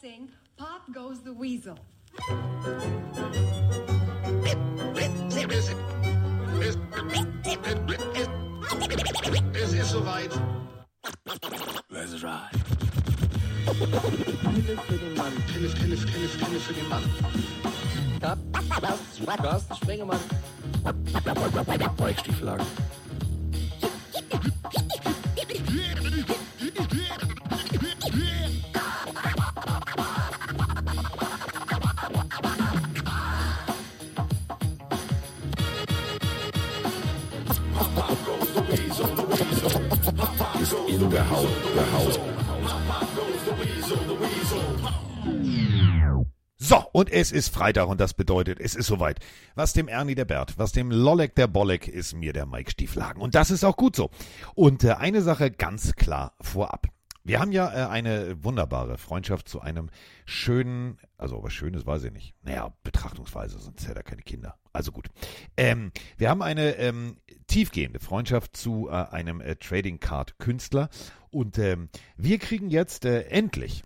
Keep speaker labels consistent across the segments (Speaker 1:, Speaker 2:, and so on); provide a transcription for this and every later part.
Speaker 1: sing Pop Goes the Weasel.
Speaker 2: Es ist soweit.
Speaker 3: Let's ride.
Speaker 2: Pille für den Mann. Pille, Pille, Pille, Pille für den Mann.
Speaker 3: Carsten Spengemann. Weichstieflagen. Gehauen,
Speaker 4: So, und es ist Freitag und das bedeutet, es ist soweit. Was dem Ernie der Bert, was dem Lollek der Bollek, ist mir der Mike Stieflagen. Und das ist auch gut so. Und äh, eine Sache ganz klar vorab. Wir haben ja äh, eine wunderbare Freundschaft zu einem schönen, also was Schönes weiß ich nicht. Naja, Betrachtungsweise, sonst hätte er keine Kinder. Also gut. Ähm, wir haben eine ähm, tiefgehende Freundschaft zu äh, einem äh, Trading Card Künstler und ähm, wir kriegen jetzt äh, endlich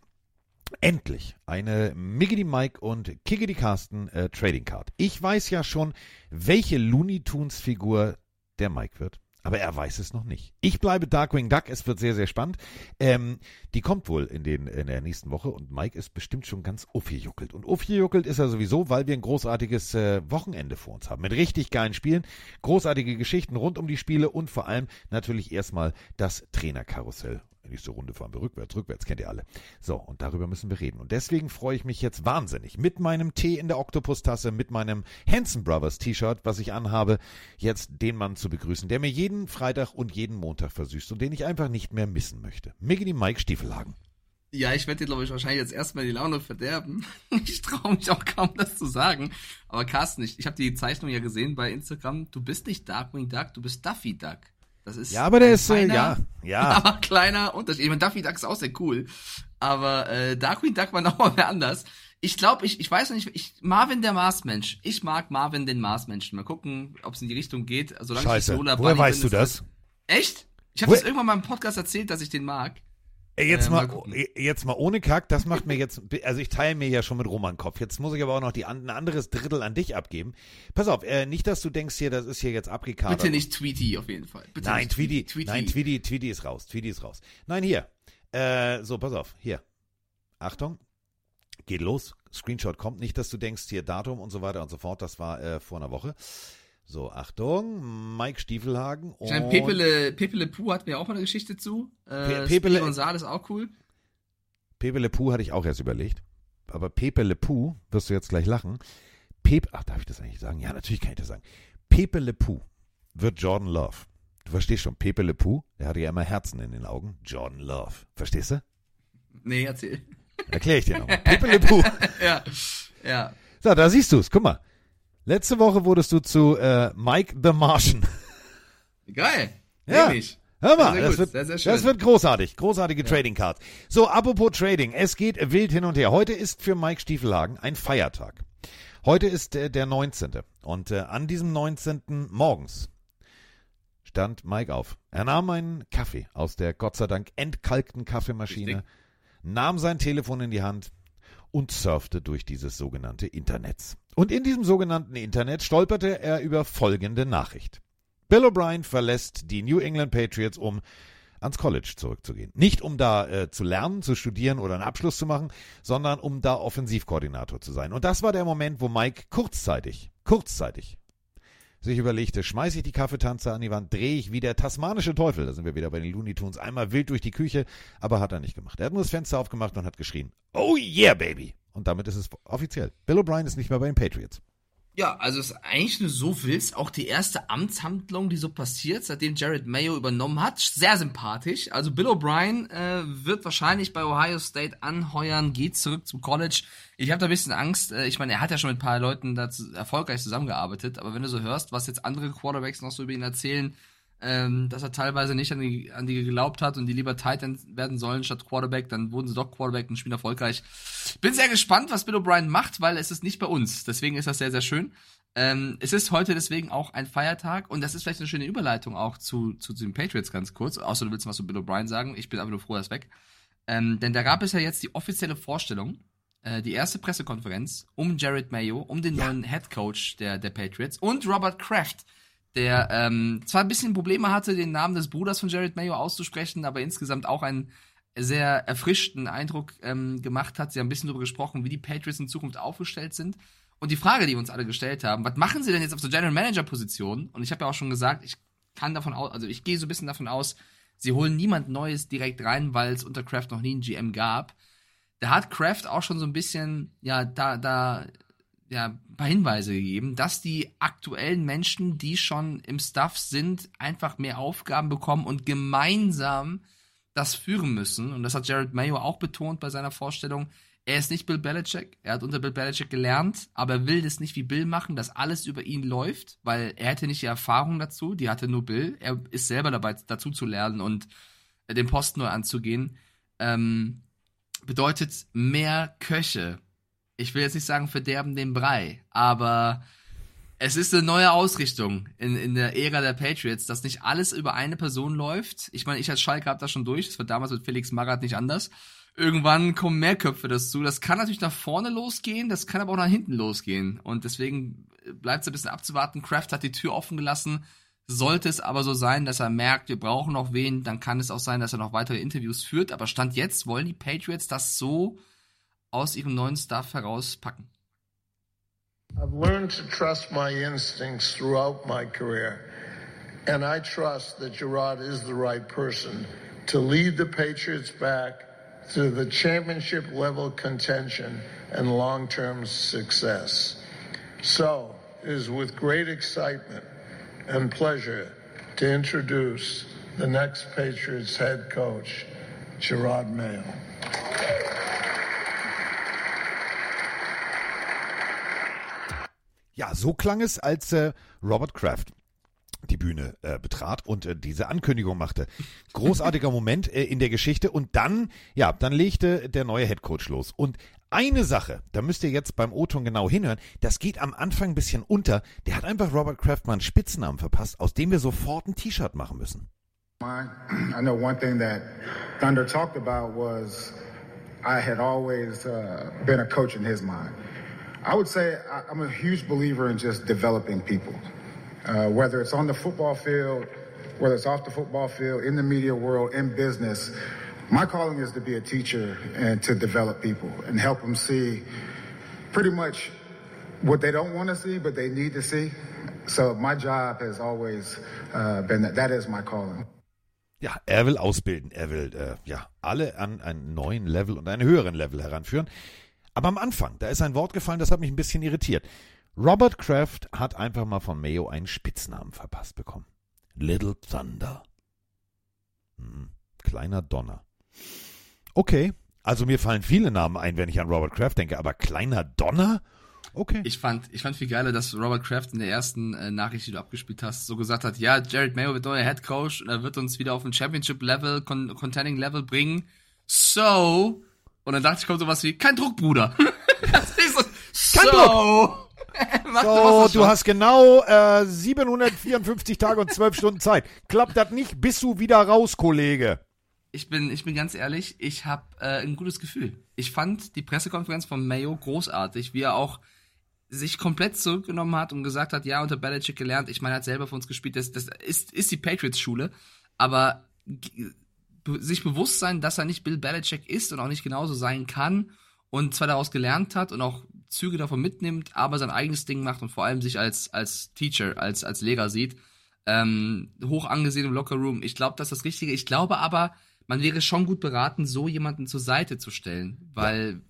Speaker 4: Endlich eine Miggity Mike und Kiggity Carsten äh, Trading Card. Ich weiß ja schon, welche Looney Tunes Figur der Mike wird aber er weiß es noch nicht. Ich bleibe Darkwing Duck, es wird sehr, sehr spannend. Ähm, die kommt wohl in, den, in der nächsten Woche und Mike ist bestimmt schon ganz aufgejuckelt. Und aufgejuckelt ist er sowieso, weil wir ein großartiges äh, Wochenende vor uns haben. Mit richtig geilen Spielen, großartige Geschichten rund um die Spiele und vor allem natürlich erstmal das Trainerkarussell nächste Runde fahren wir rückwärts, rückwärts, kennt ihr alle. So, und darüber müssen wir reden. Und deswegen freue ich mich jetzt wahnsinnig mit meinem Tee in der Oktopustasse, mit meinem Hanson Brothers T-Shirt, was ich anhabe, jetzt den Mann zu begrüßen, der mir jeden Freitag und jeden Montag versüßt und den ich einfach nicht mehr missen möchte. Miggity Mike Stiefelhagen.
Speaker 5: Ja, ich werde dir, glaube ich, wahrscheinlich jetzt erstmal die Laune verderben. Ich traue mich auch kaum, das zu sagen. Aber Carsten, ich, ich habe die Zeichnung ja gesehen bei Instagram. Du bist nicht Darkwing Duck, du bist Duffy Duck. Das ist
Speaker 4: ja, aber der ist, äh, ja, ja.
Speaker 5: Aber kleiner Unterschied. Ich meine, Duffy Duck ist auch sehr cool. Aber äh, Darkwing Duck war nochmal mehr anders. Ich glaube, ich, ich weiß noch nicht, ich, Marvin der Marsmensch. Ich mag Marvin den Marsmenschen. Mal gucken, ob es in die Richtung geht. Solange
Speaker 4: Scheiße.
Speaker 5: ich
Speaker 4: Woher weißt du das?
Speaker 5: Echt? Ich habe das irgendwann mal im Podcast erzählt, dass ich den mag.
Speaker 4: Ey, Jetzt,
Speaker 5: Äh,
Speaker 4: mal,
Speaker 5: mal gucken.
Speaker 4: jetzt mal ohne Kack, das macht mir jetzt, also ich teile mir ja schon mit Roman Kopf. Jetzt muss ich aber auch noch die, ein anderes Drittel an dich abgeben. Pass auf, äh, nicht, dass du denkst hier, das ist hier jetzt abgekadert.
Speaker 5: Bitte nicht Tweety auf jeden Fall. Bitte
Speaker 4: Nein, Tweety,
Speaker 5: Tweety.
Speaker 4: nein, Tweety, Tweety ist raus, Tweety ist raus. Nein, hier. Äh, so, pass auf, hier. Achtung. Geht los. Screenshot kommt. Nicht, dass du denkst, hier Datum und so weiter und so fort. Das war äh, vor einer Woche. So, Achtung. Mike Stiefelhagen.
Speaker 5: Ich meine,
Speaker 4: und-
Speaker 5: Pepele, Pepele Puh hat mir auch mal eine Geschichte zu. Äh,
Speaker 4: Pe- Pepele-
Speaker 5: Gonzales auch cool.
Speaker 4: Pepe Le Pew hatte ich auch erst überlegt. Aber Pepe Le Pew, wirst du jetzt gleich lachen. Pepe, ach, darf ich das eigentlich sagen? Ja, natürlich kann ich das sagen. Pepe Le Pew wird Jordan Love. Du verstehst schon, Pepe Le Pew, der hatte ja immer Herzen in den Augen. Jordan Love. Verstehst du?
Speaker 5: Nee, erzähl.
Speaker 4: Erklär ich dir nochmal. Pepe Le Pew.
Speaker 5: ja, ja.
Speaker 4: So, da siehst du es. Guck mal. Letzte Woche wurdest du zu äh, Mike the Martian.
Speaker 5: Geil.
Speaker 4: Ja.
Speaker 5: Nehm ich.
Speaker 4: Hör mal,
Speaker 5: Sehr, sehr
Speaker 4: das, wird,
Speaker 5: Sehr,
Speaker 4: das wird großartig. Großartige Trading Cards. So, apropos Trading. Es geht wild hin und her. Heute ist für Mike Stiefelhagen ein Feiertag. Heute ist äh, der 19. Und äh, an diesem 19. morgens stand Mike auf. Er nahm einen Kaffee aus der Gott sei Dank entkalkten Kaffeemaschine,
Speaker 5: Richtig.
Speaker 4: nahm sein Telefon in die Hand und surfte durch dieses sogenannte Internet. Und in diesem sogenannten Internet stolperte er über folgende Nachricht. Bill O'Brien verlässt die New England Patriots, um ans College zurückzugehen. Nicht um da äh, zu lernen, zu studieren oder einen Abschluss zu machen, sondern um da Offensivkoordinator zu sein. Und das war der Moment, wo Mike kurzzeitig, kurzzeitig sich überlegte, schmeiße ich die Kaffeetanze an die Wand, drehe ich wie der tasmanische Teufel, da sind wir wieder bei den Looney Tunes, einmal wild durch die Küche, aber hat er nicht gemacht. Er hat nur das Fenster aufgemacht und hat geschrien, oh yeah, baby. Und damit ist es offiziell. Bill O'Brien ist nicht mehr bei den Patriots.
Speaker 5: Ja, also ist eigentlich nur so willst, auch die erste Amtshandlung, die so passiert, seitdem Jared Mayo übernommen hat, sehr sympathisch. Also Bill O'Brien äh, wird wahrscheinlich bei Ohio State anheuern, geht zurück zum College. Ich habe da ein bisschen Angst. Äh, ich meine, er hat ja schon mit ein paar Leuten da zu, erfolgreich zusammengearbeitet, aber wenn du so hörst, was jetzt andere Quarterbacks noch so über ihn erzählen, ähm, dass er teilweise nicht an die, an die geglaubt hat und die lieber Tight End werden sollen statt Quarterback, dann wurden sie doch Quarterback und spielen erfolgreich. Bin sehr gespannt, was Bill O'Brien macht, weil es ist nicht bei uns. Deswegen ist das sehr, sehr schön. Ähm, es ist heute deswegen auch ein Feiertag und das ist vielleicht eine schöne Überleitung auch zu, zu, zu den Patriots ganz kurz. Außer du willst was zu Bill O'Brien sagen. Ich bin aber nur froh, er ist weg. Ähm, denn da gab es ja jetzt die offizielle Vorstellung, äh, die erste Pressekonferenz um Jared Mayo, um den neuen Head Coach der, der Patriots und Robert Kraft, der ähm, zwar ein bisschen Probleme hatte, den Namen des Bruders von Jared Mayo auszusprechen, aber insgesamt auch einen sehr erfrischten Eindruck ähm, gemacht hat. Sie haben ein bisschen darüber gesprochen, wie die Patriots in Zukunft aufgestellt sind. Und die Frage, die wir uns alle gestellt haben, was machen sie denn jetzt auf der General Manager Position? Und ich habe ja auch schon gesagt, ich kann davon aus, also ich gehe so ein bisschen davon aus, sie holen niemand Neues direkt rein, weil es unter Kraft noch nie einen GM gab. Da hat Kraft auch schon so ein bisschen, ja, da, da, ja, ein paar Hinweise gegeben, dass die aktuellen Menschen, die schon im Staff sind, einfach mehr Aufgaben bekommen und gemeinsam das führen müssen. Und das hat Jared Mayo auch betont bei seiner Vorstellung. Er ist nicht Bill Belichick. Er hat unter Bill Belichick gelernt, aber er will das nicht wie Bill machen, dass alles über ihn läuft, weil er hätte nicht die Erfahrung dazu. Die hatte nur Bill. Er ist selber dabei, dazu zu lernen und den Posten neu anzugehen. Ähm, bedeutet mehr Köche. Ich will jetzt nicht sagen verderben den Brei, aber es ist eine neue Ausrichtung in, in der Ära der Patriots, dass nicht alles über eine Person läuft. Ich meine, ich als Schalke habe das schon durch. Das war damals mit Felix Magath nicht anders irgendwann kommen mehr Köpfe dazu. Das kann natürlich nach vorne losgehen, das kann aber auch nach hinten losgehen. Und deswegen bleibt es ein bisschen abzuwarten. Kraft hat die Tür offen gelassen. Sollte es aber so sein, dass er merkt, wir brauchen noch wen, dann kann es auch sein, dass er noch weitere Interviews führt. Aber Stand jetzt wollen die Patriots das so aus ihrem neuen Staff herauspacken.
Speaker 6: I've learned to trust my instincts throughout my career. And I trust that Gerard is the right person to lead the Patriots back to the championship level contention and long term success. So, it is with great excitement and pleasure to introduce the next Patriots head coach, Gerard Mayo.
Speaker 4: Ja, so klang es, als äh, Robert Kraft die Bühne äh, betrat und äh, diese Ankündigung machte. Großartiger Moment äh, in der Geschichte und dann, ja, dann legte der neue Headcoach los. Und eine Sache, da müsst ihr jetzt beim O-Ton genau hinhören, das geht am Anfang ein bisschen unter. Der hat einfach Robert Kraft mal einen Spitznamen verpasst, aus dem wir sofort ein T-Shirt machen müssen.
Speaker 7: I know one thing that Thunder talked about was I had always uh, been a coach in his mind. I would say I'm a huge believer in just developing people. uh, whether it's on the football field, whether it's off the football field, in the media world, in business. My calling is to be a teacher and to develop people and help them see pretty much what they don't want to see, but they need to see. So my job has always uh, been that. That is my calling.
Speaker 4: Ja, er will ausbilden. Er will äh, ja alle an einen neuen Level und einen höheren Level heranführen. Aber am Anfang, da ist ein Wort gefallen, das hat mich ein bisschen irritiert. Robert Kraft hat einfach mal von Mayo einen Spitznamen verpasst bekommen. Little Thunder. Hm, kleiner Donner. Okay, also mir fallen viele Namen ein, wenn ich an Robert Kraft denke, aber kleiner Donner? Okay.
Speaker 5: Ich fand, ich fand viel geiler, dass Robert Kraft in der ersten äh, Nachricht, die du abgespielt hast, so gesagt hat, ja, Jared Mayo wird neuer Head Coach und er wird uns wieder auf ein Championship Level, Con Contending Level bringen. So, und dann dachte ich, kommt sowas wie, kein Druck, Bruder. so,
Speaker 4: kein
Speaker 5: so.
Speaker 4: Druck! so, du hast genau äh, 754 Tage und 12 Stunden Zeit. Klappt das nicht, bist du wieder raus, Kollege.
Speaker 5: Ich bin, ich bin ganz ehrlich, ich habe äh, ein gutes Gefühl. Ich fand die Pressekonferenz von Mayo großartig, wie er auch sich komplett zurückgenommen hat und gesagt hat, ja, unter Belichick gelernt. Ich meine, er hat selber für uns gespielt. Das, das ist, ist die Patriots-Schule. Aber sich bewusst sein, dass er nicht Bill Belichick ist und auch nicht genauso sein kann und zwar daraus gelernt hat und auch Züge davon mitnimmt, aber sein eigenes Ding macht und vor allem sich als, als Teacher, als, als Lehrer sieht. Ähm, hoch angesehen im Lockerroom. Ich glaube, das ist das Richtige. Ich glaube aber, man wäre schon gut beraten, so jemanden zur Seite zu stellen, weil ja.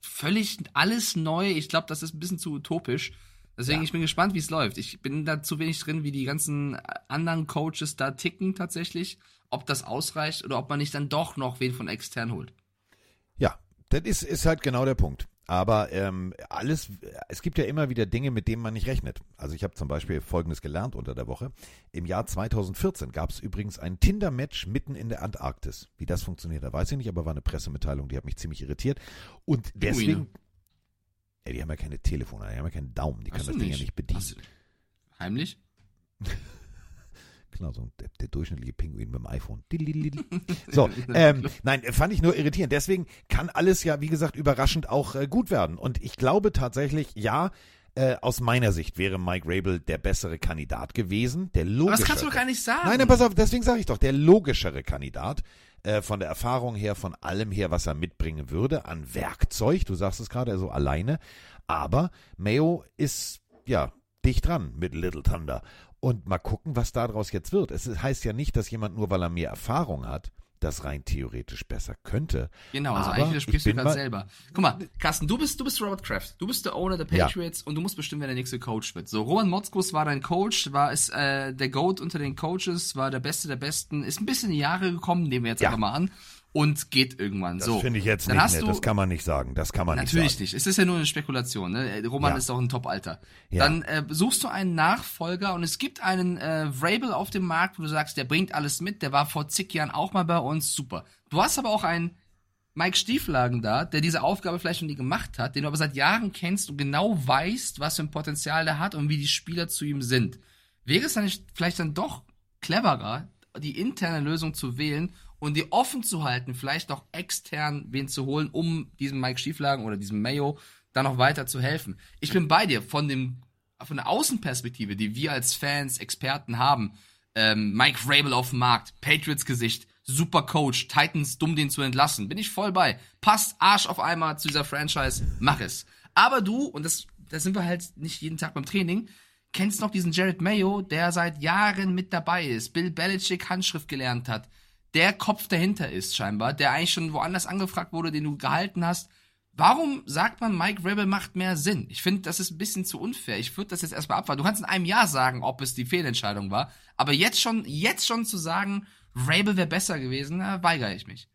Speaker 5: völlig alles neu, ich glaube, das ist ein bisschen zu utopisch. Deswegen, ja. ich bin gespannt, wie es läuft. Ich bin da zu wenig drin, wie die ganzen anderen Coaches da ticken tatsächlich, ob das ausreicht oder ob man nicht dann doch noch wen von extern holt.
Speaker 4: Ja, das ist, ist halt genau der Punkt. Aber ähm, alles, es gibt ja immer wieder Dinge, mit denen man nicht rechnet. Also ich habe zum Beispiel Folgendes gelernt unter der Woche. Im Jahr 2014 gab es übrigens ein Tinder-Match mitten in der Antarktis. Wie das funktioniert, da weiß ich nicht, aber war eine Pressemitteilung, die hat mich ziemlich irritiert. Und deswegen, ja, die haben ja keine Telefone, die haben ja keinen Daumen, die können das Ding ja nicht bedienen.
Speaker 5: Heimlich?
Speaker 4: Klar, so der, der durchschnittliche Pinguin mit dem iPhone. So, ähm, nein, fand ich nur irritierend. Deswegen kann alles ja, wie gesagt, überraschend auch äh, gut werden. Und ich glaube tatsächlich, ja, äh, aus meiner Sicht wäre Mike Rabel der bessere Kandidat gewesen. Der logischere.
Speaker 5: das kannst du doch gar nicht sagen.
Speaker 4: Nein, nein, pass auf, deswegen sage ich doch, der logischere Kandidat äh, von der Erfahrung her, von allem her, was er mitbringen würde an Werkzeug. Du sagst es gerade, also alleine. Aber Mayo ist ja dicht dran mit Little Thunder. Und mal gucken, was daraus jetzt wird. Es heißt ja nicht, dass jemand nur, weil er mehr Erfahrung hat, das rein theoretisch besser könnte.
Speaker 5: Genau, also
Speaker 4: Aber
Speaker 5: eigentlich widersprichst du
Speaker 4: ich bin
Speaker 5: gerade selber. Guck mal, Carsten, du bist, du bist Robert Kraft. Du bist der Owner der
Speaker 4: Ja.
Speaker 5: Patriots und du musst bestimmen, wer der nächste Coach wird. So, Roman Motzkus war dein Coach, war es äh, der GOAT unter den Coaches, war der Beste der Besten, ist ein bisschen in die Jahre gekommen, nehmen wir jetzt
Speaker 4: Ja.
Speaker 5: einfach mal an, und geht irgendwann.
Speaker 4: Das
Speaker 5: so,
Speaker 4: finde ich jetzt
Speaker 5: dann
Speaker 4: nicht nett.
Speaker 5: du,
Speaker 4: Das kann man nicht sagen. Das kann man
Speaker 5: Natürlich
Speaker 4: nicht sagen.
Speaker 5: nicht. Es ist ja nur eine Spekulation. Ne? Äh, Roman
Speaker 4: Ja.
Speaker 5: ist auch ein Top-Alter.
Speaker 4: Ja.
Speaker 5: Dann äh, suchst du einen Nachfolger und es gibt einen äh, Vrabel auf dem Markt, wo du sagst, der bringt alles mit. Der war vor zig Jahren auch mal bei uns. Super. Du hast aber auch einen Mike Stieflagen da, der diese Aufgabe vielleicht noch nie gemacht hat, den du aber seit Jahren kennst und genau weißt, was für ein Potenzial der hat und wie die Spieler zu ihm sind. Wäre es dann nicht vielleicht dann doch cleverer, die interne Lösung zu wählen und die offen zu halten, vielleicht auch extern wen zu holen, um diesem Mike Stieflagen oder diesem Mayo dann noch weiter zu helfen. Ich bin bei dir von dem von der Außenperspektive, die wir als Fans, Experten haben. Ähm, Mike Vrabel auf dem Markt, Patriots Gesicht, super Coach, Titans dumm den zu entlassen, bin ich voll bei. Passt Arsch auf einmal zu dieser Franchise, mach es. Aber du und das, da sind wir halt nicht jeden Tag beim Training kennst noch diesen Jared Mayo, der seit Jahren mit dabei ist, Bill Belichick Handschrift gelernt hat, der Kopf dahinter ist scheinbar, der eigentlich schon woanders angefragt wurde, den du gehalten hast. Warum sagt man, Mike Rebel macht mehr Sinn? Ich finde, das ist ein bisschen zu unfair. Ich würde das jetzt erstmal abwarten. Du kannst in einem Jahr sagen, ob es die Fehlentscheidung war, aber jetzt schon, jetzt schon zu sagen, Rabel wäre besser gewesen, da weigere ich mich.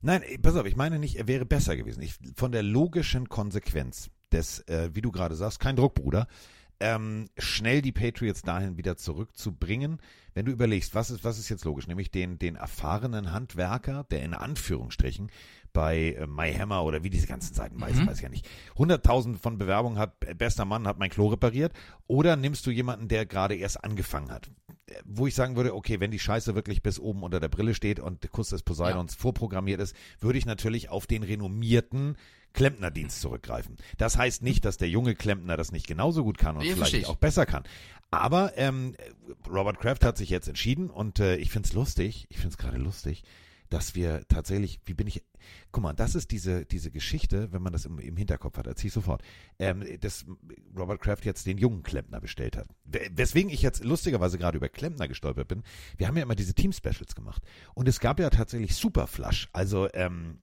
Speaker 4: Nein, pass auf, ich meine nicht, er wäre besser gewesen. Ich, von der logischen Konsequenz des, äh, wie du gerade sagst, kein Druck, Bruder, ähm, schnell die Patriots dahin wieder zurückzubringen. Wenn du überlegst, was ist, was ist jetzt logisch? Nämlich den, den erfahrenen Handwerker, der in Anführungsstrichen bei äh, MyHammer oder wie diese ganzen Seiten weiß, weiß ich ja nicht, 100.000 von Bewerbungen hat, äh, bester Mann hat mein Klo repariert. Oder nimmst du jemanden, der gerade erst angefangen hat? Äh, Wo ich sagen würde, okay, wenn die Scheiße wirklich bis oben unter der Brille steht und der Kuss des Poseidons vorprogrammiert ist, würde ich natürlich auf den renommierten Klempnerdienst zurückgreifen. Das heißt nicht, dass der junge Klempner das nicht genauso gut kann und
Speaker 5: verstehe
Speaker 4: vielleicht
Speaker 5: ich.
Speaker 4: auch besser kann. Aber ähm, Robert Kraft hat sich jetzt entschieden und äh, ich find's lustig, ich find's gerade lustig, dass wir tatsächlich, wie bin ich, guck mal, das ist diese, diese Geschichte, wenn man das im, im Hinterkopf hat, erzähl ich sofort, ähm, dass Robert Kraft jetzt den jungen Klempner bestellt hat. We- Weswegen ich jetzt lustigerweise gerade über Klempner gestolpert bin, wir haben ja immer diese Team-Specials gemacht und es gab ja tatsächlich Superflush, also ähm,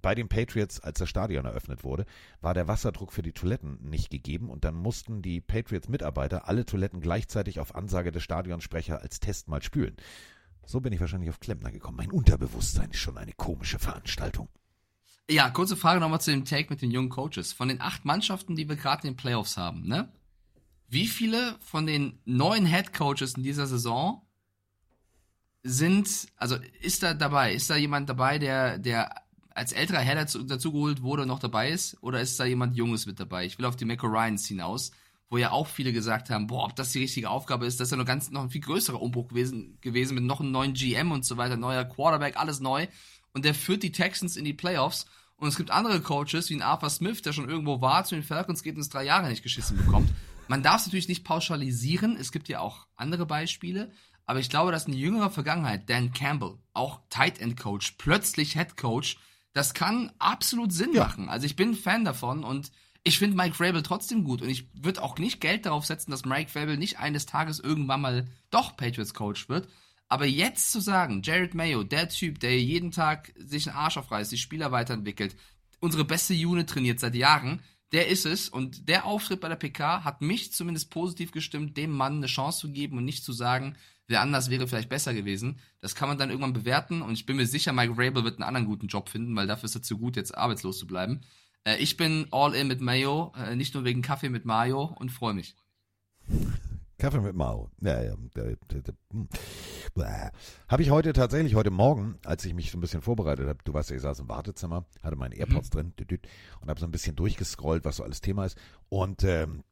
Speaker 4: bei den Patriots, als das Stadion eröffnet wurde, war der Wasserdruck für die Toiletten nicht gegeben und dann mussten die Patriots-Mitarbeiter alle Toiletten gleichzeitig auf Ansage des Stadionsprecher als Test mal spülen. So bin ich wahrscheinlich auf Klempner gekommen. Mein Unterbewusstsein ist schon eine komische Veranstaltung.
Speaker 5: Ja, kurze Frage nochmal zu dem Take mit den jungen Coaches. Von den acht Mannschaften, die wir gerade in den Playoffs haben, ne? Wie viele von den neuen Head Coaches in dieser Saison sind, also ist da dabei, ist da jemand dabei, der, der als älterer Head dazu, dazugeholt wurde und noch dabei ist? Oder ist da jemand Junges mit dabei? Ich will auf die Mac Ryans hinaus, wo ja auch viele gesagt haben, boah, ob das die richtige Aufgabe ist, das ist ja noch ganz, noch ein viel größerer Umbruch gewesen, gewesen mit noch einem neuen GM und so weiter, neuer Quarterback, alles neu. Und der führt die Texans in die Playoffs. Und es gibt andere Coaches, wie ein Arthur Smith, der schon irgendwo war, zu den Falcons geht und es drei Jahre nicht geschissen bekommt. Man darf es natürlich nicht pauschalisieren. Es gibt ja auch andere Beispiele. Aber ich glaube, dass in jüngerer Vergangenheit Dan Campbell, auch Tight End Coach, plötzlich Head Coach, das kann absolut Sinn
Speaker 4: Ja.
Speaker 5: machen. Also ich bin ein Fan davon und ich finde Mike Vrabel trotzdem gut und ich würde auch nicht Geld darauf setzen, dass Mike Vrabel nicht eines Tages irgendwann mal doch Patriots Coach wird. Aber jetzt zu sagen, Jared Mayo, der Typ, der jeden Tag sich einen Arsch aufreißt, die Spieler weiterentwickelt, unsere beste Unit trainiert seit Jahren, der ist es. Und der Auftritt bei der PK hat mich zumindest positiv gestimmt, dem Mann eine Chance zu geben und nicht zu sagen, wer anders wäre vielleicht besser gewesen. Das kann man dann irgendwann bewerten und ich bin mir sicher, Mike Rabel wird einen anderen guten Job finden, weil dafür ist er zu gut, jetzt arbeitslos zu bleiben. Äh, ich bin all in mit Mayo, äh, nicht nur wegen Kaffee mit Mayo und freue mich.
Speaker 4: Kaffee mit Mao. Ja, ja. Habe ich heute tatsächlich, heute Morgen, als ich mich so ein bisschen vorbereitet habe, du weißt ja, ich saß im Wartezimmer, hatte meine AirPods drin düt, düt, und habe so ein bisschen durchgescrollt, was so alles Thema ist. Und ähm,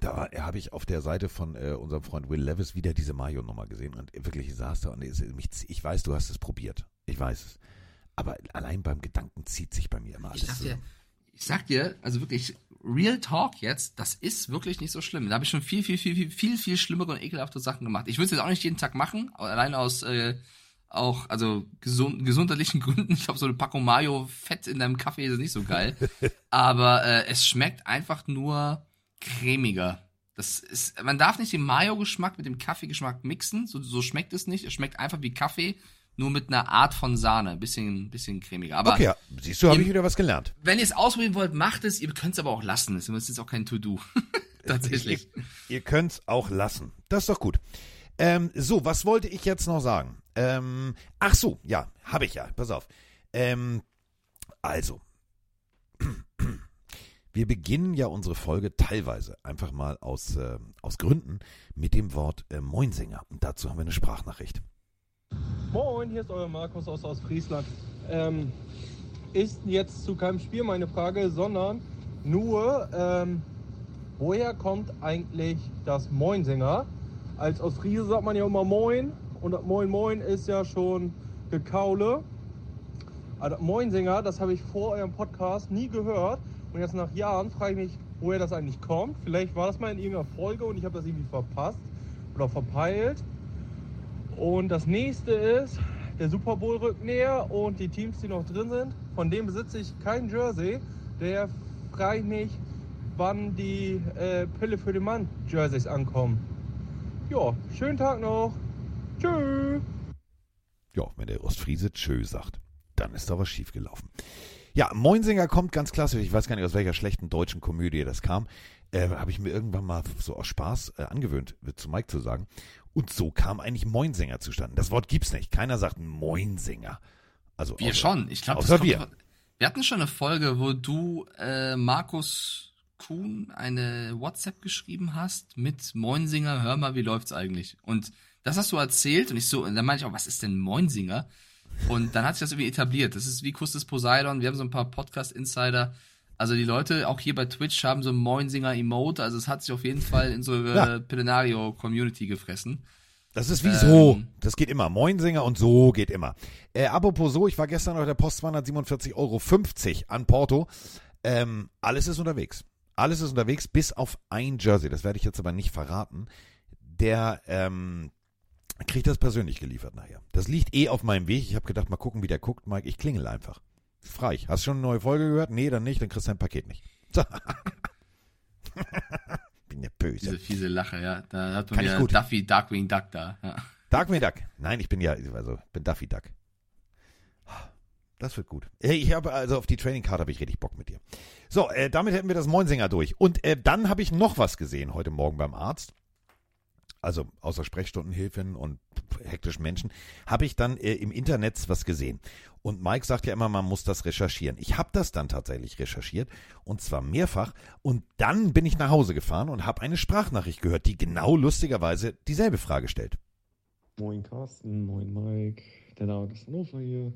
Speaker 4: da habe ich auf der Seite von äh, unserem Freund Will Levis wieder diese Mayo-Nummer gesehen und wirklich ich saß da und ich weiß, du hast es probiert. Ich weiß es. Aber allein beim Gedanken zieht sich bei mir immer alles.
Speaker 5: Ich sag dir, ich sag dir, also wirklich, Real Talk jetzt, das ist wirklich nicht so schlimm. Da habe ich schon viel, viel, viel, viel, viel, viel schlimmere und ekelhafte Sachen gemacht. Ich würde es jetzt auch nicht jeden Tag machen, allein aus äh, auch, also gesund, gesundheitlichen Gründen. Ich glaube, so eine Packung Mayo Fett in deinem Kaffee ist nicht so geil. Aber äh, es schmeckt einfach nur cremiger. Das ist, man darf nicht den Mayo-Geschmack mit dem Kaffeegeschmack mixen. So, so schmeckt es nicht. Es schmeckt einfach wie Kaffee, nur mit einer Art von Sahne. Ein bisschen, bisschen cremiger. Aber
Speaker 4: okay, ja. siehst du, habe ich wieder was gelernt.
Speaker 5: Wenn ihr es ausprobieren wollt, macht es. Ihr könnt es aber auch lassen. Das ist jetzt auch kein To-Do. Tatsächlich.
Speaker 4: Ihr, ihr könnt es auch lassen. Das ist doch gut. Ähm, so, was wollte ich jetzt noch sagen? Ähm, ach so, ja, habe ich ja. Pass auf. Ähm, also, wir beginnen ja unsere Folge teilweise einfach mal aus, äh, aus Gründen mit dem Wort äh, Moinsinger. Und dazu haben wir eine Sprachnachricht.
Speaker 8: Moin, hier ist euer Markus aus Ostfriesland. Ähm, ist jetzt zu keinem Spiel meine Frage, sondern nur, ähm, woher kommt eigentlich das Moinsinger? Als Ostfriese sagt man ja immer Moin und das Moin Moin ist ja schon Gekaule. Also Moinsinger, das habe ich vor eurem Podcast nie gehört. Und jetzt nach Jahren frage ich mich, woher das eigentlich kommt. Vielleicht war das mal in irgendeiner Folge und ich habe das irgendwie verpasst oder verpeilt. Und das nächste ist, der Super Bowl rückt näher und die Teams, die noch drin sind, von dem besitze ich kein Jersey. Der frage ich mich, wann die äh, Pille für den Mann Jerseys ankommen. Ja, schönen Tag noch. Tschö.
Speaker 4: Ja, wenn der Ostfriese Tschö sagt, dann ist da was schiefgelaufen. Ja, Moinsinger kommt ganz klassisch. Ich weiß gar nicht, aus welcher schlechten deutschen Komödie das kam. Äh, Habe ich mir irgendwann mal so aus Spaß äh, angewöhnt, zu Mike zu sagen. Und so kam eigentlich Moinsinger zustande. Das Wort gibt's nicht. Keiner sagt Moinsinger. Also
Speaker 5: wir außer, schon. Ich glaube, wir. wir hatten schon eine Folge, wo du äh, Markus Kuhn eine WhatsApp geschrieben hast mit Moinsinger. Hör mal, wie läuft's eigentlich? Und das hast du erzählt und ich so, und dann meinte ich auch, was ist denn Moinsinger? Und dann hat sich das irgendwie etabliert. Das ist wie Kuss des Poseidon. Wir haben so ein paar Podcast-Insider. Also die Leute, auch hier bei Twitch, haben so ein Moinsinger-Emote. Also es hat sich auf jeden Fall in so ja. Pelenario-Community gefressen.
Speaker 4: Das ist wie ähm, so. Das geht immer. Moinsinger und so geht immer. Äh, apropos so, ich war gestern auf der Post 247,50 Euro an Porto. Ähm, alles ist unterwegs. Alles ist unterwegs, bis auf ein Jersey. Das werde ich jetzt aber nicht verraten. Der, ähm, kriegt das persönlich geliefert nachher. Das liegt eh auf meinem Weg. Ich habe gedacht, mal gucken, wie der guckt, Mike. Ich klingel einfach. Frei. Hast du schon eine neue Folge gehört? Nee, dann nicht, dann kriegst du dein Paket nicht. Bin ja böse.
Speaker 5: Diese fiese Lache, ja. Da hat man ja. Duffy Darkwing Duck da. Ja.
Speaker 4: Darkwing Duck. Nein, ich bin ja, also, bin Duffy Duck. Das wird gut. Ich habe also auf die Training Card habe ich richtig Bock mit dir. So, äh, damit hätten wir das Moinsinger durch. Und äh, dann habe ich noch was gesehen heute Morgen beim Arzt also außer Sprechstundenhilfen und hektischen Menschen, habe ich dann äh, im Internet was gesehen. Und Mike sagt ja immer, man muss das recherchieren. Ich habe das dann tatsächlich recherchiert und zwar mehrfach. Und dann bin ich nach Hause gefahren und habe eine Sprachnachricht gehört, die genau lustigerweise dieselbe Frage stellt.
Speaker 9: Moin Carsten, moin Mike, der David ist Hannover hier.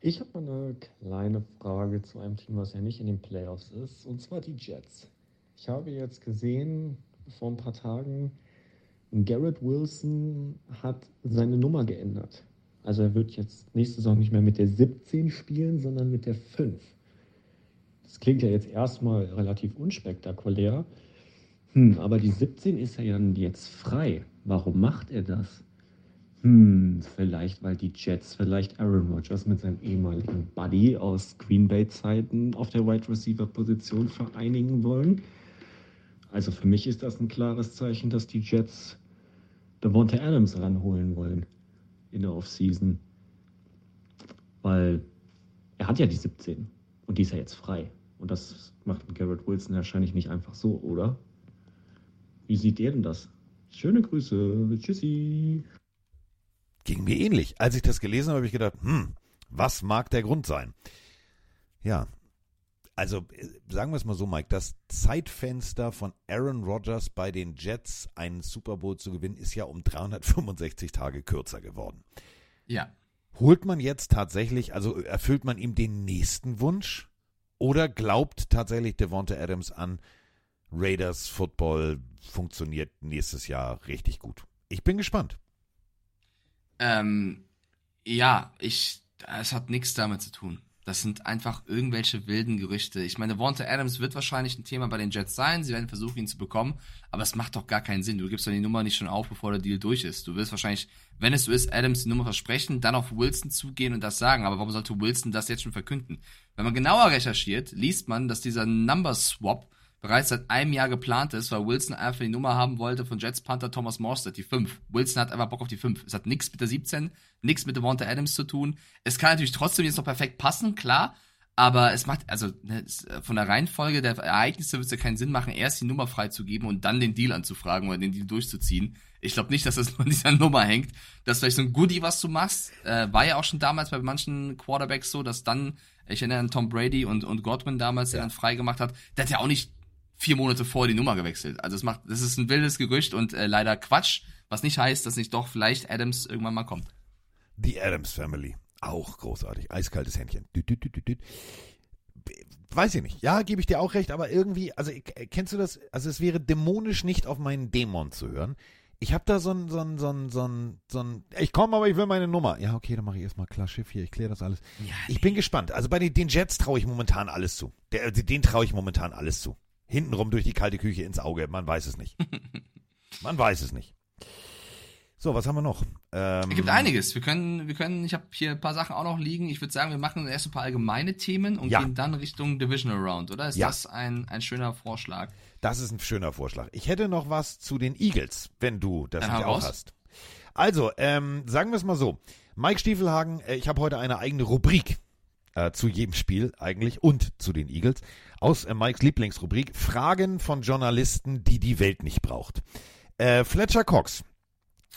Speaker 9: Ich habe mal eine kleine Frage zu einem Team, was ja nicht in den Playoffs ist, und zwar die Jets. Ich habe jetzt gesehen, vor ein paar Tagen, Garrett Wilson hat seine Nummer geändert. Also er wird jetzt nächste Saison nicht mehr mit der 17 spielen, sondern mit der 5. Das klingt ja jetzt erstmal relativ unspektakulär. Hm, aber die 17 ist ja jetzt frei. Warum macht er das? Hm, vielleicht weil die Jets vielleicht Aaron Rodgers mit seinem ehemaligen Buddy aus Green Bay Zeiten auf der Wide Receiver Position vereinigen wollen. Also für mich ist das ein klares Zeichen, dass die Jets Devonta Adams ranholen wollen in der Offseason. Weil er hat ja die 17 und die ist ja jetzt frei. Und das macht Garrett Wilson wahrscheinlich nicht einfach so, oder? Wie sieht ihr denn das? Schöne Grüße. Tschüssi.
Speaker 4: Ging mir ähnlich. Als ich das gelesen habe, habe ich gedacht, hm, was mag der Grund sein? Ja, also äh, sagen wir es mal so, Mike, das Zeitfenster von Aaron Rodgers bei den Jets, einen Super Bowl zu gewinnen, ist ja um 365 Tage kürzer geworden.
Speaker 5: Ja.
Speaker 4: Holt man jetzt tatsächlich, also erfüllt man ihm den nächsten Wunsch? Oder glaubt tatsächlich Devonta Adams an Raiders Football funktioniert nächstes Jahr richtig gut. Ich bin gespannt.
Speaker 5: Ähm, ja, ich, es hat nichts damit zu tun. Das sind einfach irgendwelche wilden Gerüchte. Ich meine, Wante Adams wird wahrscheinlich ein Thema bei den Jets sein. Sie werden versuchen, ihn zu bekommen. Aber es macht doch gar keinen Sinn. Du gibst doch die Nummer nicht schon auf, bevor der Deal durch ist. Du wirst wahrscheinlich, wenn es so ist, Adams die Nummer versprechen, dann auf Wilson zugehen und das sagen. Aber warum sollte Wilson das jetzt schon verkünden? Wenn man genauer recherchiert, liest man, dass dieser Number Swap bereits seit einem Jahr geplant ist, weil Wilson einfach die Nummer haben wollte von Jets Panther Thomas Morstead, die 5. Wilson hat einfach Bock auf die 5. Es hat nichts mit der 17, nichts mit Devonta Adams zu tun. Es kann natürlich trotzdem jetzt noch perfekt passen, klar, aber es macht, also ne, es, von der Reihenfolge der Ereignisse wird es ja keinen Sinn machen, erst die Nummer freizugeben und dann den Deal anzufragen oder den Deal durchzuziehen. Ich glaube nicht, dass das nur an dieser Nummer hängt. Das ist vielleicht so ein Goodie, was du machst. Äh, war ja auch schon damals bei manchen Quarterbacks so, dass dann, ich erinnere an Tom Brady und, und Godwin damals, der dann frei gemacht hat, der hat ja auch nicht vier Monate vor die Nummer gewechselt. Also es macht, das ist ein wildes Gerücht und äh, leider Quatsch, was nicht heißt, dass nicht doch vielleicht Adams irgendwann mal kommt.
Speaker 4: Die Adams Family. Auch großartig. Eiskaltes Händchen. Düt, düt, düt. Weiß ich nicht. Ja, gebe ich dir auch recht, aber irgendwie, also kennst du das? Also es wäre dämonisch nicht auf meinen Dämon zu hören. Ich habe da so ein, so ein, so ein, so ein, so ein, ich komme, aber ich will meine Nummer. Ja, okay, dann mache ich erstmal klar Schiff hier, ich kläre das alles.
Speaker 5: Ja,
Speaker 4: ich bin gespannt. Also bei den, den Jets traue ich momentan alles zu. Der, den traue ich momentan alles zu. Hintenrum durch die kalte Küche ins Auge, man weiß es nicht. man weiß es nicht. So, was haben wir noch? Ähm,
Speaker 5: Es gibt einiges. Wir können, wir können, ich habe hier ein paar Sachen auch noch liegen. Ich würde sagen, wir machen erst ein paar allgemeine Themen und
Speaker 4: Ja.
Speaker 5: gehen dann Richtung Divisional Round, oder? Ist
Speaker 4: Ja.
Speaker 5: das ein, ein schöner Vorschlag?
Speaker 4: Das ist ein schöner Vorschlag. Ich hätte noch was zu den Eagles, wenn du das
Speaker 5: Dann
Speaker 4: nicht auch hast. Also, ähm, sagen wir es mal so. Mike Stiefelhagen, äh, ich habe heute eine eigene Rubrik äh, zu jedem Spiel eigentlich und zu den Eagles aus äh, Mikes Lieblingsrubrik Fragen von Journalisten, die die Welt nicht braucht. Äh, Fletcher Cox,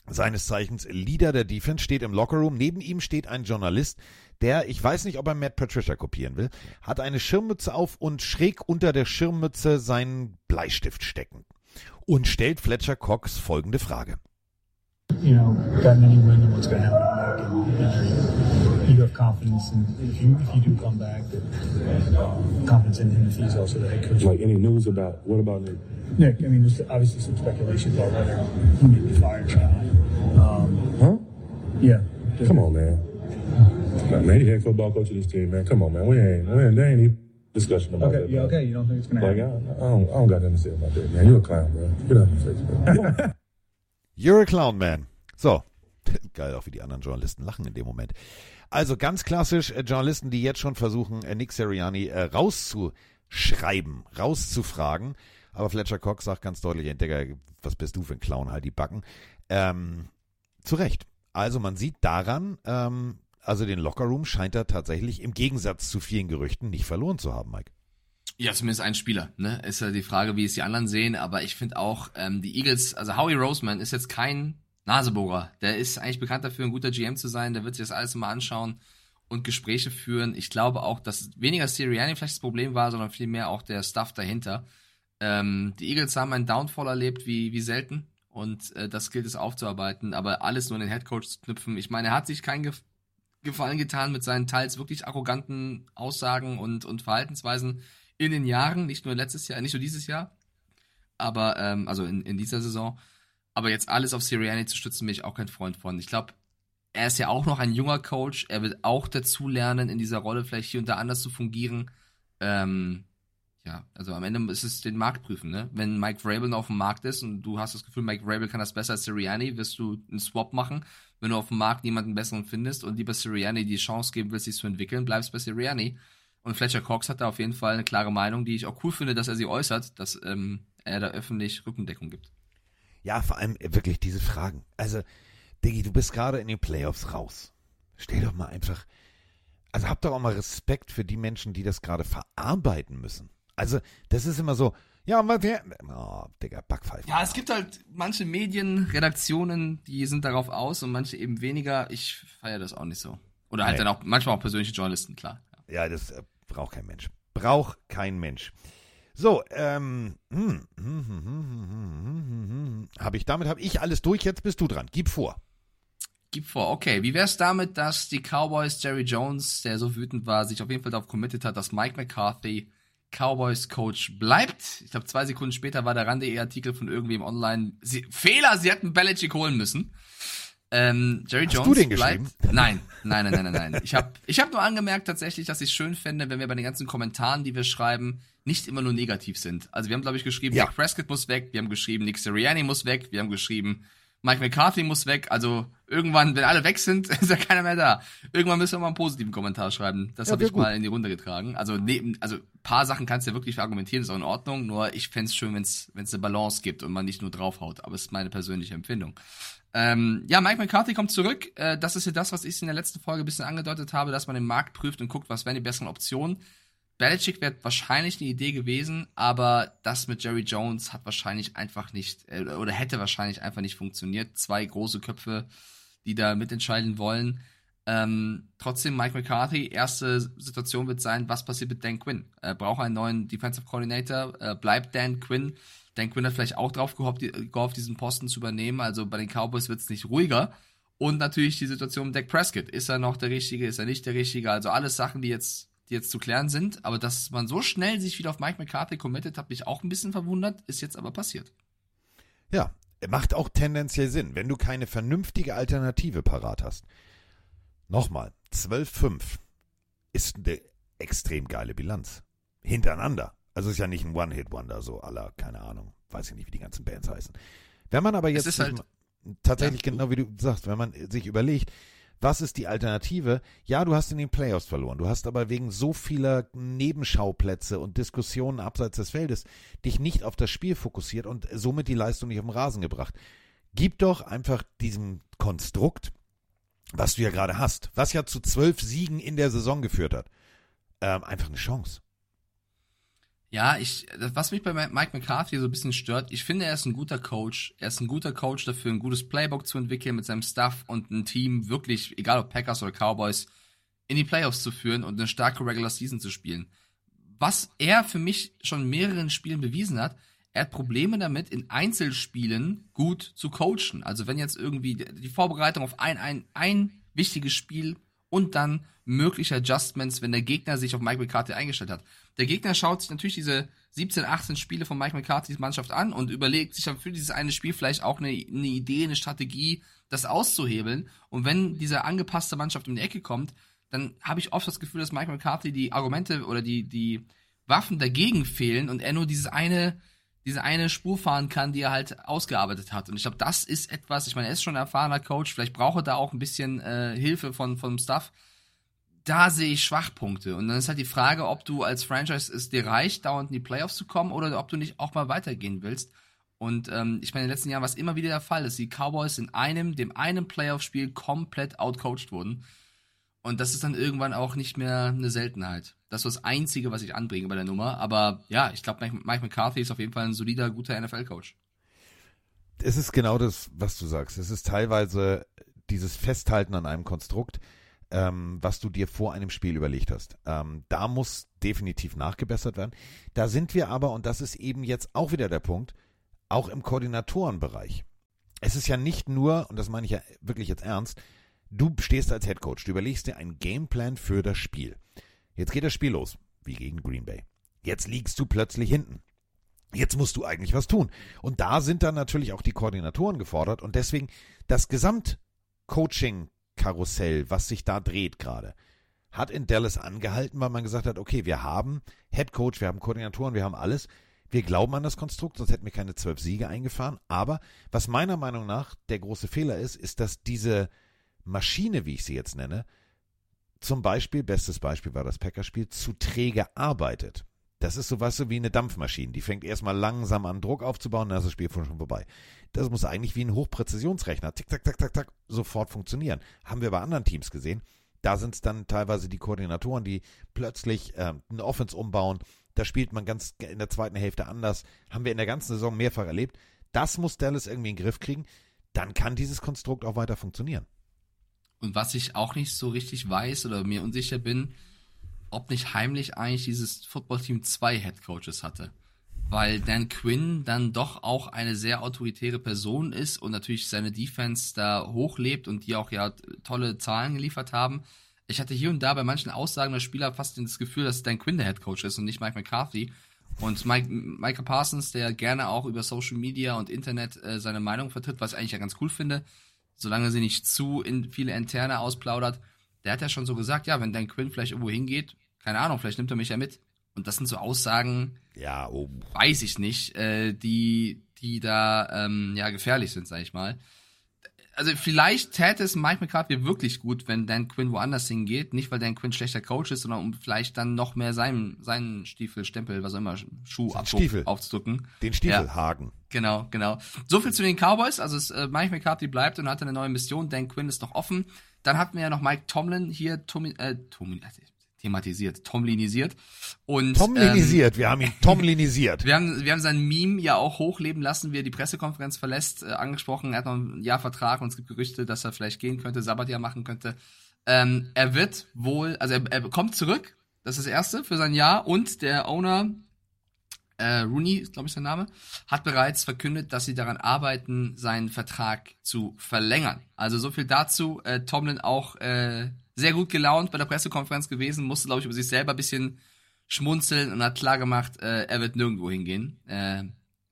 Speaker 4: seines Zeichens Leader der Defense, steht im Lockerroom. Neben ihm steht ein Journalist, der, ich weiß nicht, ob er Matt Patricia kopieren will, hat eine Schirmmütze auf und schräg unter der Schirmmütze seinen Bleistift stecken und stellt Fletcher Cox folgende Frage.
Speaker 10: you know, got any wind on what's going to happen to Nick, and have confidence in if you if you do come back, that confidence in him if he's also the head coach.
Speaker 11: Like any news about what about Nick?
Speaker 10: Nick, I mean, there's obviously some speculation about whether he may be fired or not. Um,
Speaker 11: Huh?
Speaker 10: yeah.
Speaker 11: Come on, man. Nah, man, you head football coach of this team, man. Come on, man. We ain't, we ain't, there ain't any discussion about
Speaker 10: Okay.
Speaker 11: that.
Speaker 10: Yeah. Okay. You don't think it's going to
Speaker 11: Like, I,
Speaker 10: happen?
Speaker 11: I, don't, I don't got nothing to say about that, man. You're a clown, bro. Get out of my face, bro.
Speaker 4: You're a clown, man. So. Geil, auch wie die anderen Journalisten lachen in dem Moment. Also ganz klassisch äh, Journalisten, die jetzt schon versuchen, äh, Nick Sirianni äh, rauszuschreiben, rauszufragen. Aber Fletcher Cox sagt ganz deutlich, Entdecker, was bist du für ein Clown, halt die Backen. Ähm, zu Recht. Also man sieht daran, ähm, also den Lockerroom scheint er tatsächlich im Gegensatz zu vielen Gerüchten nicht verloren zu haben, Mike.
Speaker 5: Ja, zumindest ein Spieler, ne? Ist ja die Frage, wie es die anderen sehen, aber ich finde auch, ähm, die Eagles, also Howie Roseman ist jetzt kein Nasebohrer. Der ist eigentlich bekannt dafür, ein guter GM zu sein, der wird sich das alles mal anschauen und Gespräche führen. Ich glaube auch, dass weniger Sirianni vielleicht das Problem war, sondern vielmehr auch der Stuff dahinter. Ähm, die Eagles haben einen Downfall erlebt wie, wie selten und äh, das gilt es aufzuarbeiten, aber alles nur in den Headcoach zu knüpfen. Ich meine, er hat sich keinen Gef Gefallen getan mit seinen teils wirklich arroganten Aussagen und, und Verhaltensweisen in den Jahren, nicht nur letztes Jahr, nicht nur dieses Jahr, aber ähm, also in, in dieser Saison. Aber jetzt alles auf Sirianni zu stützen, bin ich auch kein Freund von. Ich glaube, er ist ja auch noch ein junger Coach. Er wird auch dazu lernen, in dieser Rolle vielleicht hier und da anders zu fungieren. Ähm, ja, also am Ende ist es den Markt prüfen, ne? Wenn Mike Vrabel noch auf dem Markt ist und du hast das Gefühl, Mike Vrabel kann das besser als Sirianni, wirst du einen Swap machen. Wenn du auf dem Markt niemanden besseren findest und lieber Sirianni die Chance geben willst, sich zu entwickeln, bleibst bei Sirianni. Und Fletcher Cox hat da auf jeden Fall eine klare Meinung, die ich auch cool finde, dass er sie äußert, dass ähm, er da öffentlich Rückendeckung gibt.
Speaker 4: Ja, vor allem äh, wirklich diese Fragen. Also, Diggi, du bist gerade in den Playoffs raus. Stell doch mal einfach. Also hab doch auch mal Respekt für die Menschen, die das gerade verarbeiten müssen. Also, das ist immer so, ja, mal wer. Oh, Digga, Backpfeife.
Speaker 5: Ja, es gibt halt manche Medien, Redaktionen, die sind darauf aus und manche eben weniger. Ich feiere das auch nicht so. Oder halt
Speaker 4: Nee.
Speaker 5: dann auch manchmal auch persönliche Journalisten, klar.
Speaker 4: Ja, das äh, braucht kein Mensch. Braucht kein Mensch. So, ähm, hm, hm, hm, hab ich damit habe ich alles durch. Jetzt bist du dran. Gib vor.
Speaker 5: Gib vor. Okay, wie wär's damit, dass die Cowboys Jerry Jones, der so wütend war, sich auf jeden Fall darauf committed hat, dass Mike McCarthy Cowboys Coach bleibt. Ich glaube, zwei Sekunden später war der Rande-Artikel von irgendwem online. Sie, Fehler, sie hätten Belichick holen müssen. Ähm, Jerry
Speaker 4: Hast
Speaker 5: Jones
Speaker 4: du den
Speaker 5: bleibt. Nein, nein, nein, nein, nein, nein. Ich habe ich hab nur angemerkt tatsächlich, dass ich es schön fände, wenn wir bei den ganzen Kommentaren, die wir schreiben, nicht immer nur negativ sind. Also wir haben, glaube ich, geschrieben,
Speaker 4: Ja.
Speaker 5: Dak Prescott muss weg, wir haben geschrieben, Nick Sirianni muss weg, wir haben geschrieben, Mike McCarthy muss weg. Also irgendwann, wenn alle weg sind, ist ja keiner mehr da. Irgendwann müssen wir mal einen positiven Kommentar schreiben. Das
Speaker 4: Ja,
Speaker 5: habe ich
Speaker 4: gut.
Speaker 5: mal in die Runde getragen. Also neben, also ein paar Sachen kannst du ja wirklich argumentieren, ist auch in Ordnung. Nur ich fänd's schön, wenn es eine Balance gibt und man nicht nur draufhaut. Aber es ist meine persönliche Empfindung. Ähm, ja, Mike McCarthy kommt zurück. Äh, das ist ja das, was ich in der letzten Folge ein bisschen angedeutet habe, dass man den Markt prüft und guckt, was wären die besseren Optionen. Belichick wäre wahrscheinlich eine Idee gewesen, aber das mit Jerry Jones hat wahrscheinlich einfach nicht, äh, oder hätte wahrscheinlich einfach nicht funktioniert. Zwei große Köpfe, die da mitentscheiden wollen. Ähm, trotzdem, Mike McCarthy, erste Situation wird sein, was passiert mit Dan Quinn? Er braucht einen neuen Defensive Coordinator, äh, bleibt Dan Quinn. Dan Quinn hat vielleicht auch drauf gehofft, gehofft, diesen Posten zu übernehmen. Also bei den Cowboys wird es nicht ruhiger. Und natürlich die Situation mit Dak Prescott. Ist er noch der Richtige? Ist er nicht der Richtige? Also alles Sachen, die jetzt, die jetzt zu klären sind. Aber dass man so schnell sich wieder auf Mike McCarthy committet, hat mich auch ein bisschen verwundert. Ist jetzt aber passiert.
Speaker 4: Ja, macht auch tendenziell Sinn, wenn du keine vernünftige Alternative parat hast. Nochmal, 12-5 ist eine extrem geile Bilanz. Hintereinander. Also ist ja nicht ein One-Hit-Wonder, so aller, keine Ahnung, weiß ich nicht, wie die ganzen Bands heißen. Wenn man aber jetzt
Speaker 5: halt-
Speaker 4: tatsächlich
Speaker 5: Ja.
Speaker 4: genau wie du sagst, wenn man sich überlegt, was ist die Alternative? Ja, du hast in den Playoffs verloren. Du hast aber wegen so vieler Nebenschauplätze und Diskussionen abseits des Feldes dich nicht auf das Spiel fokussiert und somit die Leistung nicht auf den Rasen gebracht. Gib doch einfach diesem Konstrukt, was du ja gerade hast, was ja zu zwölf Siegen in der Saison geführt hat, ähm, einfach eine Chance.
Speaker 5: Ja, ich, was mich bei Mike McCarthy so ein bisschen stört, ich finde, er ist ein guter Coach. Er ist ein guter Coach dafür, ein gutes Playbook zu entwickeln mit seinem Staff und ein Team wirklich, egal ob Packers oder Cowboys, in die Playoffs zu führen und eine starke Regular Season zu spielen. Was er für mich schon in mehreren Spielen bewiesen hat, er hat Probleme damit, in Einzelspielen gut zu coachen. Also wenn jetzt irgendwie die Vorbereitung auf ein, ein, ein wichtiges Spiel und dann mögliche Adjustments, wenn der Gegner sich auf Mike McCarthy eingestellt hat. Der Gegner schaut sich natürlich diese 17, 18 Spiele von Mike McCarthys Mannschaft an und überlegt sich dann für dieses eine Spiel vielleicht auch eine, eine Idee, eine Strategie, das auszuhebeln. Und wenn diese angepasste Mannschaft um die Ecke kommt, dann habe ich oft das Gefühl, dass Mike McCarthy die Argumente oder die, die Waffen dagegen fehlen und er nur dieses eine, diese eine Spur fahren kann, die er halt ausgearbeitet hat. Und ich glaube, das ist etwas, ich meine, er ist schon ein erfahrener Coach, vielleicht braucht er da auch ein bisschen äh, Hilfe von, vom Staff. Da sehe ich Schwachpunkte. Und dann ist halt die Frage, ob du als Franchise es dir reicht, dauernd in die Playoffs zu kommen oder ob du nicht auch mal weitergehen willst. Und ähm, ich meine, in den letzten Jahren war es immer wieder der Fall, dass die Cowboys in einem, dem einen Playoff-Spiel komplett outcoached wurden. Und das ist dann irgendwann auch nicht mehr eine Seltenheit. Das ist das Einzige, was ich anbringe bei der Nummer. Aber ja, ich glaube, Mike, McCarthy ist auf jeden Fall ein solider, guter NFL-Coach.
Speaker 4: Es ist genau das, was du sagst. Es ist teilweise dieses Festhalten an einem Konstrukt, ähm, was du dir vor einem Spiel überlegt hast. Ähm, da muss definitiv nachgebessert werden. Da sind wir aber, und das ist eben jetzt auch wieder der Punkt, auch im Koordinatorenbereich. Es ist ja nicht nur, und das meine ich ja wirklich jetzt ernst, du stehst als Headcoach, du überlegst dir einen Gameplan für das Spiel. Jetzt geht das Spiel los, wie gegen Green Bay. Jetzt liegst du plötzlich hinten. Jetzt musst du eigentlich was tun. Und da sind dann natürlich auch die Koordinatoren gefordert und deswegen das Gesamt-Coaching-Karussell, was sich da dreht gerade, hat in Dallas angehalten, weil man gesagt hat, okay, wir haben Head Coach, wir haben Koordinatoren, wir haben alles. Wir glauben an das Konstrukt, sonst hätten wir keine zwölf Siege eingefahren. Aber was meiner Meinung nach der große Fehler ist, ist, dass diese Maschine, wie ich sie jetzt nenne, zum Beispiel, bestes Beispiel war das Packerspiel, zu träge arbeitet. Das ist so was so wie eine Dampfmaschine. Die fängt erstmal langsam an, Druck aufzubauen, dann ist das Spiel schon vorbei. Das muss eigentlich wie ein Hochpräzisionsrechner, tick, tack, tack, tack, tack, sofort funktionieren. Haben wir bei anderen Teams gesehen. Da sind es dann teilweise die Koordinatoren, die plötzlich ähm, eine Offense umbauen. Da spielt man ganz in der zweiten Hälfte anders. Haben wir in der ganzen Saison mehrfach erlebt. Das muss Dallas irgendwie in den Griff kriegen. Dann kann dieses Konstrukt auch weiter funktionieren.
Speaker 5: Und was ich auch nicht so richtig weiß oder mir unsicher bin, ob nicht heimlich eigentlich dieses Footballteam zwei Headcoaches hatte. Weil Dan Quinn dann doch auch eine sehr autoritäre Person ist und natürlich seine Defense da hochlebt und die auch ja tolle Zahlen geliefert haben. Ich hatte hier und da bei manchen Aussagen der Spieler fast das Gefühl, dass Dan Quinn der Head Coach ist und nicht Mike McCarthy. Und Mike, Michael Parsons, der gerne auch über Social Media und Internet äh, seine Meinung vertritt, was ich eigentlich ja ganz cool finde, solange sie nicht zu in viele Interne ausplaudert, der hat ja schon so gesagt, ja, wenn Dan Quinn vielleicht irgendwo hingeht, keine Ahnung, vielleicht nimmt er mich ja mit. Und das sind so Aussagen,
Speaker 4: ja, oh.
Speaker 5: weiß ich nicht, äh, die, die da ähm, ja gefährlich sind, sag ich mal also vielleicht täte es Mike McCarthy wirklich gut, wenn Dan Quinn woanders hingeht. Nicht, weil Dan Quinn schlechter Coach ist, sondern um vielleicht dann noch mehr seinen, seinen Stiefel, Stempel, was auch immer, Schuh
Speaker 4: Stiefel.
Speaker 5: aufzudrücken.
Speaker 4: Den Stiefelhaken. Ja,
Speaker 5: genau, genau. So viel zu den Cowboys. Also es, äh, Mike McCarthy bleibt und hat eine neue Mission. Dan Quinn ist noch offen. Dann hatten wir ja noch Mike Tomlin hier, Tommy, äh, Tommy, thematisiert, Tomlinisiert. Und,
Speaker 4: Tomlinisiert, ähm, wir haben ihn Tomlinisiert.
Speaker 5: wir, haben, wir haben sein Meme ja auch hochleben lassen, wie er die Pressekonferenz verlässt, äh, angesprochen. Er hat noch ein Jahr Vertrag und es gibt Gerüchte, dass er vielleicht gehen könnte, Sabbatjahr machen könnte. Ähm, er wird wohl, also er, er kommt zurück, das ist das Erste für sein Jahr und der Owner, äh, Rooney, glaube ich sein Name, hat bereits verkündet, dass sie daran arbeiten, seinen Vertrag zu verlängern. Also so viel dazu. Äh, Tomlin auch äh, sehr gut gelaunt bei der Pressekonferenz gewesen, musste, glaube ich, über sich selber ein bisschen schmunzeln und hat klar gemacht, äh, er wird nirgendwo hingehen. Äh,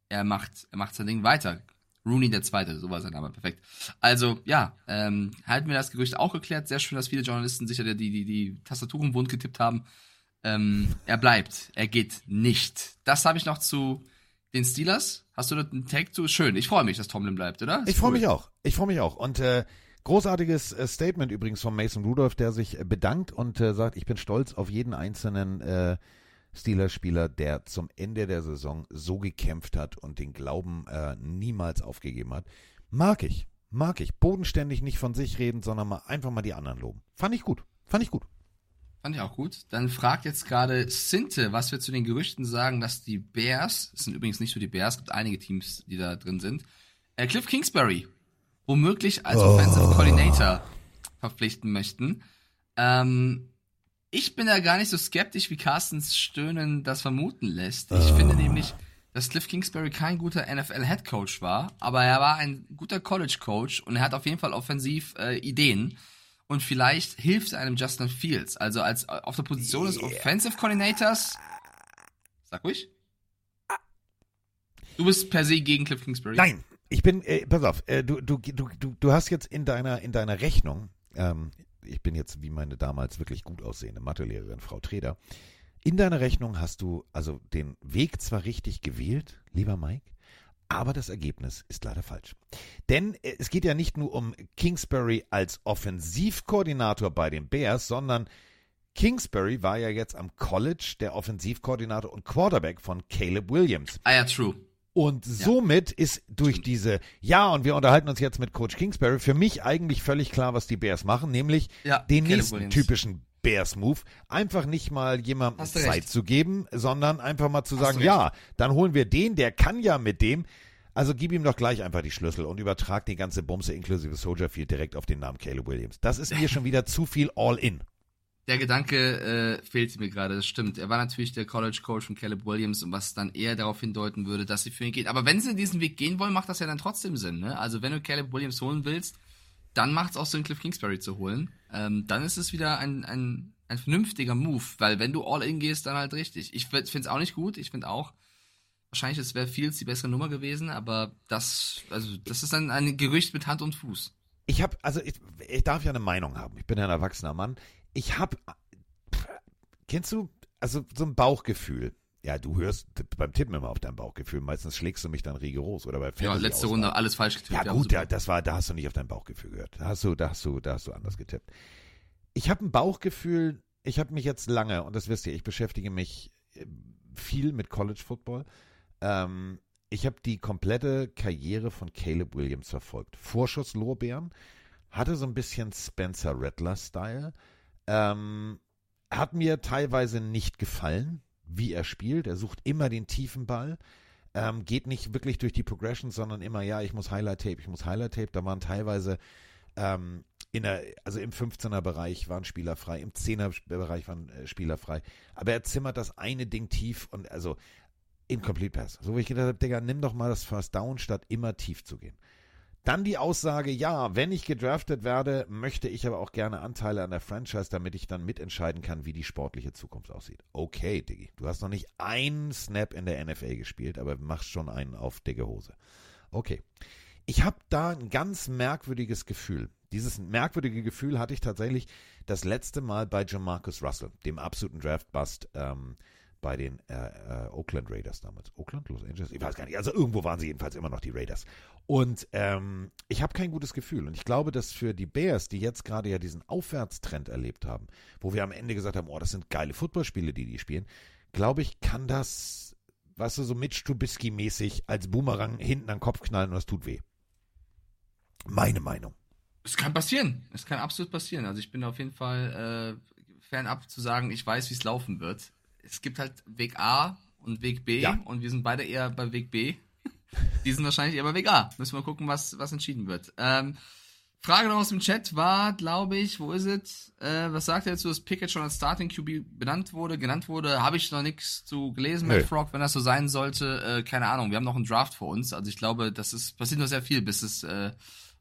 Speaker 5: er macht, er macht sein Ding weiter. Rooney der Zweite, so war sein Name, perfekt. Also, ja, ähm, halten wir das Gerücht auch geklärt. Sehr schön, dass viele Journalisten sicher die, die, die Tastaturen wund getippt haben. Ähm, er bleibt, er geht nicht. Das habe ich noch zu den Steelers. Hast du da einen Take zu? Schön, ich freue mich, dass Tomlin bleibt, oder?
Speaker 4: Ist ich freue cool. mich auch. Ich freue mich auch. Und äh, Großartiges äh, Statement übrigens von Mason Rudolph, der sich äh, bedankt und äh, sagt, ich bin stolz auf jeden einzelnen äh, Steelers-Spieler, der zum Ende der Saison so gekämpft hat und den Glauben äh, niemals aufgegeben hat. Mag ich, mag ich. Bodenständig nicht von sich reden, sondern mal einfach mal die anderen loben. Fand ich gut, fand ich gut.
Speaker 5: Fand ich auch gut. Dann fragt jetzt gerade Sinte, was wir zu den Gerüchten sagen, dass die Bears, es sind übrigens nicht nur die Bears, es gibt einige Teams, die da drin sind, äh, Cliff Kingsbury womöglich als oh. Offensive Coordinator verpflichten möchten. Ähm, ich bin da gar nicht so skeptisch, wie Carstens Stöhnen das vermuten lässt. Ich oh. finde nämlich, dass Cliff Kingsbury kein guter NFL-Head Coach war, aber er war ein guter College Coach und er hat auf jeden Fall offensiv äh, Ideen. Und vielleicht hilft einem Justin Fields, also als auf der Position des Offensive Coordinators. Sag ruhig. Du bist per se gegen Cliff Kingsbury.
Speaker 4: Nein, ich bin, äh, pass auf, äh, du, du, du, du, hast jetzt in deiner, in deiner Rechnung, ähm, ich bin jetzt wie meine damals wirklich gut aussehende Mathelehrerin Frau Treder, in deiner Rechnung hast du also den Weg zwar richtig gewählt, lieber Mike, aber das Ergebnis ist leider falsch. Denn äh, es geht ja nicht nur um Kingsbury als Offensivkoordinator bei den Bears, sondern Kingsbury war ja jetzt am College der Offensivkoordinator und Quarterback von Caleb Williams.
Speaker 5: Ah ja, true.
Speaker 4: Und somit ja. ist durch diese, ja, und wir unterhalten uns jetzt mit Coach Kingsbury, für mich eigentlich völlig klar, was die Bears machen, nämlich ja, den Caleb nächsten Williams. typischen Bears-Move, einfach nicht mal jemandem Zeit recht. zu geben, sondern einfach mal zu Hast sagen, ja, dann holen wir den, der kann ja mit dem. Also gib ihm doch gleich einfach die Schlüssel und übertrag die ganze Bumse inklusive Soldier Field direkt auf den Namen Caleb Williams. Das ist mir schon wieder zu viel All-In
Speaker 5: der Gedanke äh, fehlt mir gerade, das stimmt. Er war natürlich der College Coach von Caleb Williams und was dann eher darauf hindeuten würde, dass sie für ihn geht. Aber wenn sie diesen Weg gehen wollen, macht das ja dann trotzdem Sinn. Ne? Also wenn du Caleb Williams holen willst, dann macht es auch Sinn, Cliff Kingsbury zu holen. Ähm, dann ist es wieder ein, ein, ein vernünftiger Move, weil wenn du all in gehst, dann halt richtig. Ich finde es auch nicht gut. Ich finde auch, wahrscheinlich es wäre Fields die bessere Nummer gewesen, aber das, also das ist dann ein Gerücht mit Hand und Fuß.
Speaker 4: Ich habe, also ich, ich darf ja eine Meinung haben. Ich bin ja ein erwachsener Mann ich habe, kennst du, also so ein Bauchgefühl. Ja, du hörst beim Tippen immer auf dein Bauchgefühl. Meistens schlägst du mich dann rigoros oder bei
Speaker 5: Ja, letzte Runde alles falsch
Speaker 4: getippt. Ja, gut, ja, das war, da hast du nicht auf dein Bauchgefühl gehört. Da hast du, da hast du, da hast du anders getippt. Ich habe ein Bauchgefühl, ich habe mich jetzt lange, und das wisst ihr, ich beschäftige mich äh, viel mit College Football. Ähm, ich habe die komplette Karriere von Caleb Williams verfolgt. Vorschusslorbeeren, hatte so ein bisschen Spencer Rattler-Style. Ähm, hat mir teilweise nicht gefallen, wie er spielt. Er sucht immer den tiefen Ball. Ähm, geht nicht wirklich durch die Progression, sondern immer, ja, ich muss Highlight Tape, ich muss Highlight Tape. Da waren teilweise ähm, in der, also im 15er Bereich waren Spieler frei, im 10er Bereich waren äh, Spieler frei. Aber er zimmert das eine Ding tief und also Incomplete Pass. So wie ich gedacht habe, Digga, nimm doch mal das First Down, statt immer tief zu gehen. Dann die Aussage, ja, wenn ich gedraftet werde, möchte ich aber auch gerne Anteile an der Franchise, damit ich dann mitentscheiden kann, wie die sportliche Zukunft aussieht. Okay, Diggi, du hast noch nicht einen Snap in der NFL gespielt, aber machst schon einen auf dicke Hose. Okay. Ich habe da ein ganz merkwürdiges Gefühl. Dieses merkwürdige Gefühl hatte ich tatsächlich das letzte Mal bei Jamarcus Russell, dem absoluten Draft-Bust ähm, bei den äh, äh, Oakland Raiders damals. Oakland, Los Angeles, ich weiß gar nicht. Also irgendwo waren sie jedenfalls immer noch die Raiders. Und ähm, ich habe kein gutes Gefühl. Und ich glaube, dass für die Bears, die jetzt gerade ja diesen Aufwärtstrend erlebt haben, wo wir am Ende gesagt haben, oh, das sind geile Footballspiele, die die spielen, glaube ich, kann das, weißt du, so Mitch Trubisky-mäßig als Boomerang hinten an den Kopf knallen und das tut weh. Meine Meinung.
Speaker 5: Es kann passieren. Es kann absolut passieren. Also ich bin auf jeden Fall äh, fernab zu sagen, ich weiß, wie es laufen wird es gibt halt Weg A und Weg B ja. und wir sind beide eher bei Weg B. Die sind wahrscheinlich eher bei Weg A. Müssen wir gucken, was, was entschieden wird. Ähm, Frage noch aus dem Chat war, glaube ich, wo ist es? Äh, was sagt er dazu, dass Pickett schon als Starting QB benannt wurde, genannt wurde? Habe ich noch nichts zu gelesen, Matt Frog, wenn das so sein sollte. Äh, keine Ahnung, wir haben noch einen Draft vor uns. Also ich glaube, das ist, passiert noch sehr viel, bis es äh,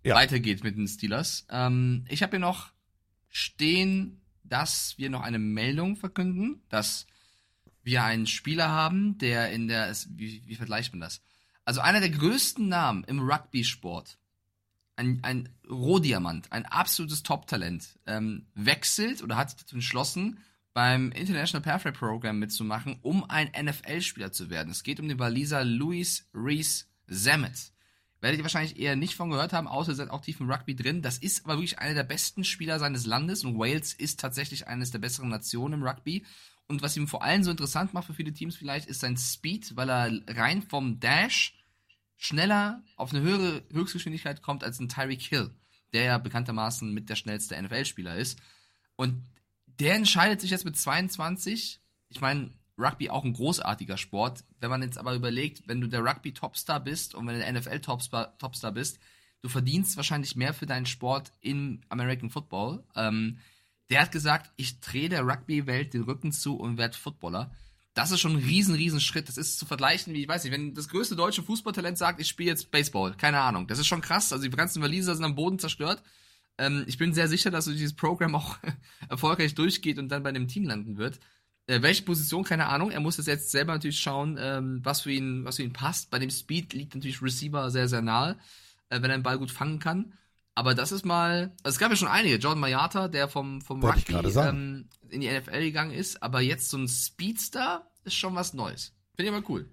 Speaker 5: ja. weitergeht mit den Steelers. Ähm, ich habe hier noch stehen, dass wir noch eine Meldung verkünden, dass wir einen Spieler haben, der in der, wie, wie vergleicht man das? Also einer der größten Namen im Rugby-Sport, ein, ein Rohdiamant, ein absolutes Top-Talent, ähm, wechselt oder hat sich dazu entschlossen, beim International Pathway Program mitzumachen, um ein NFL-Spieler zu werden. Es geht um den Waliser Louis Reese Zamet. Werdet ihr wahrscheinlich eher nicht von gehört haben, außer ihr seid auch tief im Rugby drin. Das ist aber wirklich einer der besten Spieler seines Landes und Wales ist tatsächlich eines der besseren Nationen im Rugby. Und was ihm vor allem so interessant macht für viele Teams vielleicht, ist sein Speed, weil er rein vom Dash schneller auf eine höhere Höchstgeschwindigkeit kommt als ein Tyreek Hill, der ja bekanntermaßen mit der schnellste NFL-Spieler ist. Und der entscheidet sich jetzt mit 22. Ich meine, Rugby auch ein großartiger Sport. Wenn man jetzt aber überlegt, wenn du der Rugby-Topstar bist und wenn du der NFL-Topstar Topstar bist, du verdienst wahrscheinlich mehr für deinen Sport im American Football. Ähm, der hat gesagt, ich drehe der Rugby-Welt den Rücken zu und werde Footballer. Das ist schon ein riesen, riesen Schritt. Das ist zu vergleichen, wie, ich weiß nicht, wenn das größte deutsche Fußballtalent sagt, ich spiele jetzt Baseball. Keine Ahnung. Das ist schon krass. Also die ganzen Waliser sind am Boden zerstört. Ähm, ich bin sehr sicher, dass dieses Programm auch erfolgreich durchgeht und dann bei dem Team landen wird. Äh, welche Position, keine Ahnung. Er muss jetzt selber natürlich schauen, ähm, was für ihn, was für ihn passt. Bei dem Speed liegt natürlich Receiver sehr, sehr nahe, äh, wenn er den Ball gut fangen kann. Aber das ist mal, also es gab ja schon einige. Jordan Mayata, der vom, vom Rugby ähm, in die NFL gegangen ist, aber jetzt so ein Speedster ist schon was Neues. Finde ich aber cool.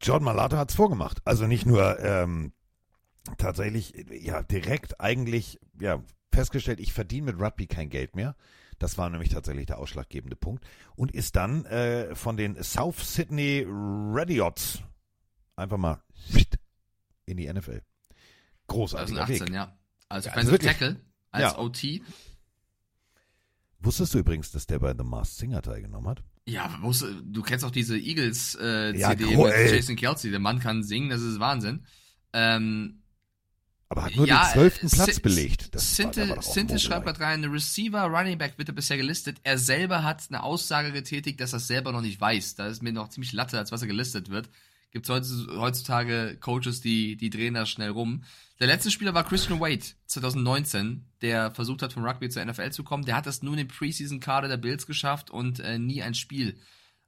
Speaker 4: Jordan Mayata hat es vorgemacht. Also nicht nur ähm, tatsächlich, ja, direkt eigentlich, ja, festgestellt, ich verdiene mit Rugby kein Geld mehr. Das war nämlich tatsächlich der ausschlaggebende Punkt. Und ist dann äh, von den South Sydney Radiots einfach mal in die NFL. Großartig.
Speaker 5: 2018, Weg. ja. Also, ja, also Tackle als ja. OT.
Speaker 4: Wusstest du übrigens, dass der bei The Masked Singer teilgenommen hat?
Speaker 5: Ja, musst, du kennst auch diese Eagles-CD äh, ja, mit ey. Jason Kelsey. Der Mann kann singen, das ist Wahnsinn. Ähm,
Speaker 4: aber hat nur ja, den zwölften Platz belegt.
Speaker 5: Sinte, schreibt gerade rein, Receiver, Running Back wird er bisher gelistet. Er selber hat eine Aussage getätigt, dass er es selber noch nicht weiß. Da ist mir noch ziemlich Latte, als was er gelistet wird. Gibt es heutzutage Coaches, die, die drehen da schnell rum. Der letzte Spieler war Christian Wade 2019, der versucht hat, vom Rugby zur NFL zu kommen. Der hat das nur in den Preseason-Kader der Bills geschafft und äh, nie ein Spiel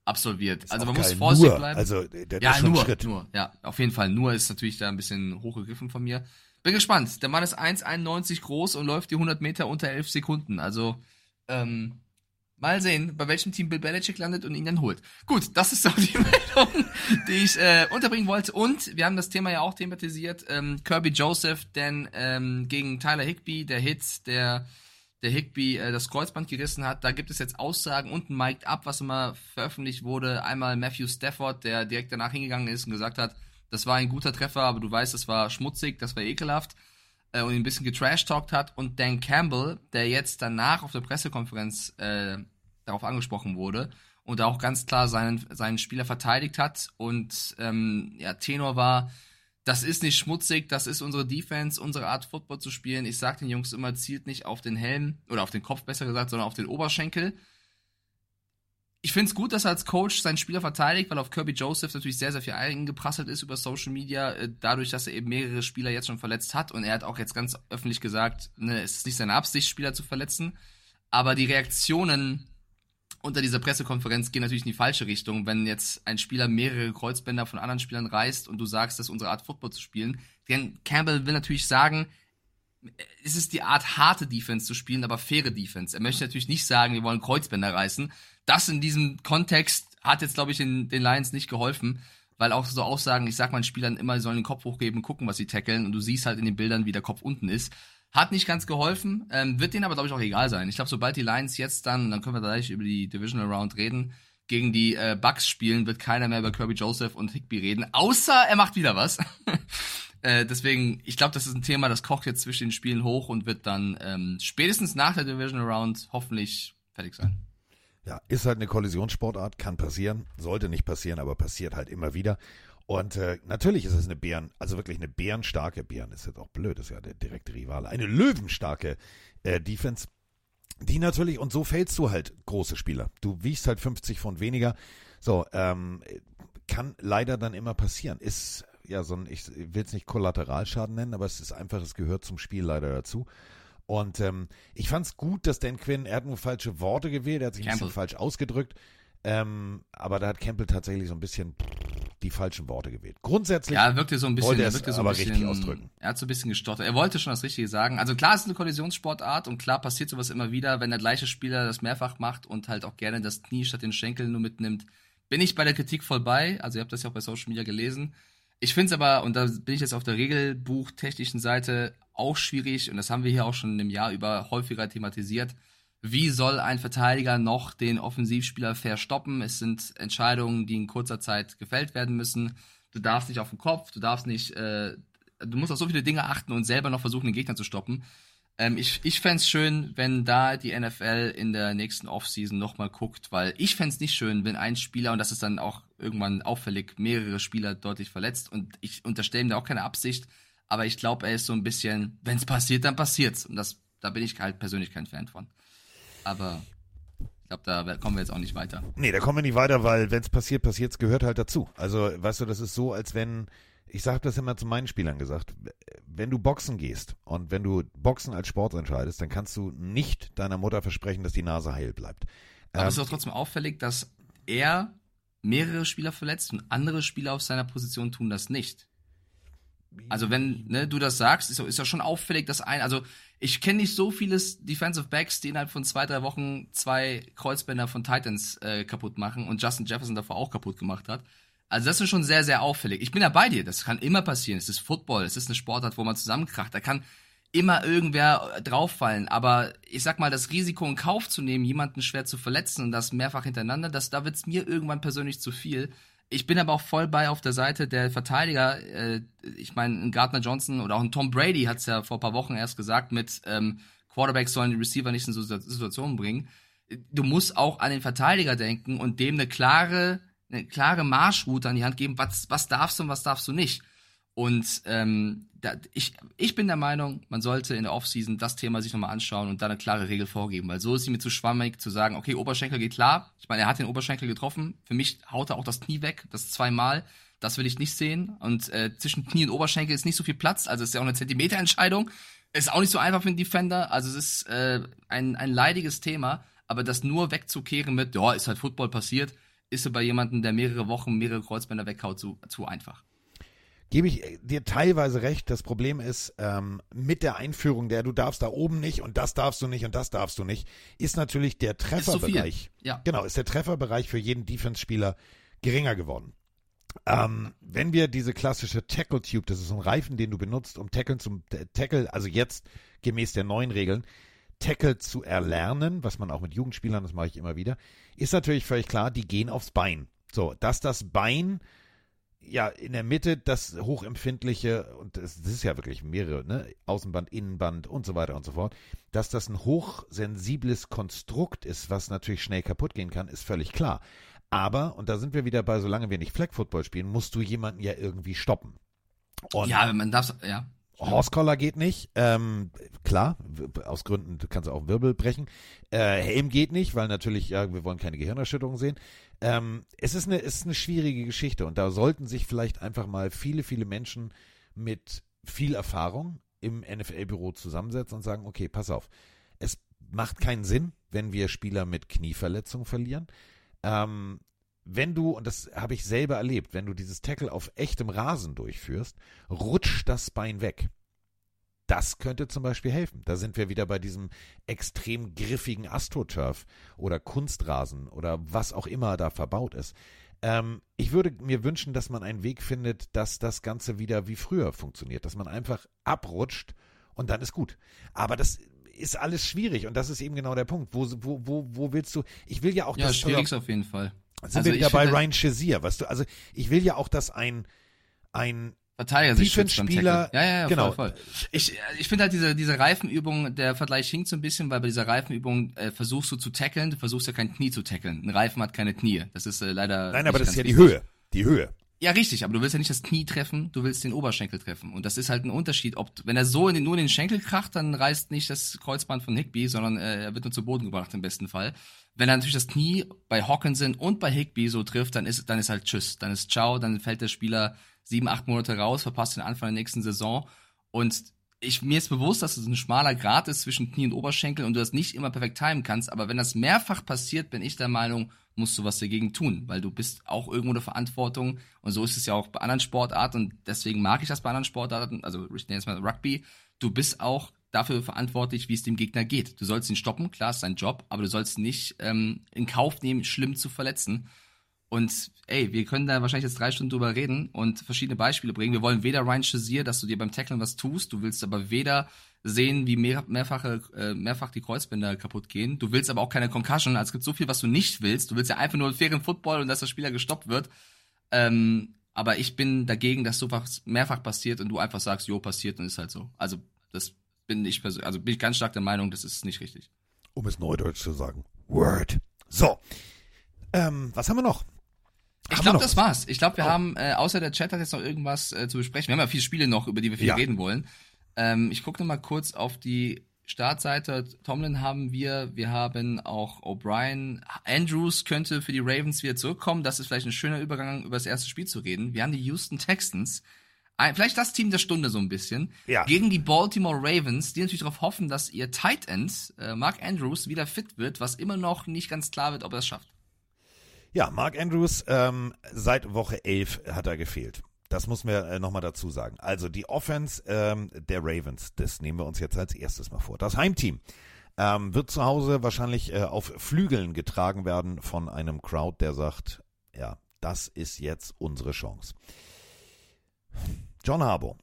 Speaker 5: absolviert. Also man muss vorsichtig nur, bleiben.
Speaker 4: Also der,
Speaker 5: ja, nur, Schritt. nur, ja, auf jeden Fall. Nur ist natürlich da ein bisschen hochgegriffen von mir. Bin gespannt. Der Mann ist 1,91 groß und läuft die 100 Meter unter 11 Sekunden. Also ähm, Mal sehen, bei welchem Team Bill Belichick landet und ihn dann holt. Gut, das ist so die Meldung, die ich äh, unterbringen wollte. Und wir haben das Thema ja auch thematisiert. Ähm, Kirby Joseph, denn ähm, gegen Tyler Higby, der Hit, der der Higby äh, das Kreuzband gerissen hat. Da gibt es jetzt Aussagen und ein Mic'd Up, was immer veröffentlicht wurde. Einmal Matthew Stafford, der direkt danach hingegangen ist und gesagt hat, das war ein guter Treffer, aber du weißt, das war schmutzig, das war ekelhaft äh, und ihn ein bisschen getrashtalkt hat. Und Dan Campbell, der jetzt danach auf der Pressekonferenz äh, darauf angesprochen wurde und auch ganz klar seinen, seinen Spieler verteidigt hat. Und ähm, ja, Tenor war, das ist nicht schmutzig, das ist unsere Defense, unsere Art Football zu spielen. Ich sag den Jungs immer, zielt nicht auf den Helm oder auf den Kopf besser gesagt, sondern auf den Oberschenkel. Ich finde es gut, dass er als Coach seinen Spieler verteidigt, weil auf Kirby Joseph natürlich sehr, sehr viel eingeprasselt ist über Social Media, äh, dadurch, dass er eben mehrere Spieler jetzt schon verletzt hat. Und er hat auch jetzt ganz öffentlich gesagt, ne, es ist nicht seine Absicht, Spieler zu verletzen. Aber die Reaktionen unter dieser Pressekonferenz gehen natürlich in die falsche Richtung. Wenn jetzt ein Spieler mehrere Kreuzbänder von anderen Spielern reißt und du sagst, das ist unsere Art Football zu spielen, denn Campbell will natürlich sagen, es ist die Art harte Defense zu spielen, aber faire Defense. Er möchte natürlich nicht sagen, wir wollen Kreuzbänder reißen. Das in diesem Kontext hat jetzt, glaube ich, den, den Lions nicht geholfen, weil auch so Aussagen, ich sag meinen Spielern immer, sie sollen den Kopf hochgeben, gucken, was sie tackeln und du siehst halt in den Bildern, wie der Kopf unten ist. Hat nicht ganz geholfen, ähm, wird denen aber, glaube ich, auch egal sein. Ich glaube, sobald die Lions jetzt dann, dann können wir gleich über die Divisional Round reden, gegen die äh, Bucks spielen, wird keiner mehr über Kirby Joseph und Higby reden, außer er macht wieder was. äh, deswegen, ich glaube, das ist ein Thema, das kocht jetzt zwischen den Spielen hoch und wird dann ähm, spätestens nach der Divisional Round hoffentlich fertig sein.
Speaker 4: Ja, ist halt eine Kollisionssportart, kann passieren, sollte nicht passieren, aber passiert halt immer wieder. Und äh, natürlich ist es eine Bären, also wirklich eine bärenstarke, Bären ist jetzt auch blöd, ist ja der direkte Rivale, eine löwenstarke äh, Defense, die natürlich, und so fällst du halt große Spieler. Du wiegst halt 50 Pfund weniger. So, ähm, kann leider dann immer passieren. Ist ja so ein, ich will es nicht Kollateralschaden nennen, aber es ist einfach, es gehört zum Spiel leider dazu. Und ähm, ich fand es gut, dass Dan Quinn, er hat nur falsche Worte gewählt, er hat sich Campbell. ein bisschen falsch ausgedrückt. Ähm, aber da hat Campbell tatsächlich so ein bisschen die falschen Worte gewählt. Grundsätzlich
Speaker 5: ja, er wirkte so ein bisschen,
Speaker 4: wollte
Speaker 5: er wirkte so
Speaker 4: aber
Speaker 5: bisschen,
Speaker 4: richtig ausdrücken.
Speaker 5: Er hat so ein bisschen gestottert. Er wollte schon das Richtige sagen. Also klar, es ist eine Kollisionssportart und klar passiert sowas immer wieder, wenn der gleiche Spieler das mehrfach macht und halt auch gerne das Knie statt den Schenkel nur mitnimmt. Bin ich bei der Kritik voll bei. Also ihr habt das ja auch bei Social Media gelesen. Ich finde es aber, und da bin ich jetzt auf der regelbuchtechnischen Seite auch schwierig, und das haben wir hier auch schon im Jahr über häufiger thematisiert, wie soll ein Verteidiger noch den Offensivspieler verstoppen? Es sind Entscheidungen, die in kurzer Zeit gefällt werden müssen. Du darfst nicht auf den Kopf, du darfst nicht, äh, du musst auf so viele Dinge achten und selber noch versuchen, den Gegner zu stoppen. Ähm, ich ich fände schön, wenn da die NFL in der nächsten Offseason nochmal guckt, weil ich fände nicht schön, wenn ein Spieler, und das ist dann auch irgendwann auffällig, mehrere Spieler deutlich verletzt und ich unterstelle ihm da auch keine Absicht, aber ich glaube, er ist so ein bisschen, wenn es passiert, dann passiert's. Und das, da bin ich halt persönlich kein Fan von. Aber ich glaube, da kommen wir jetzt auch nicht weiter.
Speaker 4: Nee, da kommen wir nicht weiter, weil wenn es passiert, passiert es gehört halt dazu. Also, weißt du, das ist so, als wenn, ich sage das immer zu meinen Spielern gesagt, wenn du Boxen gehst und wenn du Boxen als Sport entscheidest, dann kannst du nicht deiner Mutter versprechen, dass die Nase heil bleibt.
Speaker 5: Aber ähm, es ist auch trotzdem auffällig, dass er mehrere Spieler verletzt und andere Spieler auf seiner Position tun das nicht. Also wenn ne, du das sagst, ist, ist ja schon auffällig, dass ein, also ich kenne nicht so viele Defensive Backs, die innerhalb von zwei, drei Wochen zwei Kreuzbänder von Titans äh, kaputt machen und Justin Jefferson davor auch kaputt gemacht hat. Also das ist schon sehr, sehr auffällig. Ich bin ja bei dir, das kann immer passieren. Es ist Football, es ist eine Sportart, wo man zusammenkracht. Da kann immer irgendwer drauffallen. Aber ich sag mal, das Risiko in Kauf zu nehmen, jemanden schwer zu verletzen und das mehrfach hintereinander, das, da wird's mir irgendwann persönlich zu viel. Ich bin aber auch voll bei auf der Seite der Verteidiger. Äh, ich meine, Gardner Johnson oder auch ein Tom Brady hat es ja vor ein paar Wochen erst gesagt, mit ähm, Quarterbacks sollen die Receiver nicht in so Situationen bringen. Du musst auch an den Verteidiger denken und dem eine klare, eine klare Marschroute an die Hand geben, was, was darfst du und was darfst du nicht. Und ähm, da, ich, ich bin der Meinung, man sollte in der Offseason das Thema sich nochmal anschauen und da eine klare Regel vorgeben, weil so ist sie mir zu schwammig zu sagen, okay, Oberschenkel geht klar. Ich meine, er hat den Oberschenkel getroffen. Für mich haut er auch das Knie weg, das zweimal. Das will ich nicht sehen. Und äh, zwischen Knie und Oberschenkel ist nicht so viel Platz, also ist ja auch eine Zentimeterentscheidung. Ist auch nicht so einfach für den Defender. Also es ist äh, ein, ein leidiges Thema, aber das nur wegzukehren mit, ja, ist halt Football passiert, ist so bei jemandem, der mehrere Wochen mehrere Kreuzbänder weghaut, zu, zu einfach
Speaker 4: gebe ich dir teilweise recht. Das Problem ist, ähm, mit der Einführung der, du darfst da oben nicht und das darfst du nicht und das darfst du nicht, ist natürlich der Trefferbereich.
Speaker 5: So ja.
Speaker 4: Genau, ist der Trefferbereich für jeden Defense-Spieler geringer geworden. Ähm, wenn wir diese klassische Tackle Tube, das ist ein Reifen, den du benutzt, um Tackle zum Tackle, also jetzt gemäß der neuen Regeln, Tackle zu erlernen, was man auch mit Jugendspielern, das mache ich immer wieder, ist natürlich völlig klar, die gehen aufs Bein. So, dass das Bein ja, in der Mitte das hochempfindliche, und das, ist ja wirklich mehrere, ne, Außenband, Innenband und so weiter und so fort, dass das ein hochsensibles Konstrukt ist, was natürlich schnell kaputt gehen kann, ist völlig klar. Aber, und da sind wir wieder bei, solange wir nicht Flag Football spielen, musst du jemanden ja irgendwie stoppen.
Speaker 5: Und, ja, man darf, ja.
Speaker 4: Horsecollar geht nicht. Ähm, klar, aus Gründen, du kannst auch einen Wirbel brechen. Äh, Helm geht nicht, weil natürlich, ja, wir wollen keine Gehirnerschütterung sehen. Ähm, es ist eine, es ist eine schwierige Geschichte und da sollten sich vielleicht einfach mal viele, viele Menschen mit viel Erfahrung im NFL-Büro zusammensetzen und sagen, okay, pass auf, es macht keinen Sinn, wenn wir Spieler mit Knieverletzung verlieren. Ähm, wenn du, und das habe ich selber erlebt, wenn du dieses Tackle auf echtem Rasen durchführst, rutscht das Bein weg. Das könnte zum Beispiel helfen. Da sind wir wieder bei diesem extrem griffigen AstroTurf oder Kunstrasen oder was auch immer da verbaut ist. Ähm, ich würde mir wünschen, dass man einen Weg findet, dass das Ganze wieder wie früher funktioniert, dass man einfach abrutscht und dann ist gut. Aber das ist alles schwierig und das ist eben genau der Punkt. Wo, wo, wo, wo willst du? Ich will ja auch
Speaker 5: Ja, schwierig auf jeden Fall.
Speaker 4: Sind
Speaker 5: Also
Speaker 4: wir wieder bei Ryan Shazier, weißt du? Also ich will ja auch, dass ein ein
Speaker 5: Verteidiger sich schützt Tackle. Ja, ja, ja,
Speaker 4: genau,
Speaker 5: voll, voll. Ich, ich finde halt diese, diese Reifenübung, der Vergleich hinkt so ein bisschen, weil bei dieser Reifenübung äh, versuchst du zu tackeln, du versuchst ja kein Knie zu tackeln. Ein Reifen hat keine Knie. Das ist äh, leider.
Speaker 4: Nein, aber das ist ja die
Speaker 5: wichtig.
Speaker 4: Höhe, die Höhe.
Speaker 5: Ja, richtig, aber du willst ja nicht das Knie treffen, du willst den Oberschenkel treffen. Und das ist halt ein Unterschied. Ob, wenn er so in den, nur in den Schenkel kracht, dann reißt nicht das Kreuzband von Higby, sondern äh, er wird nur zu Boden gebracht im besten Fall. Wenn er natürlich das Knie bei Hawkinson und bei Higby so trifft, dann ist, dann ist halt Tschüss. Dann ist Ciao, dann fällt der Spieler sieben, acht Monate raus, verpasst den Anfang der nächsten Saison. Und ich, mir ist bewusst, dass es ein schmaler Grad ist zwischen Knie und Oberschenkel und du das nicht immer perfekt timen kannst. Aber wenn das mehrfach passiert, bin ich der Meinung, musst du was dagegen tun, weil du bist auch irgendwo eine Verantwortung und so ist es ja auch bei anderen Sportarten und deswegen mag ich das bei anderen Sportarten, also ich nenne es mal Rugby, du bist auch dafür verantwortlich, wie es dem Gegner geht. Du sollst ihn stoppen, klar ist dein Job, aber du sollst nicht ähm, in Kauf nehmen, schlimm zu verletzen. Und ey, wir können da wahrscheinlich jetzt drei Stunden drüber reden und verschiedene Beispiele bringen. Wir wollen weder Ryan Shazier, dass du dir beim Tacklen was tust, du willst aber weder sehen, wie mehr, mehrfache, äh, mehrfach die Kreuzbänder kaputt gehen. Du willst aber auch keine Concussion. Also es gibt so viel, was du nicht willst. Du willst ja einfach nur einen fairen Football und dass der Spieler gestoppt wird. Ähm, aber ich bin dagegen, dass sowas mehrfach passiert und du einfach sagst, jo, passiert und ist halt so. Also das bin ich persönlich, also bin ich ganz stark der Meinung, das ist nicht richtig.
Speaker 4: Um es neudeutsch zu sagen. Word. So. Ähm, was haben wir noch?
Speaker 5: Ich glaube, das war's. Ich glaube, wir haben, äh, außer der Chat hat jetzt noch irgendwas äh, zu besprechen. Wir haben ja viele Spiele noch, über die wir viel
Speaker 4: Ja.
Speaker 5: reden wollen. Ähm, ich gucke mal kurz auf die Startseite. Tomlin haben wir, wir haben auch O'Brien. Andrews könnte für die Ravens wieder zurückkommen. Das ist vielleicht ein schöner Übergang, über das erste Spiel zu reden. Wir haben die Houston Texans. Vielleicht das Team der Stunde so ein bisschen.
Speaker 4: Ja.
Speaker 5: Gegen die Baltimore Ravens, die natürlich darauf hoffen, dass ihr Tight End, äh, Mark Andrews, wieder fit wird, was immer noch nicht ganz klar wird, ob er es schafft.
Speaker 4: Ja, Mark Andrews, ähm, seit Woche 11 hat er gefehlt. Das muss man äh, nochmal dazu sagen. Also die Offense ähm, der Ravens, das nehmen wir uns jetzt als erstes mal vor. Das Heimteam ähm, wird zu Hause wahrscheinlich äh, auf Flügeln getragen werden von einem Crowd, der sagt, ja, das ist jetzt unsere Chance. John Harbour,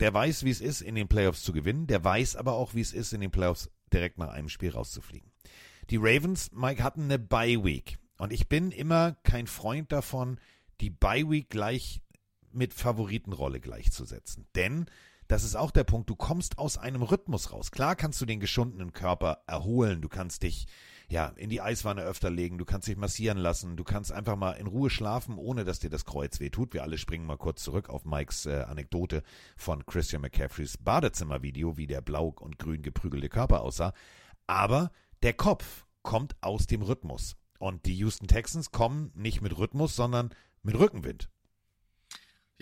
Speaker 4: der weiß, wie es ist, in den Playoffs zu gewinnen, der weiß aber auch, wie es ist, in den Playoffs direkt nach einem Spiel rauszufliegen. Die Ravens, Mike, hatten eine Bye-Week. Und ich bin immer kein Freund davon, die Bye-Week gleich mit Favoritenrolle gleichzusetzen. Denn das ist auch der Punkt, du kommst aus einem Rhythmus raus. Klar kannst du den geschundenen Körper erholen, du kannst dich ja in die Eiswanne öfter legen, du kannst dich massieren lassen, du kannst einfach mal in Ruhe schlafen, ohne dass dir das Kreuz wehtut. Wir alle springen mal kurz zurück auf Mikes äh, Anekdote von Christian McCaffreys Badezimmervideo, wie der blau und grün geprügelte Körper aussah. Aber der Kopf kommt aus dem Rhythmus. Und die Houston Texans kommen nicht mit Rhythmus, sondern mit Rückenwind.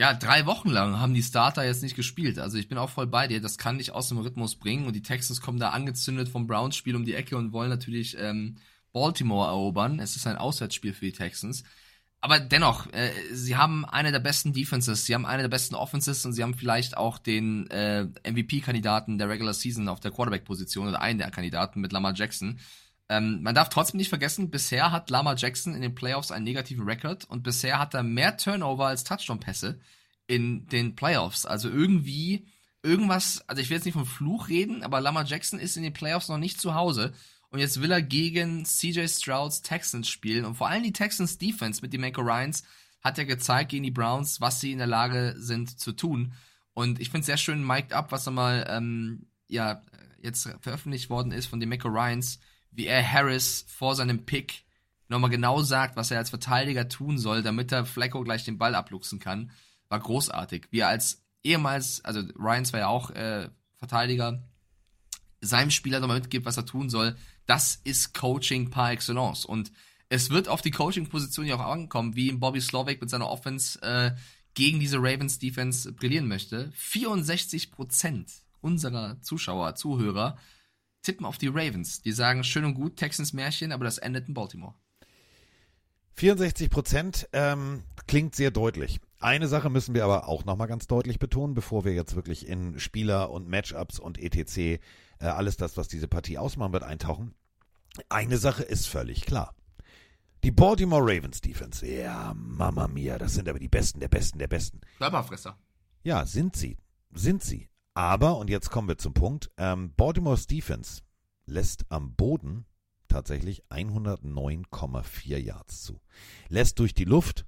Speaker 5: Ja, drei Wochen lang haben die Starter jetzt nicht gespielt. Also ich bin auch voll bei dir. Das kann dich aus dem Rhythmus bringen. Und die Texans kommen da angezündet vom Browns-Spiel um die Ecke und wollen natürlich ähm, Baltimore erobern. Es ist ein Auswärtsspiel für die Texans. Aber dennoch, äh, sie haben eine der besten Defenses, sie haben eine der besten Offenses und sie haben vielleicht auch den äh, MVP-Kandidaten der Regular Season auf der Quarterback-Position oder einen der Kandidaten mit Lamar Jackson. Ähm, man darf trotzdem nicht vergessen, bisher hat Lamar Jackson in den Playoffs einen negativen Rekord und bisher hat er mehr Turnover als Touchdown-Pässe in den Playoffs. Also irgendwie, irgendwas, also ich will jetzt nicht vom Fluch reden, aber Lamar Jackson ist in den Playoffs noch nicht zu Hause. Und jetzt will er gegen CJ Strouds Texans spielen. Und vor allem die Texans Defense mit den Mako Ryans hat ja gezeigt gegen die Browns, was sie in der Lage sind zu tun. Und ich finde es sehr schön mic'd up, was nochmal, ähm, ja, jetzt veröffentlicht worden ist von den Mako Ryans, wie er Harris vor seinem Pick nochmal genau sagt, was er als Verteidiger tun soll, damit er Flacco gleich den Ball abluchsen kann. War großartig. Wie er als ehemals, also Ryans war ja auch äh, Verteidiger, seinem Spieler nochmal mitgibt, was er tun soll, das ist Coaching par excellence. Und es wird auf die Coaching-Position ja auch ankommen, wie Bobby Slovic mit seiner Offense äh, gegen diese Ravens-Defense brillieren möchte. 64% unserer Zuschauer, Zuhörer tippen auf die Ravens. Die sagen, schön und gut, Texans Märchen, aber das endet in Baltimore.
Speaker 4: 64 Prozent ähm, klingt sehr deutlich. Eine Sache müssen wir aber auch nochmal ganz deutlich betonen, bevor wir jetzt wirklich in Spieler und Matchups und etc. Äh, alles das, was diese Partie ausmachen wird, eintauchen. Eine Sache ist völlig klar. Die Baltimore Ravens Defense, ja, Mama mia, das sind aber die Besten der Besten der Besten.
Speaker 5: Körperfresser.
Speaker 4: Ja, sind sie. Sind sie. Aber, und jetzt kommen wir zum Punkt, ähm, Baltimore's Defense lässt am Boden tatsächlich 109,4 Yards zu. Lässt durch die Luft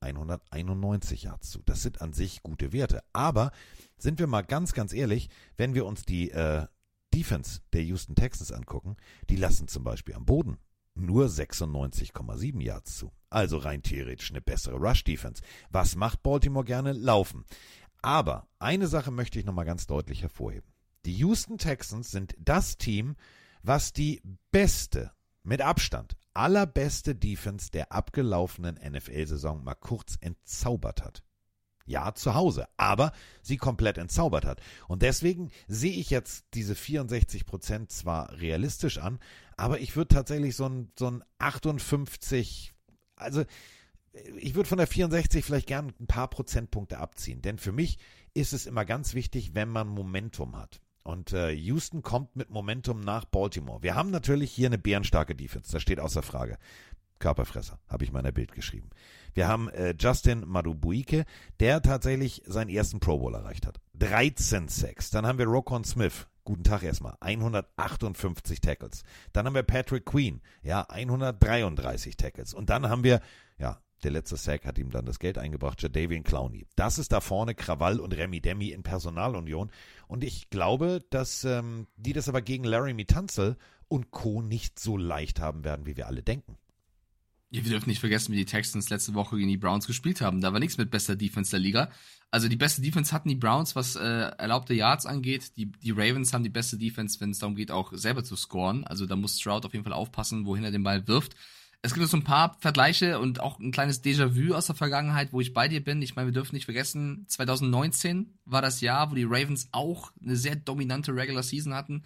Speaker 4: 191 Yards zu. Das sind an sich gute Werte. Aber sind wir mal ganz, ganz ehrlich, wenn wir uns die äh, Defense der Houston Texans angucken, die lassen zum Beispiel am Boden nur 96,7 Yards zu. Also rein theoretisch eine bessere Rush-Defense. Was macht Baltimore gerne? Laufen. Aber eine Sache möchte ich nochmal ganz deutlich hervorheben. Die Houston Texans sind das Team, was die beste, mit Abstand, allerbeste Defense der abgelaufenen NFL-Saison mal kurz entzaubert hat. Ja, zu Hause, aber sie komplett entzaubert hat. Und deswegen sehe ich jetzt diese 64 Prozent zwar realistisch an, aber ich würde tatsächlich so ein, so ein 58, also ich würde von der 64 vielleicht gern ein paar Prozentpunkte abziehen, denn für mich ist es immer ganz wichtig, wenn man Momentum hat. Und äh, Houston kommt mit Momentum nach Baltimore. Wir haben natürlich hier eine bärenstarke Defense, das steht außer Frage. Körperfresser, habe ich meiner Bild geschrieben. Wir haben äh, Justin Madubuike, der tatsächlich seinen ersten Pro Bowl erreicht hat. 13 Sacks. Dann haben wir Rokon Smith. Guten Tag erstmal. 158 Tackles. Dann haben wir Patrick Queen. Ja, 133 Tackles. Und dann haben wir, ja, der letzte Sack hat ihm dann das Geld eingebracht, Jadavian Clowney. Das ist da vorne Krawall und Remy Demi in Personalunion. Und ich glaube, dass ähm, die das aber gegen Larry Mitanzel und Co. nicht so leicht haben werden, wie wir alle denken.
Speaker 5: Wir dürfen nicht vergessen, wie die Texans letzte Woche gegen die Browns gespielt haben. Da war nichts mit bester Defense der Liga. Also die beste Defense hatten die Browns, was äh, erlaubte Yards angeht. Die, die Ravens haben die beste Defense, wenn es darum geht, auch selber zu scoren. Also da muss Stroud auf jeden Fall aufpassen, wohin er den Ball wirft. Es gibt so ein paar Vergleiche und auch ein kleines Déjà-vu aus der Vergangenheit, wo ich bei dir bin. Ich meine, wir dürfen nicht vergessen, 2019 war das Jahr, wo die Ravens auch eine sehr dominante Regular Season hatten,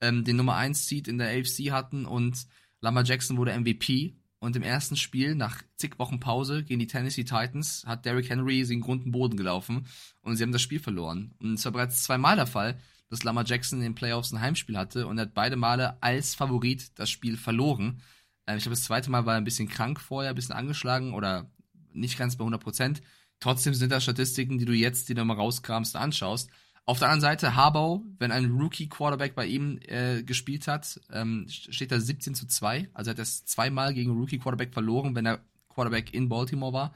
Speaker 5: ähm, den Nummer 1 Seed in der AFC hatten und Lamar Jackson wurde MVP. Und im ersten Spiel, nach zig Wochen Pause gegen die Tennessee Titans, hat Derrick Henry den Grund und Boden gelaufen und sie haben das Spiel verloren. Und es war bereits zweimal der Fall, dass Lamar Jackson in den Playoffs ein Heimspiel hatte und er hat beide Male als Favorit das Spiel verloren. Äh, ich glaube, das zweite Mal war er ein bisschen krank vorher, ein bisschen angeschlagen oder nicht ganz bei 100 Prozent. Trotzdem sind das Statistiken, die du jetzt, die du mal rauskramst, anschaust. Auf der anderen Seite, Harbaugh, wenn ein Rookie-Quarterback bei ihm äh, gespielt hat, ähm, steht da 17 zu 2. Also hat er zweimal gegen Rookie-Quarterback verloren, wenn er Quarterback in Baltimore war.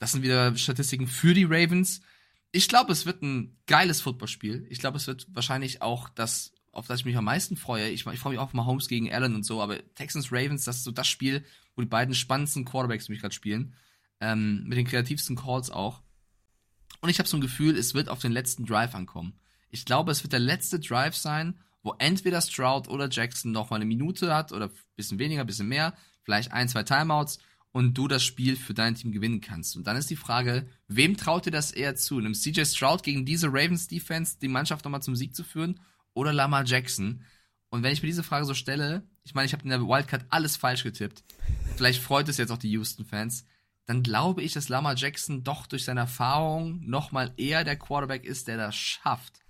Speaker 5: Das sind wieder Statistiken für die Ravens. Ich glaube, es wird ein geiles Footballspiel. Ich glaube, es wird wahrscheinlich auch das auf das ich mich am meisten freue. Ich, ich freue mich auch auf Mahomes gegen Allen und so, aber Texans Ravens, das ist so das Spiel, wo die beiden spannendsten Quarterbacks mich gerade spielen. Ähm, mit den kreativsten Calls auch. Und ich habe so ein Gefühl, es wird auf den letzten Drive ankommen. Ich glaube, es wird der letzte Drive sein, wo entweder Stroud oder Jackson noch mal eine Minute hat oder ein bisschen weniger, ein bisschen mehr, vielleicht ein, zwei Timeouts und du das Spiel für dein Team gewinnen kannst. Und dann ist die Frage, wem traut dir das eher zu? Einem CJ Stroud gegen diese Ravens Defense die Mannschaft nochmal zum Sieg zu führen oder Lamar Jackson? Und wenn ich mir diese Frage so stelle, ich meine, ich habe in der Wildcard alles falsch getippt. Vielleicht freut es jetzt auch die Houston-Fans. Dann glaube ich, dass Lamar Jackson doch durch seine Erfahrung nochmal eher der Quarterback ist, der das schafft.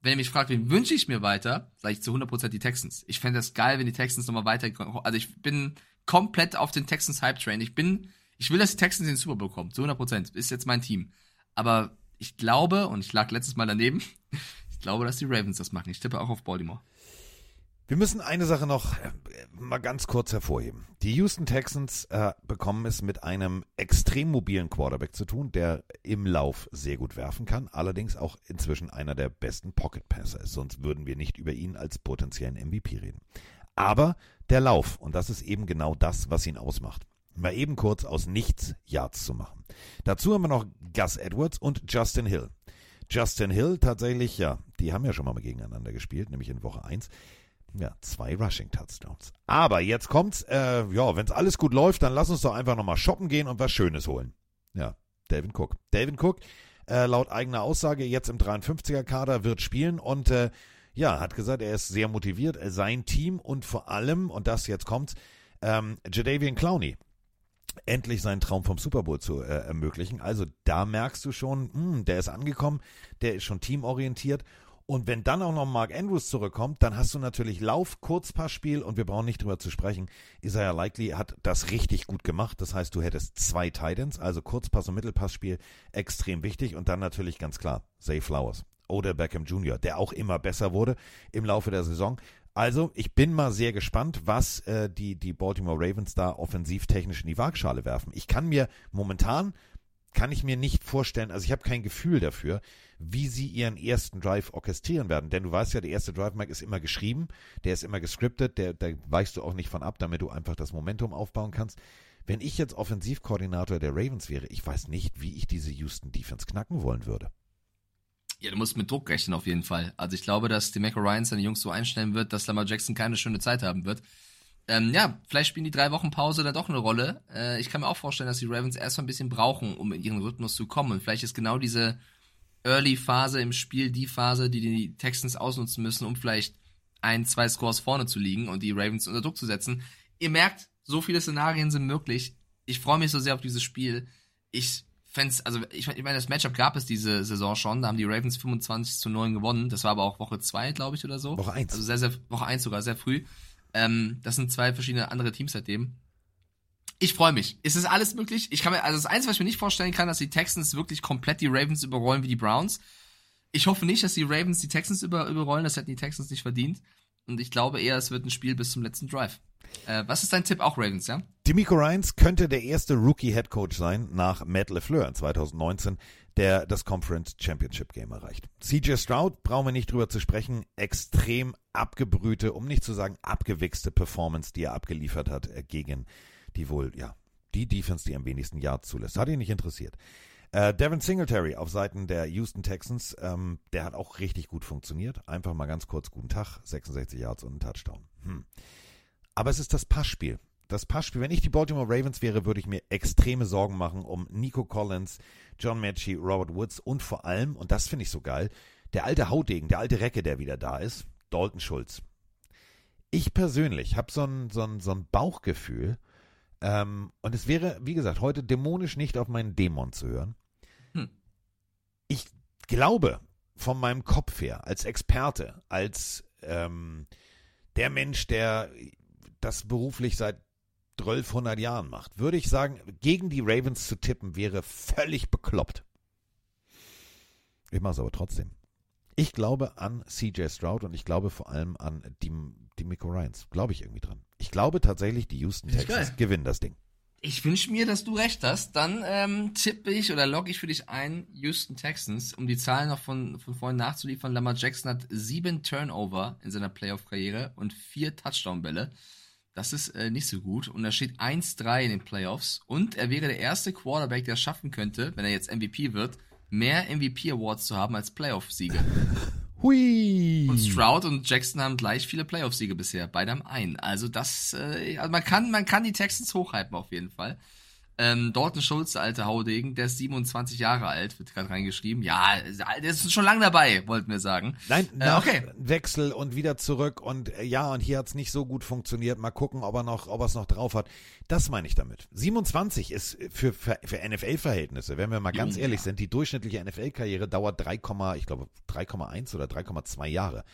Speaker 5: Wenn ihr mich fragt, wen wünsche ich mir weiter, sage ich zu 100% die Texans. Ich fände das geil, wenn die Texans nochmal weiter, also ich bin komplett auf den Texans Hype Train. Ich bin, ich will, dass die Texans den Super Bowl kommen, zu 100%. Ist jetzt mein Team. Aber ich glaube, und ich lag letztes Mal daneben, glaube, dass die Ravens das machen. Ich tippe auch auf Baltimore.
Speaker 4: Wir müssen eine Sache noch äh, mal ganz kurz hervorheben. Die Houston Texans äh, bekommen es mit einem extrem mobilen Quarterback zu tun, der im Lauf sehr gut werfen kann, allerdings auch inzwischen einer der besten Pocket Passer ist, sonst würden wir nicht über ihn als potenziellen MVP reden. Aber der Lauf, und das ist eben genau das, was ihn ausmacht. Mal eben kurz aus nichts Yards zu machen. Dazu haben wir noch Gus Edwards und Justin Hill. Justin Hill tatsächlich, ja, die haben ja schon mal gegeneinander gespielt, nämlich in Woche 1. Ja, zwei Rushing Touchdowns. Aber jetzt kommt's, äh, ja, wenn's alles gut läuft, dann lass uns doch einfach nochmal shoppen gehen und was Schönes holen. Ja, Delvin Cook. Delvin Cook, äh, laut eigener Aussage, jetzt im 53er Kader, wird spielen und äh, ja, hat gesagt, er ist sehr motiviert, äh, sein Team und vor allem, und das jetzt kommt, ähm, Jadavian Clowney endlich seinen Traum vom Super Bowl zu äh, ermöglichen. Also da merkst du schon, mh, der ist angekommen, der ist schon teamorientiert. Und wenn dann auch noch Mark Andrews zurückkommt, dann hast du natürlich Lauf, Kurzpassspiel und wir brauchen nicht drüber zu sprechen. Isaiah Likely hat das richtig gut gemacht. Das heißt, du hättest zwei Titans, also Kurzpass- und Mittelpassspiel, extrem wichtig. Und dann natürlich ganz klar, Zay Flowers oder Beckham Jr., der auch immer besser wurde im Laufe der Saison. Also, ich bin mal sehr gespannt, was äh, die, die Baltimore Ravens da offensivtechnisch in die Waagschale werfen. Ich kann mir momentan, kann ich mir nicht vorstellen, also ich habe kein Gefühl dafür, wie sie ihren ersten Drive orchestrieren werden. Denn du weißt ja, der erste Drive, Mike, ist immer geschrieben, der ist immer gescriptet, der, da weichst du auch nicht von ab, damit du einfach das Momentum aufbauen kannst. Wenn ich jetzt Offensivkoordinator der Ravens wäre, ich weiß nicht, wie ich diese Houston Defense knacken wollen würde.
Speaker 5: Ja, du musst mit Druck rechnen auf jeden Fall. Also ich glaube, dass die Michael Ryan seine Jungs so einstellen wird, dass Lamar Jackson keine schöne Zeit haben wird. Ähm, ja, vielleicht spielen die drei Wochen Pause da doch eine Rolle. Äh, ich kann mir auch vorstellen, dass die Ravens erstmal ein bisschen brauchen, um in ihren Rhythmus zu kommen. Und vielleicht ist genau diese Early-Phase im Spiel die Phase, die die Texans ausnutzen müssen, um vielleicht ein, zwei Scores vorne zu liegen und die Ravens unter Druck zu setzen. Ihr merkt, so viele Szenarien sind möglich. Ich freue mich so sehr auf dieses Spiel. Ich fände also ich, ich meine, das Matchup gab es diese Saison schon, da haben die Ravens 25 zu 9 gewonnen, das war aber auch Woche 2, glaube ich, oder so.
Speaker 4: Woche 1.
Speaker 5: Also sehr, sehr, Woche 1 sogar, sehr früh. Ähm, das sind zwei verschiedene andere Teams seitdem. Ich freue mich. Es ist alles möglich. Ich kann mir, also das Einzige, was ich mir nicht vorstellen kann, dass die Texans wirklich komplett die Ravens überrollen wie die Browns. Ich hoffe nicht, dass die Ravens die Texans über, überrollen, das hätten die Texans nicht verdient. Und ich glaube eher, es wird ein Spiel bis zum letzten Drive. Äh, was ist dein Tipp? Auch Ravens, ja?
Speaker 4: Demico Ryans könnte der erste Rookie-Head Coach sein nach Matt LeFleur in 2019, der das Conference Championship Game erreicht. CJ Stroud, brauchen wir nicht drüber zu sprechen, extrem abgebrühte, um nicht zu sagen abgewichste Performance, die er abgeliefert hat äh, gegen die wohl, ja, die Defense, die am wenigsten Yards zulässt. Hat ihn nicht interessiert. Äh, Devin Singletary auf Seiten der Houston Texans, ähm, der hat auch richtig gut funktioniert. Einfach mal ganz kurz guten Tag, 66 Yards und ein Touchdown. Hm. Aber es ist das Passspiel. Das Passspiel, wenn ich die Baltimore Ravens wäre, würde ich mir extreme Sorgen machen um Nico Collins, John Matchy, Robert Woods und vor allem, und das finde ich so geil, der alte Hautdegen, der alte Recke, der wieder da ist, Dalton Schulz. Ich persönlich habe so ein, so, so Bauchgefühl, ähm, und es wäre, wie gesagt, heute dämonisch nicht auf meinen Dämon zu hören. Ich glaube, von meinem Kopf her, als Experte, als ähm, der Mensch, der das beruflich seit 1200 Jahren macht, würde ich sagen, gegen die Ravens zu tippen wäre völlig bekloppt. Ich mache es aber trotzdem. Ich glaube an CJ Stroud und ich glaube vor allem an die, die Miko Ryans. Glaube ich irgendwie dran. Ich glaube tatsächlich, die Houston Texans gewinnen das Ding.
Speaker 5: Ich wünsche mir, dass du recht hast. Dann ähm, tippe ich oder logge ich für dich ein Houston Texans, um die Zahlen noch von, von vorhin nachzuliefern. Lamar Jackson hat sieben Turnover in seiner Playoff-Karriere und vier Touchdown-Bälle. Das ist äh, nicht so gut. Und da steht 1-3 in den Playoffs. Und er wäre der erste Quarterback, der es schaffen könnte, wenn er jetzt MVP wird, mehr MVP-Awards zu haben als Playoff-Siege.
Speaker 4: Hui!
Speaker 5: Und Stroud und Jackson haben gleich viele Playoff-Siege bisher. Beide haben einen. Also das, äh, also man kann, man kann die Texans hochhypen auf jeden Fall. Ähm, Dalton Schulz, der alte Haudegen, der ist 27 Jahre alt, wird gerade reingeschrieben. Ja, der ist schon lange dabei, wollten wir sagen.
Speaker 4: Nein,
Speaker 5: Äh, okay.
Speaker 4: Wechsel und wieder zurück und äh, ja, und hier hat's nicht so gut funktioniert. Mal gucken, ob er noch, ob er es noch drauf hat. Das meine ich damit. 27 ist für, für, für NFL-Verhältnisse, wenn wir mal ganz
Speaker 5: Jung,
Speaker 4: ehrlich
Speaker 5: ja.
Speaker 4: sind, die durchschnittliche NFL-Karriere dauert 3, ich glaube 3,1 oder 3,2 Jahre.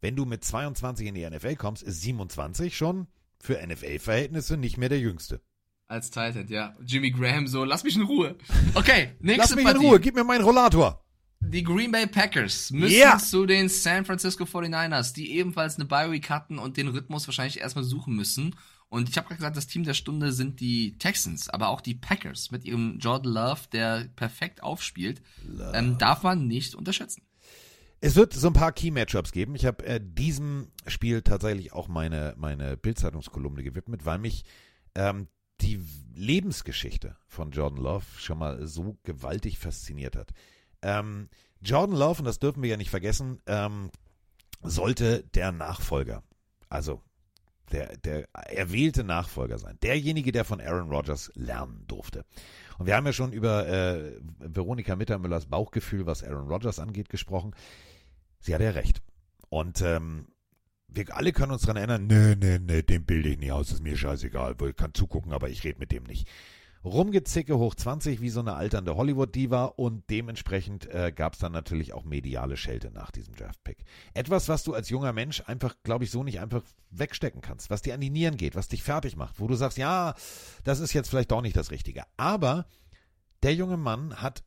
Speaker 4: Wenn du mit 22 in die NFL kommst, ist 27 schon für NFL-Verhältnisse nicht mehr der Jüngste.
Speaker 5: Als Titan, ja. Jimmy Graham so, lass mich in Ruhe. Okay, nächste
Speaker 4: Lass mich
Speaker 5: Partie.
Speaker 4: in Ruhe, gib mir meinen Rollator.
Speaker 5: Die Green Bay Packers müssen
Speaker 4: Ja.
Speaker 5: zu den San Francisco 49ers, die ebenfalls eine Bye Week hatten und den Rhythmus wahrscheinlich erstmal suchen müssen. Und ich habe gerade gesagt, das Team der Stunde sind die Texans, aber auch die Packers mit ihrem Jordan Love, der perfekt aufspielt, ähm, darf man nicht unterschätzen.
Speaker 4: Es wird so ein paar Key-Matchups geben. Ich habe äh, diesem Spiel tatsächlich auch meine, meine Bildzeitungskolumne gewidmet, weil mich ähm, die Lebensgeschichte von Jordan Love schon mal so gewaltig fasziniert hat. Ähm, Jordan Love, und das dürfen wir ja nicht vergessen, ähm, sollte der Nachfolger, also der, der erwählte Nachfolger sein. Derjenige, der von Aaron Rodgers lernen durfte. Und wir haben ja schon über äh, Veronika Mittermüllers Bauchgefühl, was Aaron Rodgers angeht, gesprochen. Sie hatte ja recht. Und ähm, wir alle können uns daran erinnern, nee, nee, nee, den bilde ich nicht aus, ist mir scheißegal, ich kann zugucken, aber ich rede mit dem nicht. Rumgezicke hoch 20 wie so eine alternde Hollywood-Diva und dementsprechend äh, gab es dann natürlich auch mediale Schelte nach diesem Draft-Pick. Etwas, was du als junger Mensch einfach, glaube ich, so nicht einfach wegstecken kannst, was dir an die Nieren geht, was dich fertig macht, wo du sagst, ja, das ist jetzt vielleicht doch nicht das Richtige. Aber der junge Mann hat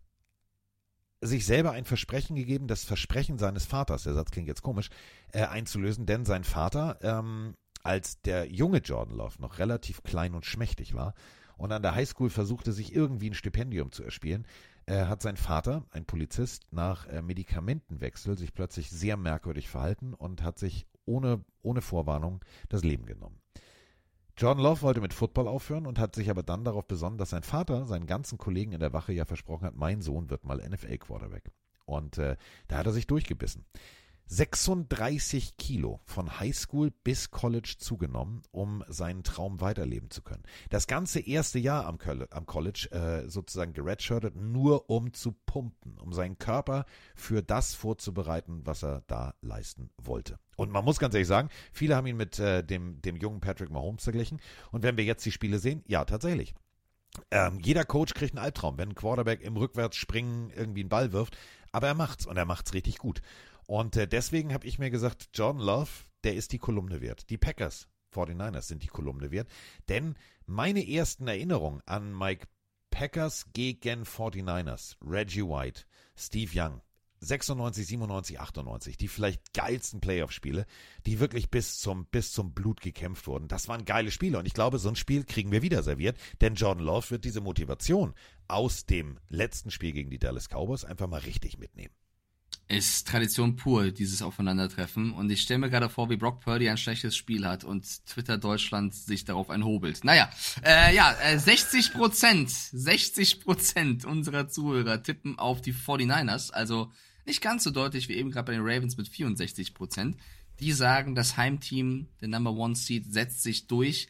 Speaker 4: sich selber ein Versprechen gegeben, das Versprechen seines Vaters, der Satz klingt jetzt komisch, äh, einzulösen, denn sein Vater, ähm, als der junge Jordan Love noch relativ klein und schmächtig war, und an der Highschool versuchte sich irgendwie ein Stipendium zu erspielen, äh, hat sein Vater, ein Polizist, nach äh, Medikamentenwechsel sich plötzlich sehr merkwürdig verhalten und hat sich ohne, ohne Vorwarnung das Leben genommen. Jordan Love wollte mit Football aufhören und hat sich aber dann darauf besonnen, dass sein Vater seinen ganzen Kollegen in der Wache ja versprochen hat, mein Sohn wird mal NFL-Quarterback. Und äh, da hat er sich durchgebissen. 36 Kilo von Highschool bis College zugenommen, um seinen Traum weiterleben zu können. Das ganze erste Jahr am, College äh, sozusagen geredshirtet, nur um zu pumpen, um seinen Körper für das vorzubereiten, was er da leisten wollte. Und man muss ganz ehrlich sagen, viele haben ihn mit äh, dem, dem jungen Patrick Mahomes verglichen. Und wenn wir jetzt die Spiele sehen, ja, tatsächlich. Ähm, jeder Coach kriegt einen Albtraum, wenn ein Quarterback im Rückwärtsspringen irgendwie einen Ball wirft. Aber er macht's und er macht's richtig gut. Und äh, deswegen habe ich mir gesagt, Jordan Love, der ist die Kolumne wert. Die Packers 49ers sind die Kolumne wert. Denn meine ersten Erinnerungen an Mike Packers gegen 49ers, Reggie White, Steve Young, 96, 97, 98, die vielleicht geilsten Playoff-Spiele, die wirklich bis zum, bis zum Blut gekämpft wurden. Das waren geile Spiele und ich glaube, so ein Spiel kriegen wir wieder serviert, denn Jordan Love wird diese Motivation aus dem letzten Spiel gegen die Dallas Cowboys einfach mal richtig mitnehmen
Speaker 5: ist Tradition pur, dieses Aufeinandertreffen. Und ich stelle mir gerade vor, wie Brock Purdy ein schlechtes Spiel hat und Twitter Deutschland sich darauf einhobelt. Naja, äh, ja, äh, 60 Prozent, 60 Prozent unserer Zuhörer tippen auf die 49ers. Also nicht ganz so deutlich wie eben gerade bei den Ravens mit 64 Prozent. Die sagen, das Heimteam, der Number One Seed, setzt sich durch.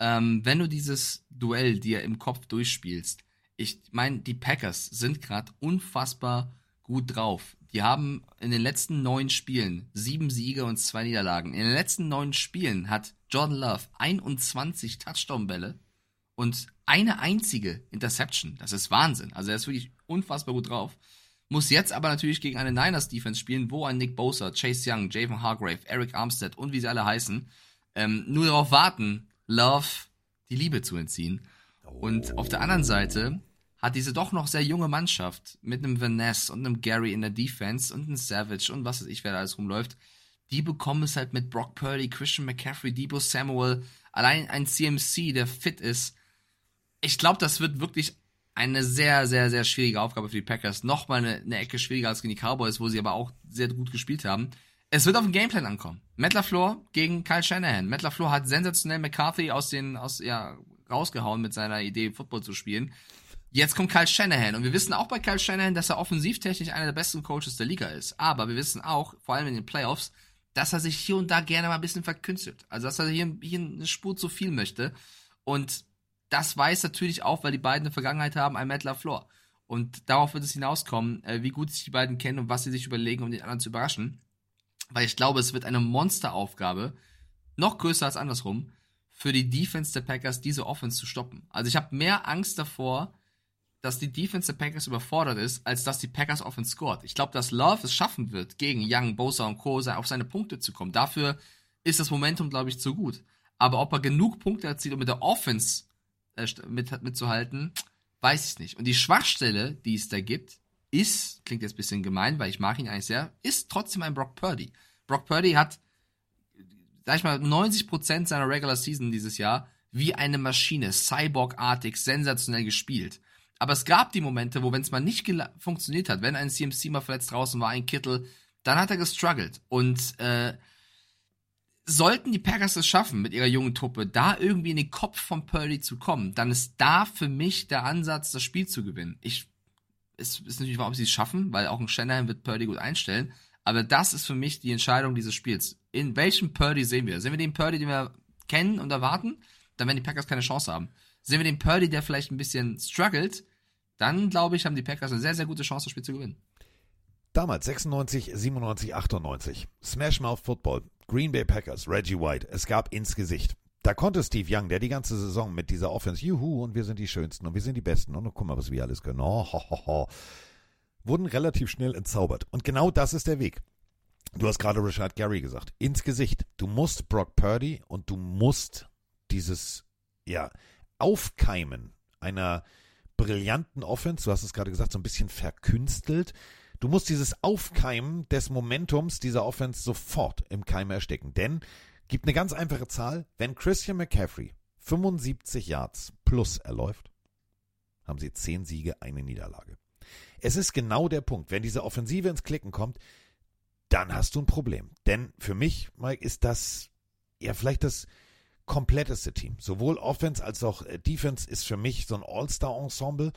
Speaker 5: Ähm, wenn du dieses Duell dir im Kopf durchspielst, ich meine, die Packers sind gerade unfassbar gut drauf die haben in den letzten neun Spielen sieben Siege und zwei Niederlagen. In den letzten neun Spielen hat Jordan Love 21 Touchdown-Bälle und eine einzige Interception. Das ist Wahnsinn. Also er ist wirklich unfassbar gut drauf. Muss jetzt aber natürlich gegen eine Niners-Defense spielen, wo ein Nick Bosa, Chase Young, Javon Hargrave, Eric Armstead und wie sie alle heißen, ähm, nur darauf warten, Love die Liebe zu entziehen. Und auf der anderen Seite hat diese doch noch sehr junge Mannschaft mit einem Vanessa und einem Gary in der Defense und einem Savage und was weiß ich, wer da alles rumläuft, die bekommen es halt mit Brock Purdy, Christian McCaffrey, Debo Samuel, allein ein CMC, der fit ist. Ich glaube, das wird wirklich eine sehr, sehr, sehr schwierige Aufgabe für die Packers. Nochmal eine, eine Ecke schwieriger als gegen die Cowboys, wo sie aber auch sehr gut gespielt haben. Es wird auf den Gameplan ankommen. Matt LaFleur gegen Kyle Shanahan. Matt LaFleur hat sensationell McCarthy aus den, aus, ja, rausgehauen mit seiner Idee, Football zu spielen. Jetzt kommt Kyle Shanahan und wir wissen auch bei Kyle Shanahan, dass er offensivtechnisch einer der besten Coaches der Liga ist. Aber wir wissen auch, vor allem in den Playoffs, dass er sich hier und da gerne mal ein bisschen verkünstelt. Also dass er hier, hier eine Spur zu viel möchte. Und das weiß natürlich auch, weil die beiden eine Vergangenheit haben, ein Matt LaFleur. Und darauf wird es hinauskommen, äh, wie gut sich die beiden kennen und was sie sich überlegen, um den anderen zu überraschen. Weil ich glaube, es wird eine Monsteraufgabe, noch größer als andersrum, für die Defense der Packers, diese Offense zu stoppen. Also ich habe mehr Angst davor, dass die Defense der Packers überfordert ist, als dass die Packers Offense scored. Ich glaube, dass Love es schaffen wird, gegen Young, Bosa und Co. auf seine Punkte zu kommen. Dafür ist das Momentum, glaube ich, zu gut. Aber ob er genug Punkte erzielt, um mit der Offense äh, mit, mitzuhalten, weiß ich nicht. Und die Schwachstelle, die es da gibt, ist, klingt jetzt ein bisschen gemein, weil ich mag ihn eigentlich sehr, ist trotzdem ein Brock Purdy. Brock Purdy hat, sag ich mal, 90% seiner Regular Season dieses Jahr wie eine Maschine, Cyborg-artig, sensationell gespielt. Aber es gab die Momente, wo, wenn es mal nicht funktioniert hat, wenn ein CMC mal verletzt draußen war, ein Kittel, dann hat er gestruggelt. Und äh, sollten die Packers es schaffen, mit ihrer jungen Truppe da irgendwie in den Kopf von Purdy zu kommen, dann ist da für mich der Ansatz, das Spiel zu gewinnen. Ich es ist natürlich wahr, ob sie es schaffen, weil auch ein Shanahan wird Purdy gut einstellen. Aber das ist für mich die Entscheidung dieses Spiels. In welchem Purdy sehen wir? Sehen wir den Purdy, den wir kennen und erwarten? Dann werden die Packers keine Chance haben. Sehen wir den Purdy, der vielleicht ein bisschen struggelt? Dann, glaube ich, haben die Packers eine sehr, sehr gute Chance, das Spiel zu gewinnen.
Speaker 4: Damals 96, 97, 98. Smash Mouth Football. Green Bay Packers, Reggie White. Es gab ins Gesicht. Da konnte Steve Young, der die ganze Saison mit dieser Offense, juhu, und wir sind die Schönsten und wir sind die Besten und guck mal, was wir alles können. Oh, ho, ho, ho, wurden relativ schnell entzaubert. Und genau das ist der Weg. Du hast gerade Richard Gary gesagt. Ins Gesicht. Du musst Brock Purdy und du musst dieses, ja, Aufkeimen einer brillanten Offense, du hast es gerade gesagt, so ein bisschen verkünstelt. Du musst dieses Aufkeimen des Momentums dieser Offense sofort im Keim ersticken. Denn, gibt eine ganz einfache Zahl, wenn Christian McCaffrey 75 Yards plus erläuft, haben sie 10 Siege, eine Niederlage. Es ist genau der Punkt. Wenn diese Offensive ins Klicken kommt, dann hast du ein Problem. Denn für mich, Mike, ist das ja vielleicht das kompletteste Team. Sowohl Offense als auch äh, Defense ist für mich so ein All-Star-Ensemble,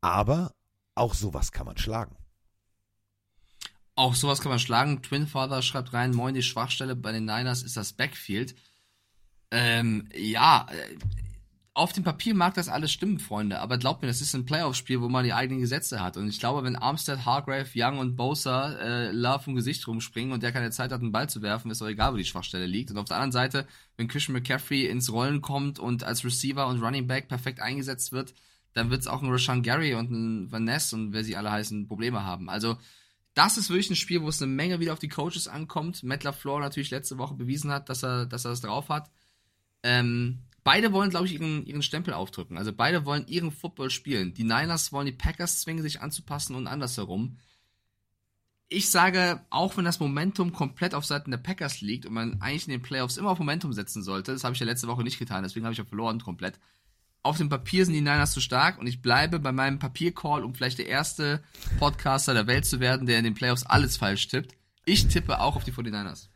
Speaker 4: aber auch sowas kann man schlagen.
Speaker 5: Auch sowas kann man schlagen. Twin Father schreibt rein, moin, die Schwachstelle bei den Niners ist das Backfield. Ähm, ja, äh, auf dem Papier mag das alles stimmen, Freunde, aber glaubt mir, das ist ein Playoff-Spiel, wo man die eigenen Gesetze hat. Und ich glaube, wenn Armstead, Hargrave, Young und Bosa äh, Love vom Gesicht rumspringen und der keine Zeit hat, einen Ball zu werfen, ist doch egal, wo die Schwachstelle liegt. Und auf der anderen Seite, wenn Christian McCaffrey ins Rollen kommt und als Receiver und Running Back perfekt eingesetzt wird, dann wird es auch ein Rashawn Gary und ein Van Ness und wer sie alle heißen, Probleme haben. Also, das ist wirklich ein Spiel, wo es eine Menge wieder auf die Coaches ankommt. Matt LaFleur natürlich letzte Woche bewiesen hat, dass er, dass er das drauf hat. Ähm, beide wollen, glaube ich, ihren, ihren Stempel aufdrücken. Also beide wollen ihren Football spielen. Die Niners wollen die Packers zwingen, sich anzupassen und andersherum. Ich sage, auch wenn das Momentum komplett auf Seiten der Packers liegt und man eigentlich in den Playoffs immer auf Momentum setzen sollte, das habe ich ja letzte Woche nicht getan, deswegen habe ich ja verloren komplett. Auf dem Papier sind die Niners zu stark und ich bleibe bei meinem Papiercall, um vielleicht der erste Podcaster der Welt zu werden, der in den Playoffs alles falsch tippt. Ich tippe auch auf die 49ers.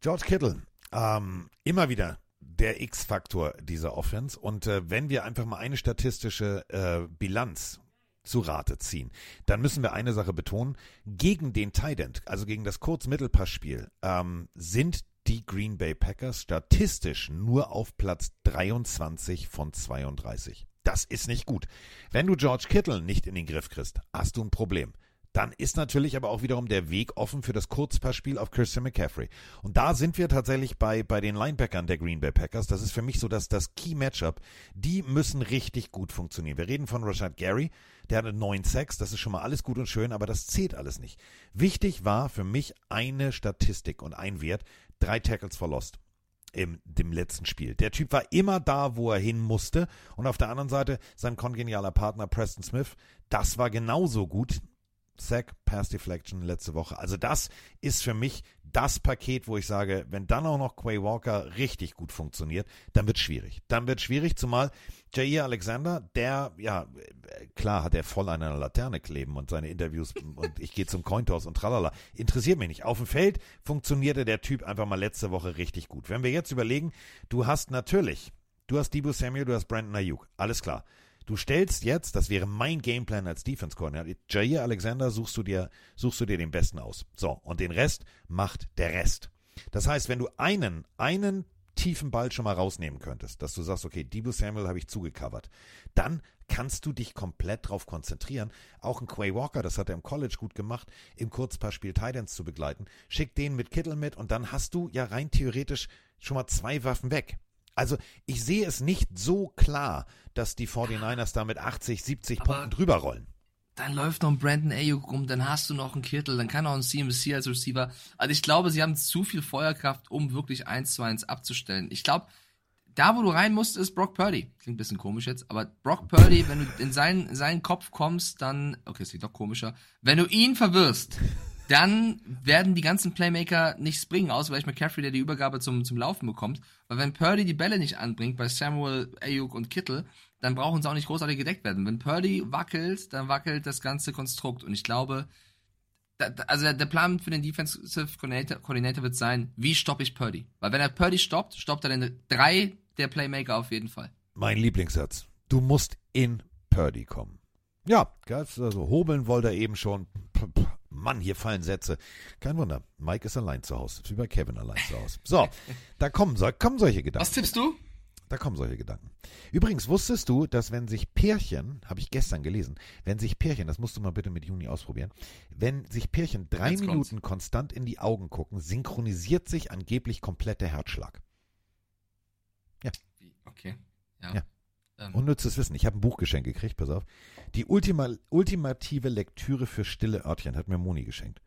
Speaker 4: George Kittle, ähm, immer wieder der X-Faktor dieser Offense. Und äh, wenn wir einfach mal eine statistische äh, Bilanz zu Rate ziehen, dann müssen wir eine Sache betonen. Gegen den Tight also gegen das Kurz-Mittelpassspiel, ähm, sind die Green Bay Packers statistisch nur auf Platz 23 von 32. Das ist nicht gut. Wenn du George Kittle nicht in den Griff kriegst, hast du ein Problem dann ist natürlich aber auch wiederum der Weg offen für das Kurzpassspiel auf Christian McCaffrey. Und da sind wir tatsächlich bei, bei den Linebackern der Green Bay Packers. Das ist für mich so dass das Key Matchup. Die müssen richtig gut funktionieren. Wir reden von Rashad Gary, der hatte neun Sacks, das ist schon mal alles gut und schön, aber das zählt alles nicht. Wichtig war für mich eine Statistik und ein Wert, drei Tackles for Lost im dem letzten Spiel. Der Typ war immer da, wo er hin musste. Und auf der anderen Seite sein kongenialer Partner Preston Smith, das war genauso gut. Sack, Pass Deflection letzte Woche. Also das ist für mich das Paket, wo ich sage, wenn dann auch noch Quay Walker richtig gut funktioniert, dann wird schwierig. Dann wird schwierig, zumal Jair Alexander, der, ja, klar hat er voll an einer Laterne kleben und seine Interviews und ich gehe zum Cointoss und tralala. Interessiert mich nicht. Auf dem Feld funktionierte der Typ einfach mal letzte Woche richtig gut. Wenn wir jetzt überlegen, du hast natürlich, du hast Debo Samuel, du hast Brandon Ayuk. Alles klar. Du stellst jetzt, das wäre mein Gameplan als Defense Coordinator, Jair Alexander suchst du dir, suchst du dir den besten aus. So, und den Rest macht der Rest. Das heißt, wenn du einen, einen tiefen Ball schon mal rausnehmen könntest, dass du sagst, okay, Debo Samuel habe ich zugecovert, dann kannst du dich komplett darauf konzentrieren, auch ein Quay Walker, das hat er im College gut gemacht, im Kurzpassspiel Titans zu begleiten. Schick den mit Kittel mit und dann hast du ja rein theoretisch schon mal zwei Waffen weg. Also ich sehe es nicht so klar, dass die 49ers da mit 80, 70 Aber Punkten drüber rollen.
Speaker 5: Dann läuft noch ein Brandon Ayuk rum, dann hast du noch einen Kittel, dann kann auch ein CMC als Receiver. Also ich glaube, sie haben zu viel Feuerkraft, um wirklich 1 zu 1 abzustellen. Ich glaube, da wo du rein musst, ist Brock Purdy. Klingt ein bisschen komisch jetzt, aber Brock Purdy, wenn du in seinen, seinen Kopf kommst, dann, okay, es klingt doch komischer, wenn du ihn verwirrst, dann werden die ganzen Playmaker nichts bringen, außer vielleicht McCaffrey, der die Übergabe zum, zum Laufen bekommt. Weil wenn Purdy die Bälle nicht anbringt bei Samuel, Ayuk und Kittel, dann brauchen sie auch nicht großartig gedeckt werden. Wenn Purdy wackelt, dann wackelt das ganze Konstrukt. Und ich glaube, da, also der Plan für den Defensive Coordinator, Coordinator wird sein, wie stoppe ich Purdy? Weil wenn er Purdy stoppt, stoppt er den drei der Playmaker auf jeden Fall.
Speaker 4: Mein Lieblingssatz. Du musst in Purdy kommen. Ja, also hobeln wollte er eben schon. Mann, hier fallen Sätze. Kein Wunder. Mike ist allein zu Hause. Ist wie bei Kevin allein zu Hause. So, da kommen, kommen solche Gedanken.
Speaker 5: Was tippst du?
Speaker 4: Da kommen solche Gedanken. Übrigens, wusstest du, dass wenn sich Pärchen, habe ich gestern gelesen, wenn sich Pärchen, das musst du mal bitte mit Juni ausprobieren, wenn sich Pärchen drei
Speaker 5: Jetzt
Speaker 4: Minuten
Speaker 5: kommt's.
Speaker 4: konstant in die Augen gucken, synchronisiert sich angeblich komplett der Herzschlag.
Speaker 5: Okay. Ja.
Speaker 4: Ja.
Speaker 5: Ähm,
Speaker 4: Unnützes Wissen. Ich habe ein Buchgeschenk gekriegt, pass auf. Die Ultima, ultimative Lektüre für stille Örtchen hat mir Moni geschenkt.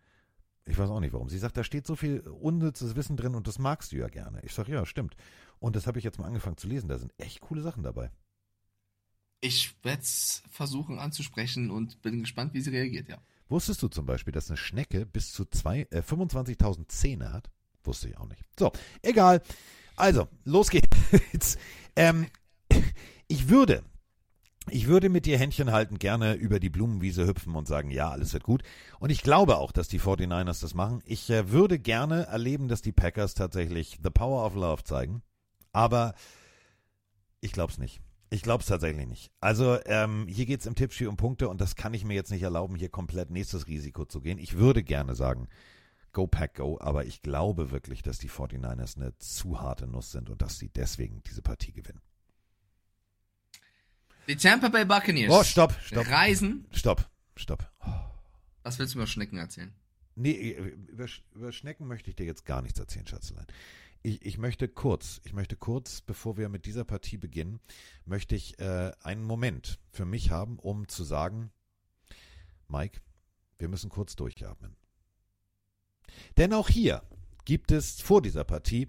Speaker 4: Ich weiß auch nicht warum. Sie sagt, da steht so viel unnützes Wissen drin und das magst du ja gerne. Ich sage, ja, stimmt. Und das habe ich jetzt mal angefangen zu lesen. Da sind echt coole Sachen dabei.
Speaker 5: ich werde es versuchen anzusprechen und bin gespannt, wie sie reagiert, ja.
Speaker 4: Wusstest du zum Beispiel, dass eine Schnecke bis zu zwei, äh, 25.000 Zähne hat? Wusste ich auch nicht. So, egal. Also, los geht's. ähm, ich würde, ich würde mit dir Händchen halten, gerne über die Blumenwiese hüpfen und sagen, ja, alles wird gut. Und ich glaube auch, dass die 49ers das machen. Ich äh, würde gerne erleben, dass die Packers tatsächlich The Power of Love zeigen. Aber ich glaube es nicht. Ich glaube es tatsächlich nicht. Also ähm, hier geht es im Tippspiel um Punkte und das kann ich mir jetzt nicht erlauben, hier komplett nächstes Risiko zu gehen. Ich würde gerne sagen, go Pack go, aber ich glaube wirklich, dass die 49ers eine zu harte Nuss sind und dass sie deswegen diese Partie gewinnen.
Speaker 5: Die Tampa Bay Buccaneers
Speaker 4: Oh, stopp, stopp.
Speaker 5: reisen.
Speaker 4: Stopp, stopp.
Speaker 5: Was willst du über Schnecken erzählen?
Speaker 4: Nee, über, über Schnecken möchte ich dir jetzt gar nichts erzählen, Schatzelein. Ich, ich möchte kurz, ich möchte kurz, bevor wir mit dieser Partie beginnen, möchte ich äh, einen Moment für mich haben, um zu sagen, Mike, wir müssen kurz durchatmen. Denn auch hier gibt es vor dieser Partie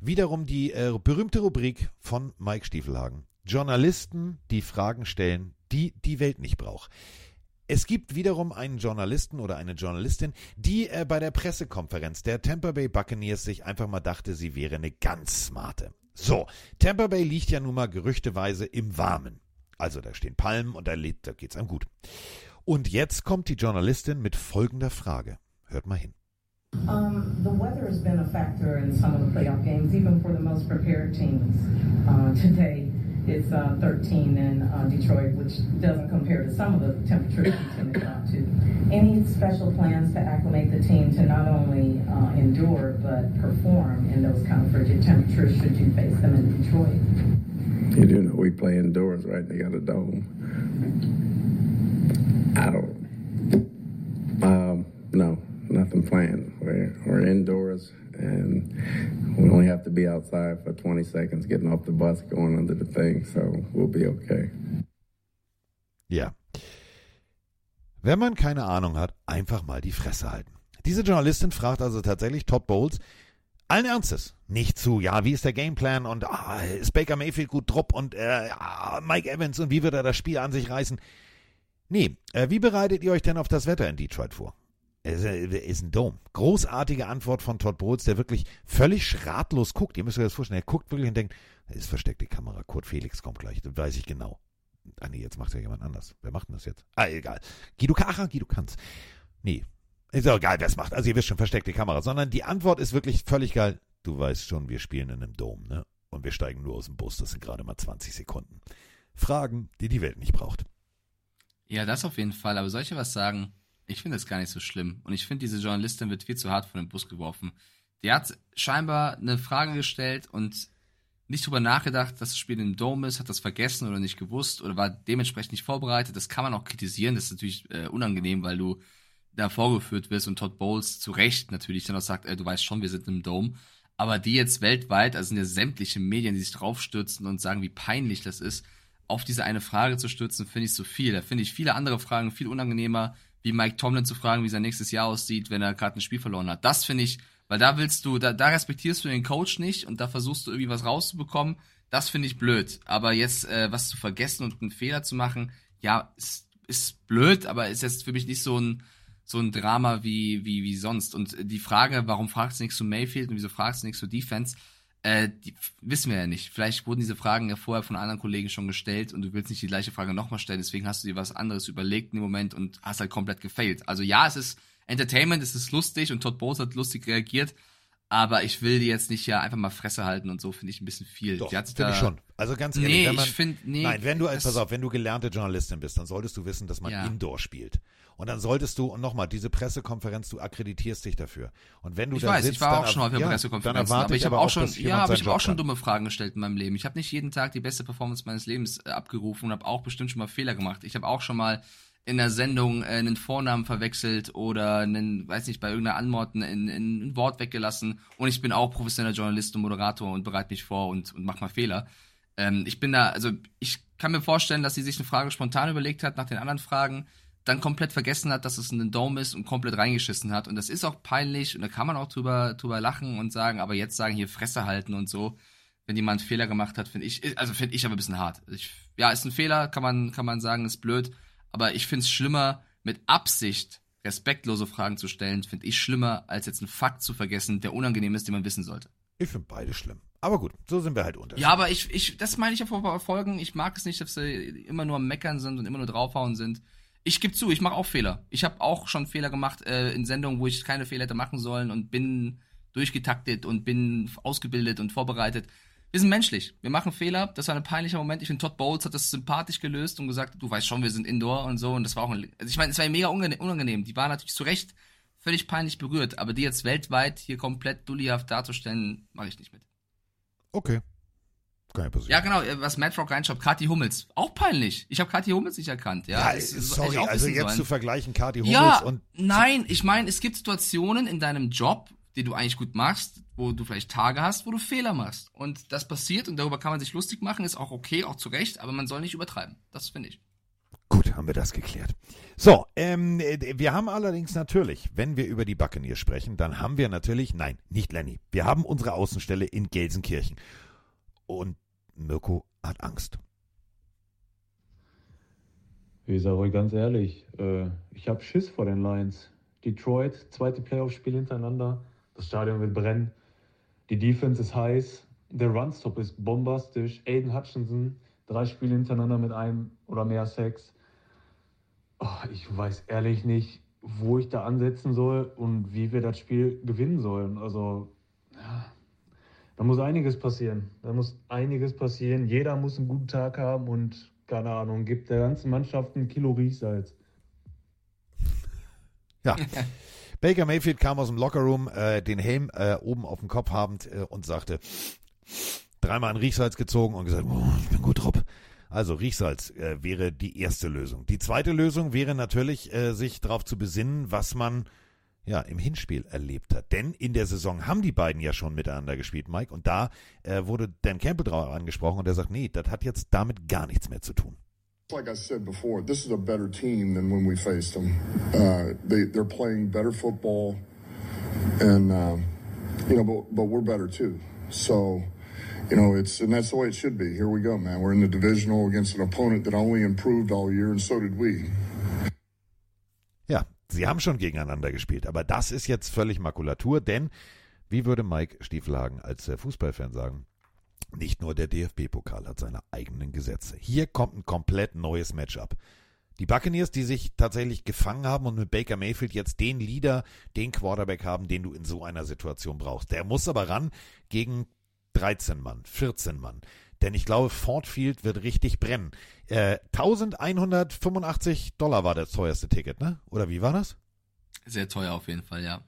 Speaker 4: wiederum die äh, berühmte Rubrik von Mike Stiefelhagen. Journalisten, die Fragen stellen, die die Welt nicht braucht. Es gibt wiederum einen Journalisten oder eine Journalistin, die äh, bei der Pressekonferenz der Tampa Bay Buccaneers sich einfach mal dachte, sie wäre eine ganz smarte. So, Tampa Bay liegt ja nun mal gerüchteweise im Warmen. Also da stehen Palmen und da, lebt- da geht's einem gut. Und jetzt kommt die Journalistin mit folgender Frage. Hört mal hin.
Speaker 12: Um, the weather has been a factor in some of the playoff games, even for the most prepared teams. Uh, today, it's uh, 13 in uh, Detroit, which doesn't compare to some of the temperatures we tend to drop to. Any special plans to acclimate the team to not only uh, endure but perform in those kind of frigid temperatures should you face them in Detroit?
Speaker 13: You do know we play indoors, right? They got a dome. I don't. We're, we're indoors, and we only have to be outside for 20 seconds getting off the bus, going under the thing, so we'll be okay.
Speaker 4: Ja. Wenn man keine Ahnung hat, einfach mal die Fresse halten. Diese Journalistin fragt also tatsächlich Todd Bowles, allen Ernstes, nicht zu, ja, wie ist der Gameplan und ah, ist Baker Mayfield gut drupp und äh, ja, Mike Evans und wie wird er das Spiel an sich reißen? Nee, äh, wie bereitet ihr euch denn auf das Wetter in Detroit vor? Es ist ein Dome. Großartige Antwort von Todd Bowles, der wirklich völlig ratlos guckt. Ihr müsst euch das vorstellen. Er guckt wirklich und denkt, das ist versteckte Kamera. Kurt Felix kommt gleich. Das weiß ich genau. Ah nee, jetzt macht ja jemand anders. Wer macht denn das jetzt? Ah, egal. Guido Kacher, Guido Kanz. Nee. Ist auch egal, wer es macht. Also ihr wisst schon, versteckte Kamera. Sondern die Antwort ist wirklich völlig geil. Du weißt schon, wir spielen in einem Dom, ne? Und wir steigen nur aus dem Bus. Das sind gerade mal 20 Sekunden. Fragen, die die Welt nicht braucht.
Speaker 5: Ja, das auf jeden Fall. Aber dir was sagen? Ich finde das gar nicht so schlimm. Und ich finde, diese Journalistin wird viel zu hart von dem Bus geworfen. Die hat scheinbar eine Frage gestellt und nicht drüber nachgedacht, dass das Spiel im Dome ist, hat das vergessen oder nicht gewusst oder war dementsprechend nicht vorbereitet. Das kann man auch kritisieren. Das ist natürlich äh, unangenehm, weil du da vorgeführt wirst und Todd Bowles zu Recht natürlich dann auch sagt, äh, du weißt schon, wir sind im Dome. Aber die jetzt weltweit, also sind ja sämtliche Medien, die sich draufstürzen und sagen, wie peinlich das ist, auf diese eine Frage zu stürzen, finde ich so viel. Da finde ich viele andere Fragen viel unangenehmer, wie Mike Tomlin zu fragen, wie sein nächstes Jahr aussieht, wenn er gerade ein Spiel verloren hat. Das finde ich, weil da willst du, da, da respektierst du den Coach nicht und da versuchst du irgendwie was rauszubekommen. Das finde ich blöd. Aber jetzt äh, was zu vergessen und einen Fehler zu machen, ja, ist, ist blöd, aber ist jetzt für mich nicht so ein so ein Drama wie wie wie sonst. Und die Frage, warum fragst du nichts zu Mayfield und wieso fragst du nichts zu Defense? Äh, die wissen wir ja nicht. Vielleicht wurden diese Fragen ja vorher von anderen Kollegen schon gestellt und du willst nicht die gleiche Frage nochmal stellen, deswegen hast du dir was anderes überlegt dem Moment und hast halt komplett gefailt. Also ja, es ist Entertainment, es ist lustig und Todd Bowles hat lustig reagiert, Aber ich will die jetzt nicht ja einfach mal Fresse halten und so, finde ich ein bisschen viel.
Speaker 4: Doch, finde ich schon. Also ganz ehrlich,
Speaker 5: nee,
Speaker 4: wenn man,
Speaker 5: ich finde, nee.
Speaker 4: nein, wenn du, pass auf, wenn du gelernte Journalistin bist, dann solltest du wissen, dass man
Speaker 5: Ja.
Speaker 4: Indoor spielt. Und dann solltest du, und nochmal, diese Pressekonferenz, du akkreditierst dich dafür. Und wenn du
Speaker 5: Ich weiß,
Speaker 4: sitzt,
Speaker 5: ich war auch schon auf der
Speaker 4: ja,
Speaker 5: Pressekonferenz, aber ich habe auch schon,
Speaker 4: dass
Speaker 5: ja, aber ich habe auch schon dumme Fragen gestellt in meinem Leben. Ich habe nicht jeden Tag die beste Performance meines Lebens äh, abgerufen und habe auch bestimmt schon mal Fehler gemacht. Ich habe auch schon mal in der Sendung äh, einen Vornamen verwechselt oder einen, weiß nicht, bei irgendeiner Anmord ein, ein, Wort weggelassen. Und ich bin auch professioneller Journalist und Moderator und bereite mich vor und, und mach mal Fehler. Ähm, ich bin da, also ich kann mir vorstellen, dass sie sich eine Frage spontan überlegt hat nach den anderen Fragen, dann komplett vergessen hat, dass es ein Dome ist und komplett reingeschissen hat. Und das ist auch peinlich und da kann man auch drüber, drüber lachen und sagen, aber jetzt sagen hier Fresse halten und so. Wenn jemand einen Fehler gemacht hat, finde ich, also finde ich aber ein bisschen hart. Ich, ja, ist ein Fehler, kann man, kann man sagen, ist blöd. Aber ich finde es schlimmer, mit Absicht respektlose Fragen zu stellen, finde ich schlimmer, als jetzt einen Fakt zu vergessen, der unangenehm ist, den man wissen sollte.
Speaker 4: Ich finde beide schlimm. Aber gut, so sind wir halt unterschiedlich.
Speaker 5: Ja, aber ich, ich, das meine ich ja vor Folgen. Ich mag es nicht, dass sie immer nur am Meckern sind und immer nur draufhauen sind. Ich gebe zu, ich mache auch Fehler. Ich habe auch schon Fehler gemacht äh, in Sendungen, wo ich keine Fehler hätte machen sollen und bin durchgetaktet und bin ausgebildet und vorbereitet. Wir sind menschlich. Wir machen Fehler. Das war ein peinlicher Moment. Ich finde, Todd Bowles hat das sympathisch gelöst und gesagt, du weißt schon, wir sind Indoor und so. Und das war auch ein, also ich meine, es war mega unangenehm. Die war natürlich zu Recht völlig peinlich berührt. Aber die jetzt weltweit hier komplett dullyhaft darzustellen, mache ich nicht mit.
Speaker 4: Okay. Kann ja passieren.
Speaker 5: Ja, genau, äh, was Matt Rock reinschreibt, Kathi Hummels. Auch peinlich. Ich habe Kathi Hummels nicht erkannt. Ja,
Speaker 4: Ja, sorry, also jetzt
Speaker 5: sollen.
Speaker 4: zu vergleichen Kati Hummels
Speaker 5: Ja,
Speaker 4: und
Speaker 5: nein, ich meine, es gibt Situationen in deinem Job, die du eigentlich gut machst, wo du vielleicht Tage hast, wo du Fehler machst. Und das passiert und darüber kann man sich lustig machen, ist auch okay, auch zu Recht, aber man soll nicht übertreiben. Das finde ich.
Speaker 4: Gut, haben wir das geklärt. So, ähm, äh, wir haben allerdings natürlich, wenn wir über die Buccaneers sprechen, dann haben wir natürlich, nein, nicht Lenny, wir haben unsere Außenstelle in Gelsenkirchen. Und Mirko hat Angst.
Speaker 9: Ich sage euch ganz ehrlich, äh, ich habe Schiss vor den Lions. Detroit, zweite Playoff-Spiel hintereinander. Das Stadion wird brennen. Die Defense ist heiß. Der Runstop ist bombastisch. Aiden Hutchinson, drei Spiele hintereinander mit einem oder mehr Sex. Oh, ich weiß ehrlich nicht, wo ich da ansetzen soll und wie wir das Spiel gewinnen sollen. Also, ja, da muss einiges passieren. Da muss einiges passieren. Jeder muss einen guten Tag haben und, keine Ahnung, gibt der ganzen Mannschaft ein Kilo Riechsalz.
Speaker 4: Ja. Baker Mayfield kam aus dem Lockerroom, äh, den Helm äh, oben auf dem Kopf habend äh, und sagte, dreimal ein Riechsalz gezogen und gesagt, oh, ich bin gut drauf. Also Riechsalz äh, wäre die erste Lösung. Die zweite Lösung wäre natürlich, äh, sich darauf zu besinnen, was man ja im Hinspiel erlebt hat. Denn in der Saison haben die beiden ja schon miteinander gespielt, Mike. Und da äh, wurde Dan Campbell drauf angesprochen und er sagt, nee, das hat jetzt damit gar nichts mehr zu tun.
Speaker 6: Like I said before, this is a better team than when we faced them. Uh, they, they're playing better football, and um, you know, but, but we're better too. So, you know, it's and that's the way it should be. Here we go, man. We're in the divisional against an opponent that only improved all year, and so did we.
Speaker 4: Sie haben schon gegeneinander gespielt, aber das ist jetzt völlig Makulatur, denn, wie würde Mike Stiefelhagen als äh, Fußballfan sagen, nicht nur der DFB-Pokal hat seine eigenen Gesetze. Hier kommt ein komplett neues Matchup. Die Buccaneers, die sich tatsächlich gefangen haben und mit Baker Mayfield jetzt den Leader, den Quarterback haben, den du in so einer Situation brauchst. Der muss aber ran gegen 13 Mann, 14 Mann. Denn ich glaube, Ford Field wird richtig brennen. Äh, 1185 Dollar war das teuerste Ticket, ne? Oder wie war das?
Speaker 5: Sehr teuer auf jeden Fall, ja.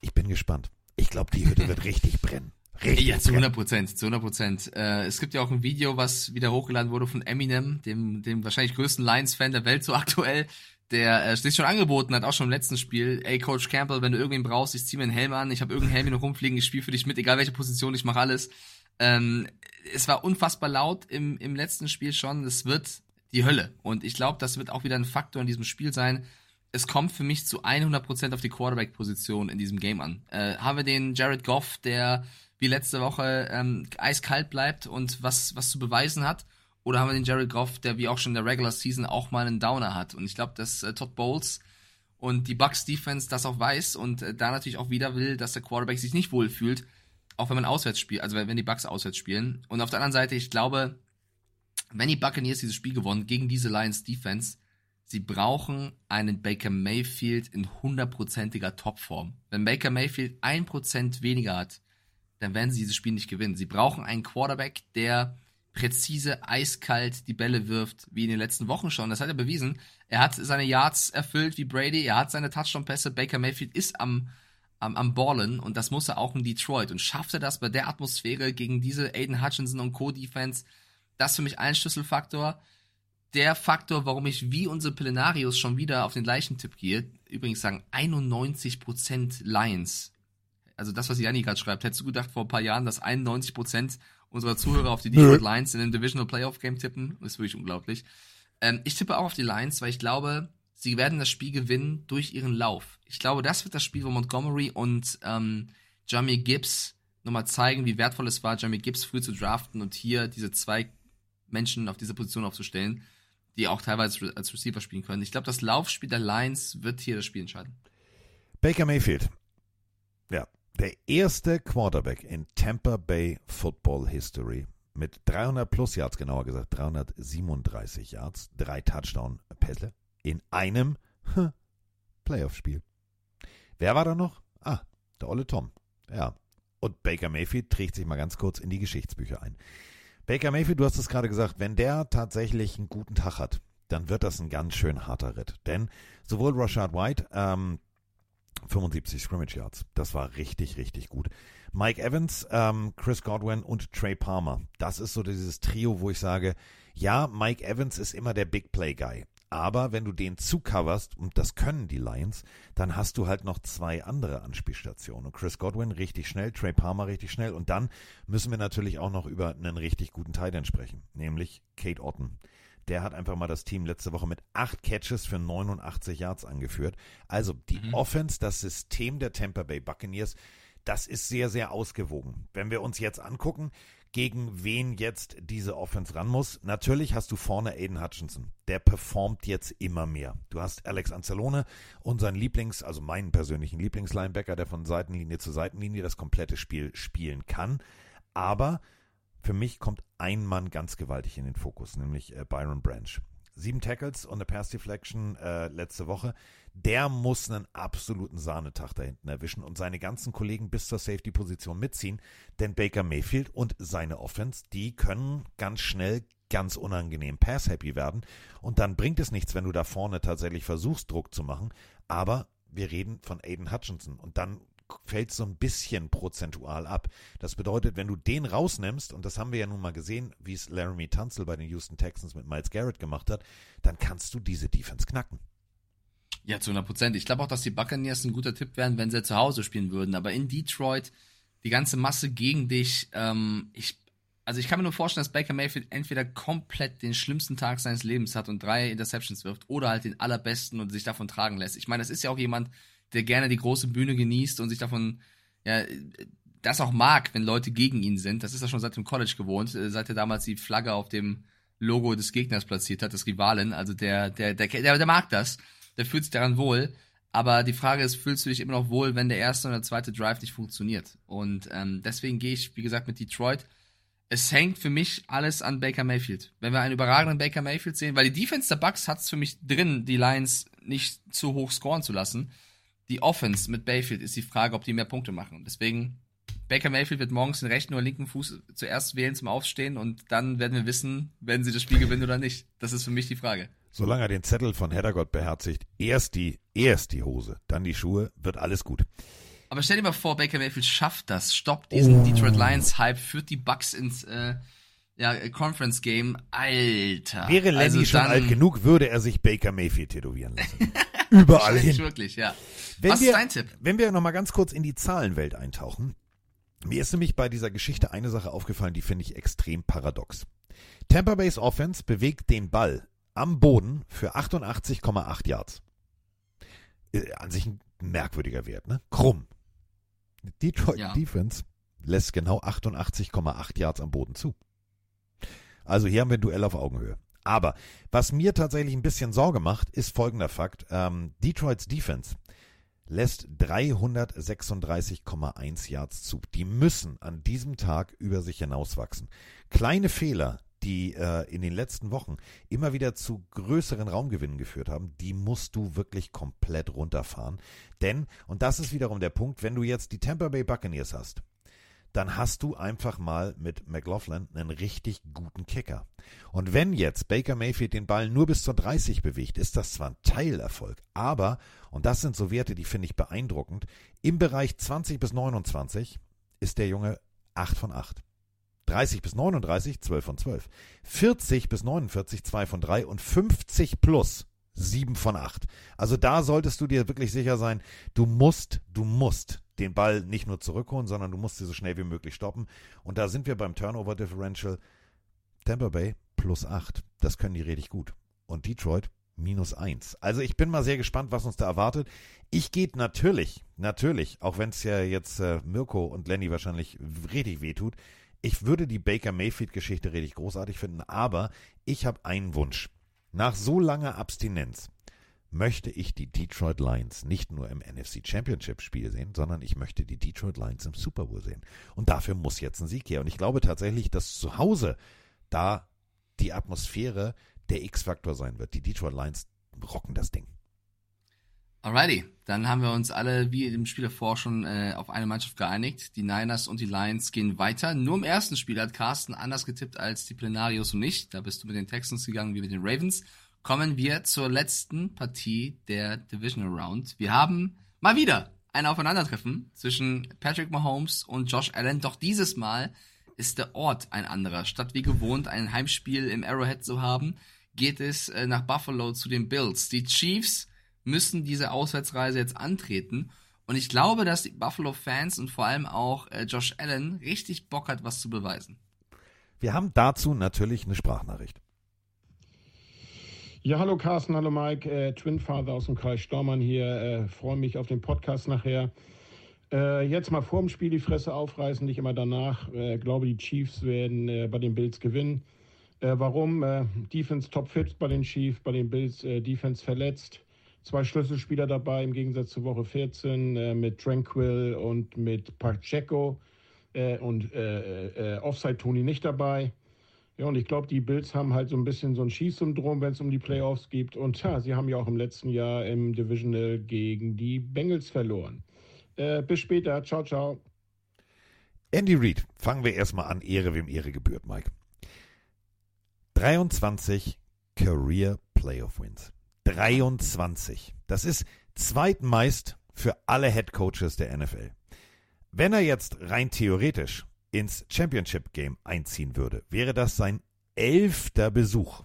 Speaker 4: Ich bin gespannt. Ich glaube, die Hütte wird richtig brennen. Richtig
Speaker 5: ja, zu
Speaker 4: brennen.
Speaker 5: 100 Prozent, zu 100 Prozent. Äh, es gibt ja auch ein Video, was wieder hochgeladen wurde von Eminem, dem, dem wahrscheinlich größten Lions-Fan der Welt so aktuell, der äh, sich schon angeboten hat, auch schon im letzten Spiel. Ey, Coach Campbell, wenn du irgendwen brauchst, ich zieh mir einen Helm an, ich habe irgendeinen Helm hier noch rumfliegen, ich spiele für dich mit, egal welche Position, ich mache alles. Ähm, es war unfassbar laut im, im letzten Spiel schon. Es wird die Hölle. Und ich glaube, das wird auch wieder ein Faktor in diesem Spiel sein. Es kommt für mich zu 100% auf die Quarterback-Position in diesem Game an. Äh, haben wir den Jared Goff, der wie letzte Woche ähm, eiskalt bleibt und was, was zu beweisen hat? Oder haben wir den Jared Goff, der wie auch schon in der Regular Season auch mal einen Downer hat? Und ich glaube, dass äh, Todd Bowles und die Bucks Defense das auch weiß und äh, da natürlich auch wieder will, dass der Quarterback sich nicht wohlfühlt, auch wenn man auswärts spielt, also wenn, die Bucks auswärts spielen. Und auf der anderen Seite, ich glaube, wenn die Buccaneers dieses Spiel gewonnen gegen diese Lions Defense, Sie brauchen einen Baker Mayfield in hundertprozentiger Topform. Wenn Baker Mayfield ein Prozent weniger hat, dann werden sie dieses Spiel nicht gewinnen. Sie brauchen einen Quarterback, der präzise, eiskalt die Bälle wirft, wie in den letzten Wochen schon. Das hat er bewiesen. Er hat seine Yards erfüllt wie Brady, er hat seine Touchdown-Pässe. Baker Mayfield ist am, am, am Ballen und das muss er auch in Detroit. Und schafft er das bei der Atmosphäre gegen diese Aiden Hutchinson und Co-Defense? Das ist für mich ein Schlüsselfaktor der Faktor, warum ich wie unsere Pillenarius schon wieder auf den gleichen Tipp gehe. Übrigens sagen 91% Lions. Also das, was Janni gerade schreibt. Hättest du gedacht vor ein paar Jahren, dass 91% unserer Zuhörer auf die Detroit Lions in den Divisional Playoff Game tippen? Das ist wirklich unglaublich. Ähm, ich tippe auch auf die Lions, weil ich glaube, sie werden das Spiel gewinnen durch ihren Lauf. Ich glaube, das wird das Spiel, wo Montgomery und ähm, Jamie Gibbs nochmal zeigen, wie wertvoll es war, Jamie Gibbs früh zu draften und hier diese zwei Menschen auf dieser Position aufzustellen die auch teilweise als Receiver spielen können. Ich glaube, das Laufspiel der Lions wird hier das Spiel entscheiden.
Speaker 4: Baker Mayfield. Ja, der erste Quarterback in Tampa Bay Football History mit 300 plus Yards, genauer gesagt 337 Yards, drei Touchdown-Pässe in einem Playoff-Spiel. Wer war da noch? Ah, der olle Tom. Ja. Und Baker Mayfield trägt sich mal ganz kurz in die Geschichtsbücher ein. Baker Mayfield, du hast es gerade gesagt, wenn der tatsächlich einen guten Tag hat, dann wird das ein ganz schön harter Ritt. Denn sowohl Rashad White, ähm, 75 Scrimmage Yards, das war richtig, richtig gut. Mike Evans, ähm, Chris Godwin und Trey Palmer, das ist so dieses Trio, wo ich sage, ja, Mike Evans ist immer der Big Play Guy. Aber wenn du den zucoverst, und das können die Lions, dann hast du halt noch zwei andere Anspielstationen. Und Chris Godwin richtig schnell, Trey Palmer richtig schnell. Und dann müssen wir natürlich auch noch über einen richtig guten Titan sprechen, nämlich Kate Otten. Der hat einfach mal das Team letzte Woche mit acht Catches für 89 Yards angeführt. Also die mhm. Offense, das System der Tampa Bay Buccaneers, das ist sehr, sehr ausgewogen. Wenn wir uns jetzt angucken, gegen wen jetzt diese Offense ran muss. Natürlich hast du vorne Aiden Hutchinson. Der performt jetzt immer mehr. Du hast Alex Anzalone, unseren Lieblings, also meinen persönlichen Lieblingslinebacker, der von Seitenlinie zu Seitenlinie das komplette Spiel spielen kann. Aber für mich kommt ein Mann ganz gewaltig in den Fokus, nämlich äh, Byron Branch. Sieben Tackles und eine Pass Deflection äh, letzte Woche der muss einen absoluten Sahnetag da hinten erwischen und seine ganzen Kollegen bis zur Safety-Position mitziehen. Denn Baker Mayfield und seine Offense, die können ganz schnell ganz unangenehm pass-happy werden. Und dann bringt es nichts, wenn du da vorne tatsächlich versuchst, Druck zu machen. Aber wir reden von Aiden Hutchinson und dann fällt so ein bisschen prozentual ab. Das bedeutet, wenn du den rausnimmst, und das haben wir ja nun mal gesehen, wie es Laramie Tunzel bei den Houston Texans mit Miles Garrett gemacht hat, dann kannst du diese Defense knacken.
Speaker 5: Ja, zu 100 Prozent. Ich glaube auch, dass die Buccaneers ein guter Tipp wären, wenn sie zu Hause spielen würden. Aber in Detroit, die ganze Masse gegen dich, ähm, ich, also ich kann mir nur vorstellen, dass Baker Mayfield entweder komplett den schlimmsten Tag seines Lebens hat und drei Interceptions wirft oder halt den allerbesten und sich davon tragen lässt. Ich meine, das ist ja auch jemand, der gerne die große Bühne genießt und sich davon, ja, das auch mag, wenn Leute gegen ihn sind. Das ist er schon seit dem College gewohnt, äh, seit er damals die Flagge auf dem Logo des Gegners platziert hat, des Rivalen. Also der, der, der, der, der mag das der fühlt sich daran wohl. Aber die Frage ist, fühlst du dich immer noch wohl, wenn der erste oder zweite Drive nicht funktioniert? Und ähm, deswegen gehe ich, wie gesagt, mit Detroit. Es hängt für mich alles an Baker Mayfield. Wenn wir einen überragenden Baker Mayfield sehen, weil die Defense der Bucks hat es für mich drin, die Lions nicht zu hoch scoren zu lassen. Die Offense mit Mayfield ist die Frage, ob die mehr Punkte machen. Deswegen, Baker Mayfield wird morgens den rechten oder linken Fuß zuerst wählen zum Aufstehen und dann werden wir wissen, werden sie das Spiel gewinnen oder nicht. Das ist für mich die Frage.
Speaker 4: Solange er den Zettel von Heddergott beherzigt, erst die, erst die Hose, dann die Schuhe, wird alles gut.
Speaker 5: Aber stell dir mal vor, Baker Mayfield schafft das, stoppt diesen oh. Detroit Lions Hype, führt die Bucks ins äh, ja, Conference Game. Alter.
Speaker 4: Wäre Lenny also schon alt genug, würde er sich Baker Mayfield tätowieren lassen. Überall hin.
Speaker 5: Wirklich, ja.
Speaker 4: Wenn
Speaker 5: Was
Speaker 4: wir,
Speaker 5: ist dein Tipp?
Speaker 4: Wenn wir nochmal ganz kurz in die Zahlenwelt eintauchen. Mir ist nämlich bei dieser Geschichte eine Sache aufgefallen, die finde ich extrem paradox. Tampa Bay's Offense bewegt den Ball am Boden für 88,8 Yards. Äh, an sich ein merkwürdiger Wert, ne? Krumm. Detroit ja. Defense lässt genau 88,8 Yards am Boden zu. Also hier haben wir ein Duell auf Augenhöhe. Aber was mir tatsächlich ein bisschen Sorge macht, ist folgender Fakt. Ähm, Detroits Defense lässt 336,1 Yards zu. Die müssen an diesem Tag über sich hinauswachsen. Kleine Fehler die äh, in den letzten Wochen immer wieder zu größeren Raumgewinnen geführt haben, die musst du wirklich komplett runterfahren. Denn, und das ist wiederum der Punkt, wenn du jetzt die Tampa Bay Buccaneers hast, dann hast du einfach mal mit McLaughlin einen richtig guten Kicker. Und wenn jetzt Baker Mayfield den Ball nur bis zur 30 bewegt, ist das zwar ein Teilerfolg, aber, und das sind so Werte, die finde ich beeindruckend, im Bereich 20 bis 29 ist der Junge 8 von 8. 30 bis 39, 12 von 12. 40 bis 49, 2 von 3 und 50 plus 7 von 8. Also da solltest du dir wirklich sicher sein, du musst, du musst den Ball nicht nur zurückholen, sondern du musst sie so schnell wie möglich stoppen. Und da sind wir beim Turnover Differential. Tampa Bay plus 8. Das können die richtig gut. Und Detroit minus 1. Also ich bin mal sehr gespannt, was uns da erwartet. Ich gehe natürlich, natürlich, auch wenn es ja jetzt äh, Mirko und Lenny wahrscheinlich richtig wehtut, ich würde die Baker Mayfield-Geschichte richtig großartig finden, aber ich habe einen Wunsch. Nach so langer Abstinenz möchte ich die Detroit Lions nicht nur im NFC Championship Spiel sehen, sondern ich möchte die Detroit Lions im Super Bowl sehen. Und dafür muss jetzt ein Sieg her. Und ich glaube tatsächlich, dass zu Hause da die Atmosphäre der X-Faktor sein wird. Die Detroit Lions rocken das Ding.
Speaker 5: Alrighty, dann haben wir uns alle wie im Spiel davor schon äh, auf eine Mannschaft geeinigt. Die Niners und die Lions gehen weiter. Nur im ersten Spiel hat Carsten anders getippt als die Plenarios und ich. Da bist du mit den Texans gegangen wie mit den Ravens. Kommen wir zur letzten Partie der Divisional Round. Wir haben mal wieder ein Aufeinandertreffen zwischen Patrick Mahomes und Josh Allen. Doch dieses Mal ist der Ort ein anderer. Statt wie gewohnt ein Heimspiel im Arrowhead zu haben, geht es äh, nach Buffalo zu den Bills. Die Chiefs müssen diese Auswärtsreise jetzt antreten. Und ich glaube, dass die Buffalo-Fans und vor allem auch äh, Josh Allen richtig Bock hat, was zu beweisen.
Speaker 4: Wir haben dazu natürlich eine Sprachnachricht.
Speaker 14: Ja, hallo Carsten, hallo Mike, äh, Twin Father aus dem Kreis Stormann hier. Äh, Freue mich auf den Podcast nachher. Äh, jetzt mal vor dem Spiel die Fresse aufreißen, nicht immer danach. Äh, glaube, die Chiefs werden äh, bei den Bills gewinnen. Äh, warum? Äh, Defense top fit bei den Chiefs, bei den Bills Defense verletzt zwei Schlüsselspieler dabei im Gegensatz zu Woche 14 äh, mit Tranquil und mit Pacheco und Offside Tony nicht dabei. Ja, und ich glaube, die Bills haben halt so ein bisschen so ein Schießsyndrom, wenn es um die Playoffs geht. Und ja, sie haben ja auch im letzten Jahr im Divisional gegen die Bengals verloren. Äh, bis später. Ciao, ciao.
Speaker 4: Andy Reid, fangen wir erstmal an. Ehre, wem Ehre gebührt, Mike. 23 Career Playoff Wins. 23. Das ist zweitmeist für alle Head Coaches der NFL. Wenn er jetzt rein theoretisch ins Championship Game einziehen würde, wäre das sein elfter Besuch.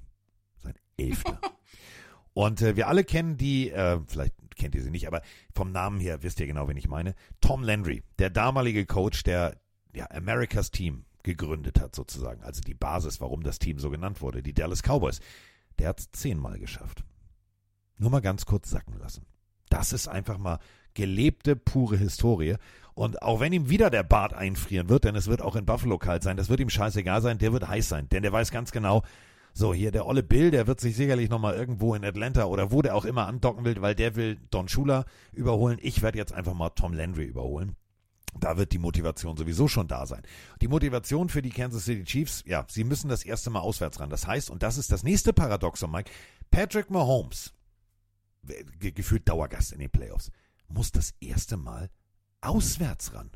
Speaker 4: Sein elfter. Und äh, wir alle kennen die, äh, vielleicht kennt ihr sie nicht, aber vom Namen her wisst ihr genau, wen ich meine. Tom Landry, der damalige Coach, der ja, Americas Team gegründet hat, sozusagen. Also die Basis, warum das Team so genannt wurde, die Dallas Cowboys. Der hat es zehnmal geschafft. Nur mal ganz kurz sacken lassen. Das ist einfach mal gelebte, pure Historie. Und auch wenn ihm wieder der Bart einfrieren wird, denn es wird auch in Buffalo kalt sein, das wird ihm scheißegal sein, der wird heiß sein, denn der weiß ganz genau, so hier der olle Bill, der wird sich sicherlich nochmal irgendwo in Atlanta oder wo der auch immer andocken will, weil der will Don Shula überholen. Ich werde jetzt einfach mal Tom Landry überholen. Da wird die Motivation sowieso schon da sein. Die Motivation für die Kansas City Chiefs, ja, sie müssen das erste Mal auswärts ran. Das heißt, und das ist das nächste Paradoxon, Mike, Patrick Mahomes gefühlt Dauergast in den Playoffs, muss das erste Mal auswärts ran.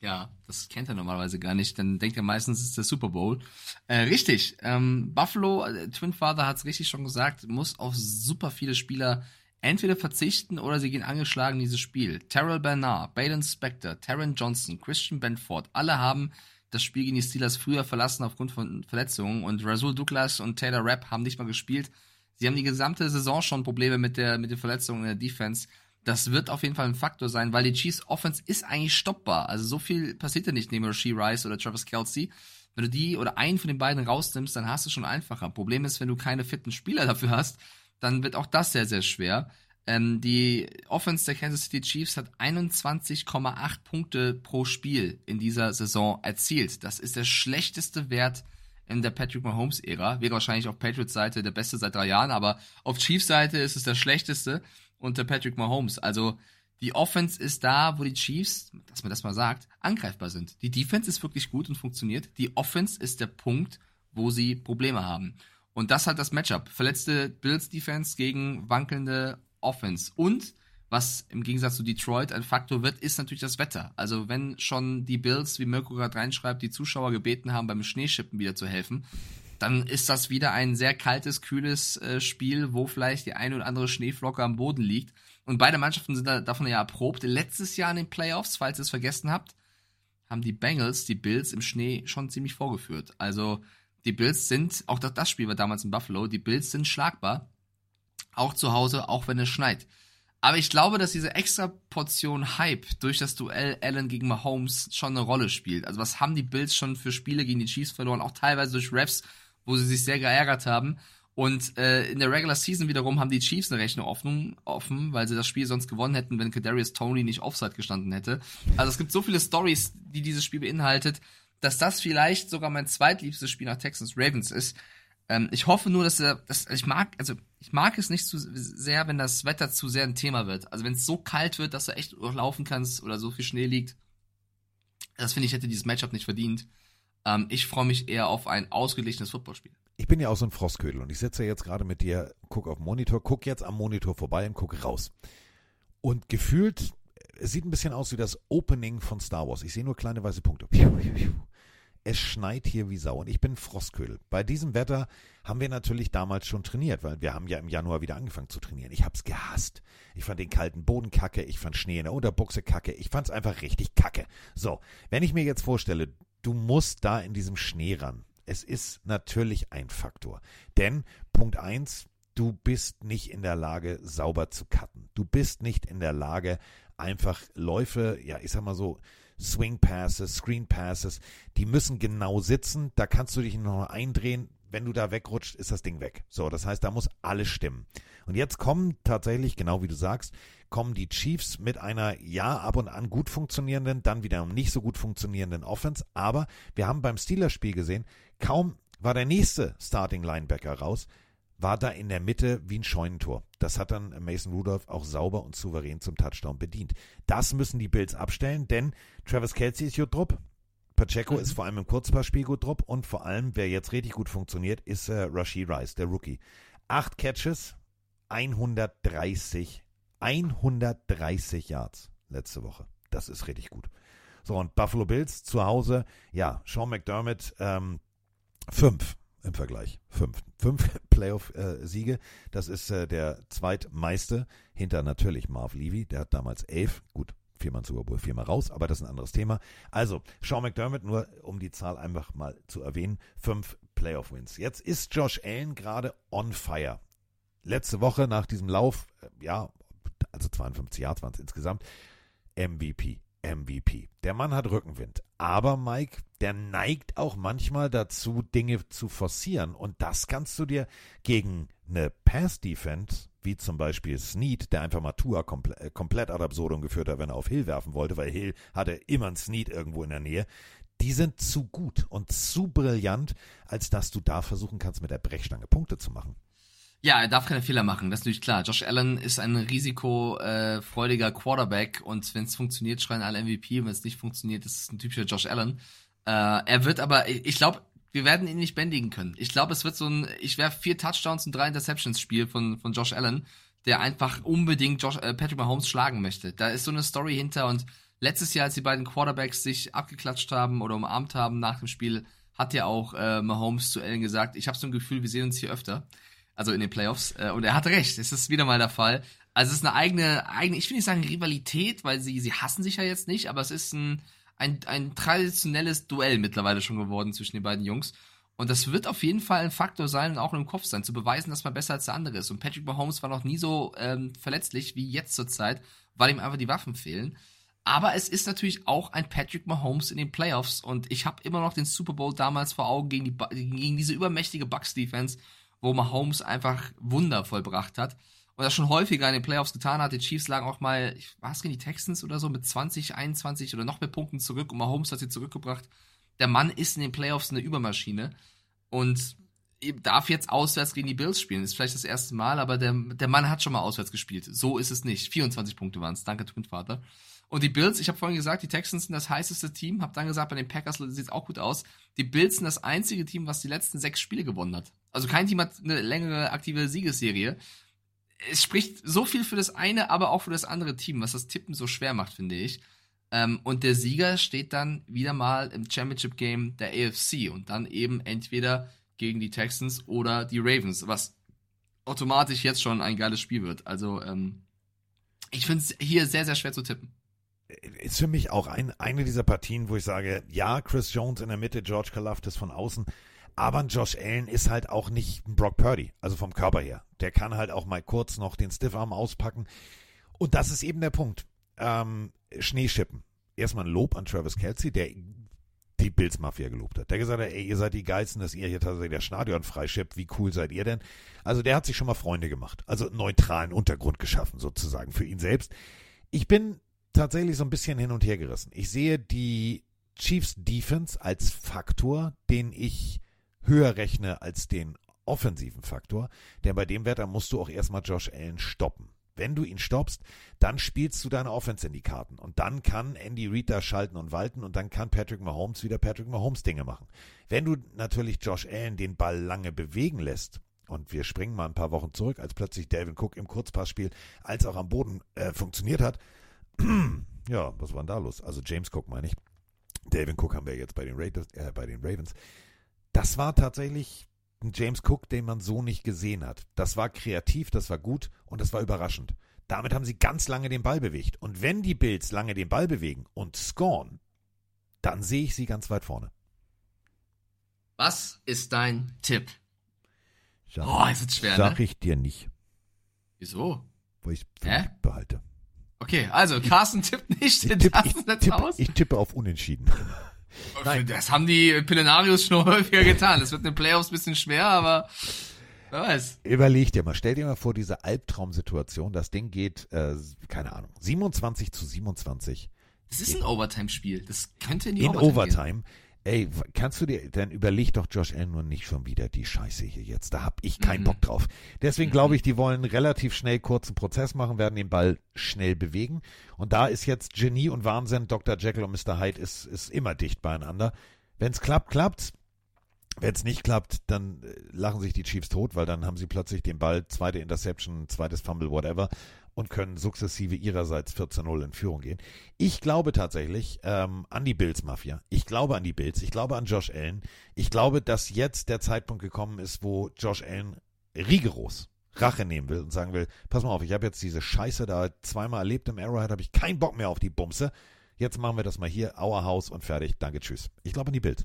Speaker 5: Ja, das kennt er normalerweise gar nicht. Dann denkt er meistens, es ist der Super Bowl. Äh, richtig. Ähm, Buffalo, äh, Twin Father hat es richtig schon gesagt, muss auf super viele Spieler entweder verzichten oder sie gehen angeschlagen in dieses Spiel. Terrell Bernard, Baden Spector, Taron Johnson, Christian Benford, alle haben das Spiel gegen die Steelers früher verlassen aufgrund von Verletzungen und Rasul Douglas und Taylor Rapp haben nicht mal gespielt. Sie haben die gesamte Saison schon Probleme mit der, mit den Verletzungen in der Defense. Das wird auf jeden Fall ein Faktor sein, weil die Chiefs Offense ist eigentlich stoppbar. Also so viel passiert ja nicht neben Rasheed Rice oder Travis Kelsey. Wenn du die oder einen von den beiden rausnimmst, dann hast du schon einfacher. Problem ist, wenn du keine fitten Spieler dafür hast, dann wird auch das sehr, sehr schwer. Ähm, die Offense der Kansas City Chiefs hat 21,8 Punkte pro Spiel in dieser Saison erzielt. Das ist der schlechteste Wert in der Patrick Mahomes-Ära. Wäre wahrscheinlich auf Patriots Seite der beste seit drei Jahren, aber auf Chiefs Seite ist es der schlechteste unter Patrick Mahomes. Also die Offense ist da, wo die Chiefs, dass man das mal sagt, angreifbar sind. Die Defense ist wirklich gut und funktioniert. Die Offense ist der Punkt, wo sie Probleme haben. Und das hat das Matchup. Verletzte Bills Defense gegen wankelnde Offense. Und was im Gegensatz zu Detroit ein Faktor wird, ist natürlich das Wetter. Also wenn schon die Bills, wie Mirko gerade reinschreibt, die Zuschauer gebeten haben, beim Schneeschippen wieder zu helfen, dann ist das wieder ein sehr kaltes, kühles äh, Spiel, wo vielleicht die eine oder andere Schneeflocke am Boden liegt. Und beide Mannschaften sind da, davon ja erprobt. Letztes Jahr in den Playoffs, falls ihr es vergessen habt, haben die Bengals die Bills im Schnee schon ziemlich vorgeführt. Also die Bills sind, auch das Spiel war damals in Buffalo, die Bills sind schlagbar. Auch zu Hause, auch wenn es schneit. Aber ich glaube, dass diese extra Portion Hype durch das Duell Allen gegen Mahomes schon eine Rolle spielt. Also was haben die Bills schon für Spiele gegen die Chiefs verloren, auch teilweise durch Refs, wo sie sich sehr geärgert haben. Und äh, in der Regular Season wiederum haben die Chiefs eine Rechnung offen, weil sie das Spiel sonst gewonnen hätten, wenn Kadarius Tony nicht Offside gestanden hätte. Also es gibt so viele Stories, die dieses Spiel beinhaltet, dass das vielleicht sogar mein zweitliebstes Spiel nach Texans Ravens ist. Ähm, ich hoffe nur, dass er, dass ich mag, also ich mag es nicht zu sehr, wenn das Wetter zu sehr ein Thema wird. Also wenn es so kalt wird, dass du echt laufen kannst oder so viel Schnee liegt. Das finde ich hätte dieses Matchup nicht verdient. Ähm, ich freue mich eher auf ein ausgeglichenes Footballspiel.
Speaker 4: Ich bin ja auch so ein Frostködel und ich sitze jetzt gerade mit dir, guck auf Monitor, guck jetzt am Monitor vorbei und guck raus. Und gefühlt, es sieht ein bisschen aus wie das Opening von Star Wars. Ich sehe nur kleine weiße Punkte. Es schneit hier wie Sau und ich bin Frostködel. Bei diesem Wetter haben wir natürlich damals schon trainiert, weil wir haben ja im Januar wieder angefangen zu trainieren. Ich hab's gehasst. Ich fand den kalten Boden kacke, ich fand Schnee in der Unterbuchse kacke, ich fand's einfach richtig kacke. So, wenn ich mir jetzt vorstelle, du musst da in diesem Schnee ran. Es ist natürlich ein Faktor. Denn Punkt eins, du bist nicht in der Lage, sauber zu cutten. Du bist nicht in der Lage, einfach Läufe, ja, ich sag mal so, Swing Passes, Screen Passes, die müssen genau sitzen. Da kannst du dich noch eindrehen. Wenn du da wegrutscht, ist das Ding weg. So, das heißt, da muss alles stimmen. Und jetzt kommen tatsächlich, genau wie du sagst, kommen die Chiefs mit einer ja ab und an gut funktionierenden, dann wieder nicht so gut funktionierenden Offense. Aber wir haben beim Steelers-Spiel gesehen, kaum war der nächste Starting Linebacker raus, war da in der Mitte wie ein Scheunentor. Das hat dann Mason Rudolph auch sauber und souverän zum Touchdown bedient. Das müssen die Bills abstellen, denn Travis Kelsey ist gut drupp. Pacheco mhm. ist vor allem im Kurzpassspiel gut drupp und vor allem, wer jetzt richtig gut funktioniert, ist äh, Rashid Rice, der Rookie. Acht Catches, 130, 130 Yards letzte Woche. Das ist richtig gut. So, und Buffalo Bills zu Hause, ja, Sean McDermott, ähm, fünf im Vergleich. Fünf. Fünf Playoff-Siege. das ist äh, der zweitmeiste hinter natürlich Marv Levy. Der hat damals elf. Gut, viermal Super Bowl, viermal raus, aber das ist ein anderes Thema. Also, Sean McDermott, nur um die Zahl einfach mal zu erwähnen, fünf Playoff-Wins. Jetzt ist Josh Allen gerade on fire. Letzte Woche nach diesem Lauf, äh, ja, also 52 Jahre waren es insgesamt, MVP. MVP. Der Mann hat Rückenwind. Aber Mike, der neigt auch manchmal dazu, Dinge zu forcieren. Und das kannst du dir gegen eine Pass-Defense, wie zum Beispiel Snead, der einfach mal Tua komple äh, komplett ad absurdum geführt hat, wenn er auf Hill werfen wollte, weil Hill hatte immer einen Snead irgendwo in der Nähe. Die sind zu gut und zu brillant, als dass du da versuchen kannst, mit der Brechstange Punkte zu machen.
Speaker 5: Ja, er darf keine Fehler machen, das ist natürlich klar. Josh Allen ist ein risikofreudiger Quarterback und wenn es funktioniert, schreien alle MVP wenn es nicht funktioniert, ist es ein typischer Josh Allen. Äh, er wird aber, ich glaube, wir werden ihn nicht bändigen können. Ich glaube, es wird so ein, ich werfe vier Touchdowns und drei Interceptions Spiel von, von Josh Allen, der einfach unbedingt Josh, äh, Patrick Mahomes schlagen möchte. Da ist so eine Story hinter und letztes Jahr, als die beiden Quarterbacks sich abgeklatscht haben oder umarmt haben nach dem Spiel, hat ja auch äh, Mahomes zu Allen gesagt, ich habe so ein Gefühl, wir sehen uns hier öfter also in den Playoffs. Äh, und er hatte recht, es ist wieder mal der Fall. Also es ist eine eigene, eigene, ich will nicht sagen Rivalität, weil sie, sie hassen sich ja jetzt nicht, aber es ist ein, ein, ein traditionelles Duell mittlerweile schon geworden zwischen den beiden Jungs. Und das wird auf jeden Fall ein Faktor sein und auch im Kopf sein, zu beweisen, dass man besser als der andere ist. Und Patrick Mahomes war noch nie so ähm, verletzlich wie jetzt zur Zeit, weil ihm einfach die Waffen fehlen. Aber es ist natürlich auch ein Patrick Mahomes in den Playoffs und ich habe immer noch den Super Bowl damals vor Augen gegen, die, gegen diese übermächtige Bucks-Defense wo Mahomes einfach Wunder vollbracht hat und das schon häufiger in den Playoffs getan hat. Die Chiefs lagen auch mal, war es gegen die Texans oder so, mit 20, 21 oder noch mehr Punkten zurück und Mahomes hat sie zurückgebracht. Der Mann ist in den Playoffs eine Übermaschine und darf jetzt auswärts gegen die Bills spielen. ist vielleicht das erste Mal, aber der, der Mann hat schon mal auswärts gespielt. So ist es nicht. 24 Punkte waren es. Danke, Twin Vater. Und die Bills, ich habe vorhin gesagt, die Texans sind das heißeste Team, habe dann gesagt, bei den Packers sieht es auch gut aus. Die Bills sind das einzige Team, was die letzten sechs Spiele gewonnen hat. Also kein Team hat eine längere aktive Siegesserie. Es spricht so viel für das eine, aber auch für das andere Team, was das Tippen so schwer macht, finde ich. Ähm, und der Sieger steht dann wieder mal im Championship Game der AFC und dann eben entweder gegen die Texans oder die Ravens, was automatisch jetzt schon ein geiles Spiel wird. Also ähm, ich finde es hier sehr, sehr schwer zu tippen
Speaker 4: ist für mich auch ein, eine dieser Partien, wo ich sage, ja, Chris Jones in der Mitte, George Kalafdis von außen, aber ein Josh Allen ist halt auch nicht ein Brock Purdy, also vom Körper her. Der kann halt auch mal kurz noch den Stiffarm auspacken. Und das ist eben der Punkt. Ähm, Schneeschippen. Erstmal ein Lob an Travis Kelsey, der die Bills Mafia gelobt hat. Der gesagt hat, ey, ihr seid die Geilsten, dass ihr hier tatsächlich der Stadion freischippt. Wie cool seid ihr denn? Also der hat sich schon mal Freunde gemacht. Also neutralen Untergrund geschaffen sozusagen für ihn selbst. Ich bin tatsächlich so ein bisschen hin und her gerissen. Ich sehe die Chiefs Defense als Faktor, den ich höher rechne als den offensiven Faktor, denn bei dem Wetter musst du auch erstmal Josh Allen stoppen. Wenn du ihn stoppst, dann spielst du deine Offense in die Karten und dann kann Andy Reid da schalten und walten und dann kann Patrick Mahomes wieder Patrick Mahomes Dinge machen. Wenn du natürlich Josh Allen den Ball lange bewegen lässt, und wir springen mal ein paar Wochen zurück, als plötzlich Delvin Cook im Kurzpassspiel als auch am Boden äh, funktioniert hat, ja, was war denn da los? Also James Cook meine ich. David Cook haben wir jetzt bei den, Raiders, äh, bei den Ravens. Das war tatsächlich ein James Cook, den man so nicht gesehen hat. Das war kreativ, das war gut und das war überraschend. Damit haben sie ganz lange den Ball bewegt. Und wenn die Bills lange den Ball bewegen und scoren, dann sehe ich sie ganz weit vorne.
Speaker 5: Was ist dein Tipp?
Speaker 4: Sag, oh, ist es schwer, Sag ne? ich dir nicht.
Speaker 5: Wieso?
Speaker 4: Weil ich es behalte.
Speaker 5: Okay, also Carsten tippt nicht
Speaker 4: ich tippe, ich, tippe, ich tippe auf Unentschieden.
Speaker 5: Nein. Das haben die Pillenarius schon häufiger getan. Das wird in den Playoffs ein bisschen schwer, aber wer weiß.
Speaker 4: Überleg dir mal, stell dir mal vor, diese Albtraumsituation, das Ding geht, äh, keine Ahnung, 27 zu 27.
Speaker 5: Das ist ein Overtime-Spiel. Das könnte in die
Speaker 4: in
Speaker 5: Overtime,
Speaker 4: Overtime gehen. Ey, kannst du dir, dann überleg doch Josh Allen nur nicht schon wieder die Scheiße hier jetzt. Da hab ich keinen mhm. Bock drauf. Deswegen mhm. glaube ich, die wollen relativ schnell kurzen Prozess machen, werden den Ball schnell bewegen. Und da ist jetzt Genie und Wahnsinn, Dr. Jekyll und Mr. Hyde ist, ist immer dicht beieinander. Wenn es klappt, klappt's. Wenn es nicht klappt, dann äh, lachen sich die Chiefs tot, weil dann haben sie plötzlich den Ball, zweite Interception, zweites Fumble, whatever und können sukzessive ihrerseits 14-0 in Führung gehen. Ich glaube tatsächlich ähm, an die Bills Mafia. Ich glaube an die Bills. Ich glaube an Josh Allen. Ich glaube, dass jetzt der Zeitpunkt gekommen ist, wo Josh Allen rigoros Rache nehmen will und sagen will, pass mal auf, ich habe jetzt diese Scheiße da zweimal erlebt im Arrowhead, habe ich keinen Bock mehr auf die Bumse. Jetzt machen wir das mal hier, Our House und fertig. Danke, tschüss. Ich glaube an die Bills.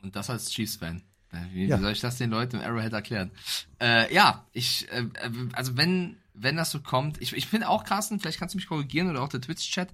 Speaker 5: Und das als Chiefs-Fan. Äh, wie ja. soll ich das den Leuten im Arrowhead erklären? Äh, ja, ich, äh, also wenn wenn das so kommt. Ich, ich finde auch, Carsten, vielleicht kannst du mich korrigieren oder auch der Twitch-Chat,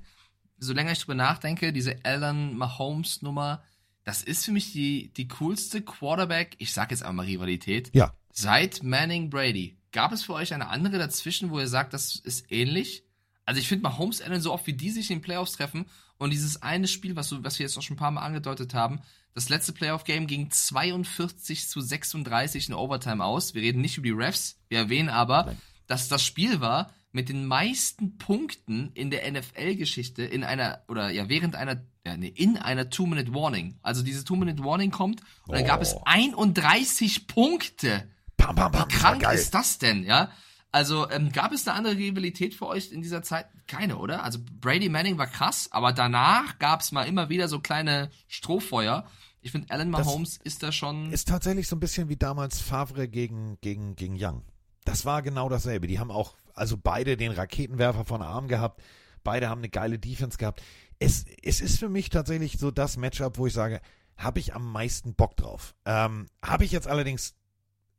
Speaker 5: so länger ich drüber nachdenke, diese Alan Mahomes-Nummer, das ist für mich die, die coolste Quarterback, ich sag jetzt einmal Rivalität,
Speaker 4: ja.
Speaker 5: seit Manning Brady. Gab es für euch eine andere dazwischen, wo ihr sagt, das ist ähnlich? Also ich finde Mahomes Allen so oft wie die sich in den Playoffs treffen und dieses eine Spiel, was, so, was wir jetzt auch schon ein paar Mal angedeutet haben, das letzte Playoff-Game ging 42 zu 36 in Overtime aus. Wir reden nicht über die Refs, wir erwähnen aber, Nein dass das Spiel war mit den meisten Punkten in der NFL-Geschichte in einer, oder ja, während einer, ja, nee, in einer Two-Minute-Warning. Also diese Two-Minute-Warning kommt und dann gab es 31 Punkte.
Speaker 4: Bam, bam, bam,
Speaker 5: Wie krank ist das denn, ja? Also ähm, gab es eine andere Rivalität für euch in dieser Zeit? Keine, oder? Also Brady Manning war krass, aber danach gab es mal immer wieder so kleine Strohfeuer. Ich finde, Alan Mahomes das ist da schon.
Speaker 4: Ist tatsächlich so ein bisschen wie damals Favre gegen, gegen, gegen Young das war genau dasselbe. Die haben auch, also beide den Raketenwerfer von Arm gehabt. Beide haben eine geile Defense gehabt. Es, es ist für mich tatsächlich so das Matchup, wo ich sage, habe ich am meisten Bock drauf. Ähm, habe ich jetzt allerdings,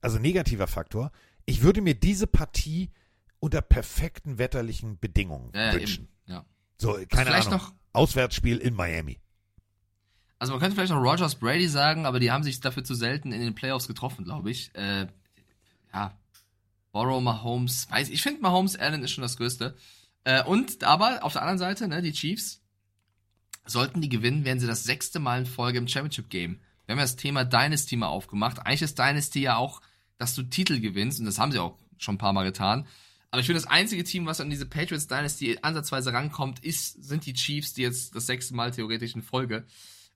Speaker 4: also negativer Faktor, ich würde mir diese Partie unter perfekten wetterlichen Bedingungen ja, wünschen.
Speaker 5: Eben, ja.
Speaker 4: So, keine Ahnung. Noch,
Speaker 5: Auswärtsspiel
Speaker 4: in Miami.
Speaker 5: Also man könnte vielleicht noch Rogers Brady sagen, aber die haben sich dafür zu selten in den Playoffs getroffen, glaube ich. Äh, ja, Borrow, Mahomes, weiß ich finde Mahomes, Allen ist schon das Größte. Äh, und aber auf der anderen Seite, ne, die Chiefs, sollten die gewinnen, wären sie das sechste Mal in Folge im Championship Game. Wir haben ja das Thema Dynasty mal aufgemacht. Eigentlich ist Dynasty ja auch, dass du Titel gewinnst und das haben sie auch schon ein paar Mal getan. Aber ich finde, das einzige Team, was an diese Patriots Dynasty ansatzweise rankommt, ist, sind die Chiefs, die jetzt das sechste Mal theoretisch in Folge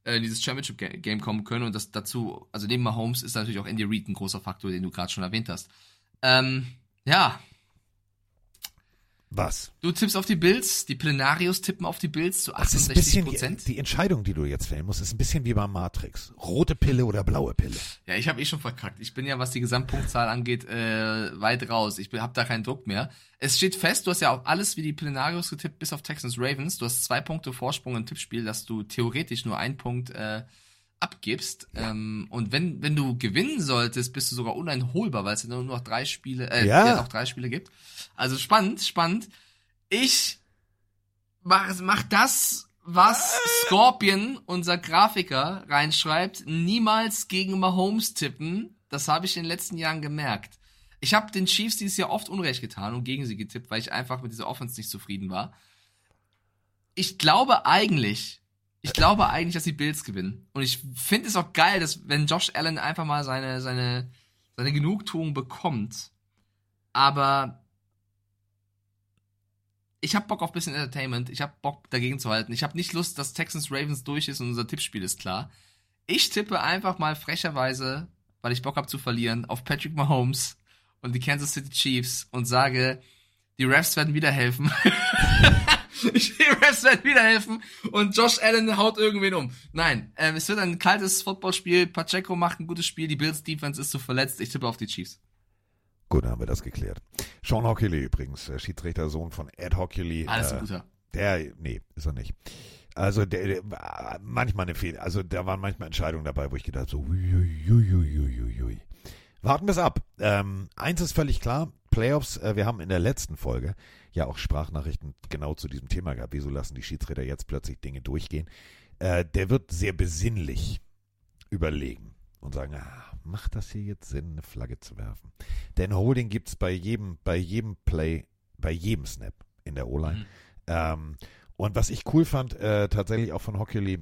Speaker 5: äh, in dieses Championship Ga- Game kommen können. Und das dazu, also neben Mahomes ist natürlich auch Andy Reid ein großer Faktor, den du gerade schon erwähnt hast. Ähm, ja,
Speaker 4: Was?
Speaker 5: du tippst auf die Bills, die Plenarios tippen auf die Bills zu
Speaker 4: Das ist ein
Speaker 5: 68
Speaker 4: bisschen,
Speaker 5: Prozent.
Speaker 4: die, die Entscheidung, die du jetzt fällen musst, ist ein bisschen wie beim Matrix. Rote Pille oder blaue Pille.
Speaker 5: Ja, ich habe eh schon verkackt. Ich bin ja, was die Gesamtpunktzahl angeht, äh, weit raus. Ich habe da keinen Druck mehr. Es steht fest, du hast ja auch alles wie die Plenarios getippt, bis auf Texans Ravens. Du hast zwei Punkte Vorsprung im Tippspiel, dass du theoretisch nur einen Punkt äh, abgibst. Ähm, und wenn, wenn du gewinnen solltest, bist du sogar uneinholbar, weil es ja nur noch drei Spiele, äh,
Speaker 4: Ja.
Speaker 5: ja. noch drei Spiele gibt. Also spannend, spannend. Ich mach, mach das, was Scorpion, unser Grafiker, reinschreibt, niemals gegen Mahomes tippen. Das habe ich in den letzten Jahren gemerkt. Ich habe den Chiefs dieses Jahr oft Unrecht getan und gegen sie getippt, weil ich einfach mit dieser Offense nicht zufrieden war. Ich glaube eigentlich, ich glaube eigentlich, dass die Bills gewinnen. Und ich finde es auch geil, dass wenn Josh Allen einfach mal seine, seine, seine Genugtuung bekommt. Aber ich habe Bock auf bisschen Entertainment. Ich habe Bock dagegen zu halten. Ich habe nicht Lust, dass Texans Ravens durch ist und unser Tippspiel ist klar. Ich tippe einfach mal frecherweise, weil ich Bock habe zu verlieren, auf Patrick Mahomes und die Kansas City Chiefs und sage, die Refs werden wieder helfen. die Refs werden wieder helfen und Josh Allen haut irgendwen um. Nein, ähm, es wird ein kaltes Footballspiel. Pacheco macht ein gutes Spiel. Die Bills Defense ist zu verletzt. Ich tippe auf die Chiefs.
Speaker 4: Gut, dann haben wir das geklärt. Sean Hockley übrigens, äh, Schiedsrichtersohn von Ed Hockley.
Speaker 5: Ist
Speaker 4: äh,
Speaker 5: guter.
Speaker 4: Der, nee, ist er nicht. Also der, der war manchmal eine Fehler, also da waren manchmal Entscheidungen dabei, wo ich gedacht so, hui. Warten wir es ab. Ähm, eins ist völlig klar, Playoffs, äh, wir haben in der letzten Folge ja auch Sprachnachrichten genau zu diesem Thema gehabt. Wieso lassen die Schiedsrichter jetzt plötzlich Dinge durchgehen? Äh, der wird sehr besinnlich überlegen und sagen, ah, macht das hier jetzt Sinn, eine Flagge zu werfen? Denn Holding gibt's bei jedem, bei jedem Play, bei jedem Snap in der O-Line.
Speaker 5: Mhm.
Speaker 4: Ähm, und was ich cool fand, äh, tatsächlich auch von Hockley,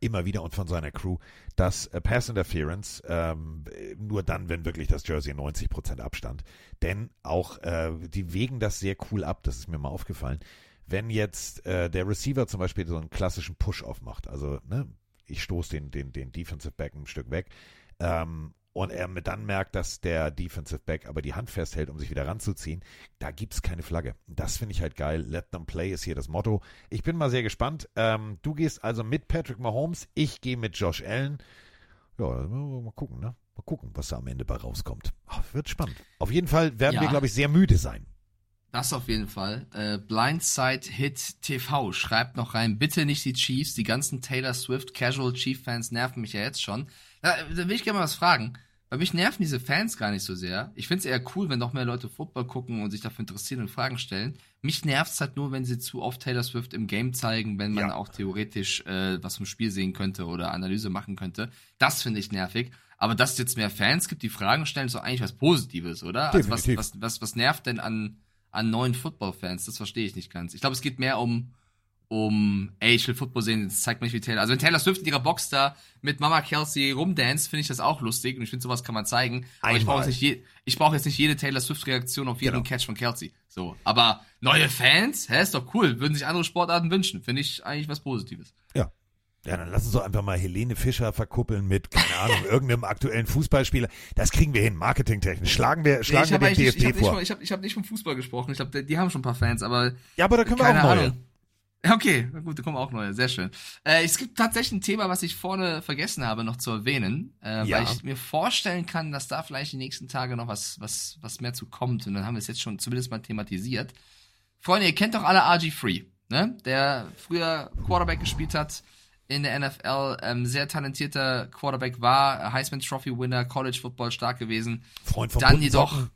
Speaker 4: immer wieder und von seiner Crew, dass äh, Pass Interference ähm, nur dann, wenn wirklich das Jersey 90% Abstand. Denn auch, äh, die wägen das sehr cool ab, das ist mir mal aufgefallen. Wenn jetzt äh, der Receiver zum Beispiel so einen klassischen Push-Off macht, also ne, ich stoße den, den, den Defensive Back ein Stück weg, ähm, und er dann merkt, dass der Defensive Back aber die Hand festhält, um sich wieder ranzuziehen, da gibt's keine Flagge. Das finde ich halt geil. Let them play ist hier das Motto. Ich bin mal sehr gespannt. Ähm, du gehst also mit Patrick Mahomes, ich gehe mit Josh Allen. Ja, mal gucken, ne? Mal gucken, was da am Ende bei rauskommt. Ach, wird spannend. Auf jeden Fall werden
Speaker 5: Ja.
Speaker 4: wir, glaube ich, sehr müde sein.
Speaker 5: Das auf jeden Fall. Äh, Blindside Hit TV schreibt noch rein, bitte nicht die Chiefs, die ganzen Taylor Swift Casual Chief Fans nerven mich ja jetzt schon. Da, da will ich gerne mal was fragen. Weil mich nerven diese Fans gar nicht so sehr. Ich finde es eher cool, wenn noch mehr Leute Football gucken und sich dafür interessieren und Fragen stellen. Mich nervt es halt nur, wenn sie zu oft Taylor Swift im Game zeigen, wenn man
Speaker 4: Ja.
Speaker 5: auch theoretisch äh, was vom Spiel sehen könnte oder Analyse machen könnte. Das finde ich nervig. Aber dass es jetzt mehr Fans gibt, die Fragen stellen, ist doch eigentlich was Positives, oder? Also was, was, was, was nervt denn an, an neuen Football-Fans? Das verstehe ich nicht ganz. Ich glaube, es geht mehr um, um, ey, ich will Football sehen, jetzt zeigt mir nicht wie Taylor. Also wenn Taylor Swift in ihrer Box da mit Mama Kelsey rumdance, finde ich das auch lustig und ich finde, sowas kann man zeigen. Aber ich brauche jetzt, nicht je- ich brauche jetzt nicht jede Taylor Swift-Reaktion auf jeden
Speaker 4: Genau.
Speaker 5: Catch von Kelsey. So. Aber neue Fans? Hä, ist doch cool. Würden sich andere Sportarten wünschen. Finde ich eigentlich was Positives.
Speaker 4: Ja. Ja, dann lass uns doch einfach mal Helene Fischer verkuppeln mit, keine Ahnung, irgendeinem aktuellen Fußballspieler. Das kriegen wir hin, marketingtechnisch. Schlagen wir, schlagen
Speaker 5: ich
Speaker 4: wir
Speaker 5: habe
Speaker 4: den
Speaker 5: nicht, ich
Speaker 4: DFB
Speaker 5: hab nicht,
Speaker 4: vor.
Speaker 5: von- ich hab, ich hab nicht vom Fußball gesprochen. Ich glaube, die, die haben schon ein paar Fans, aber
Speaker 4: Ja, aber da können wir auch neue.
Speaker 5: Ahnung. Okay, gut, da kommen auch neue, sehr schön. Äh, es gibt tatsächlich ein Thema, was ich vorne vergessen habe, noch zu erwähnen, äh,
Speaker 4: Ja.
Speaker 5: weil ich mir vorstellen kann, dass da vielleicht die nächsten Tage noch was, was, was mehr zu kommt. Und dann haben wir es jetzt schon zumindest mal thematisiert. Freunde, ihr kennt doch alle RG3, ne? Der früher Quarterback gespielt hat in der NFL, ähm, sehr talentierter Quarterback war, Heisman Trophy Winner, College Football stark gewesen.
Speaker 4: Freund von
Speaker 5: Dann jedoch.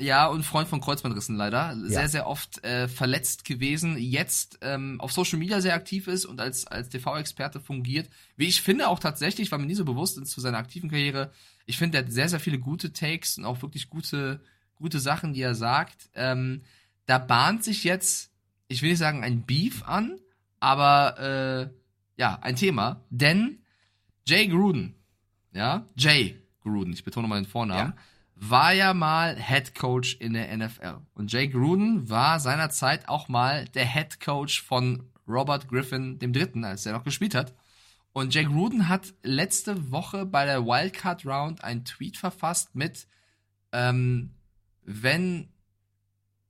Speaker 5: Ja, und Freund von Kreuzbandrissen leider. Sehr,
Speaker 4: Ja.
Speaker 5: sehr oft äh, verletzt gewesen. Jetzt ähm, auf Social Media sehr aktiv ist und als, als TV-Experte fungiert. Wie ich finde auch tatsächlich, war mir nie so bewusst ist zu seiner aktiven Karriere. Ich finde, er hat sehr, sehr viele gute Takes und auch wirklich gute, gute Sachen, die er sagt. Ähm, da bahnt sich jetzt, ich will nicht sagen ein Beef an, aber äh, ja, ein Thema. Denn Jay Gruden, ja, Jay Gruden, ich betone mal den Vornamen, war ja mal Head Coach in der NFL. Und Jay Gruden war seinerzeit auch mal der Head Coach von Robert Griffin dem Dritten, als er noch gespielt hat. Und Jay Gruden hat letzte Woche bei der Wildcard Round einen Tweet verfasst mit, ähm, wenn,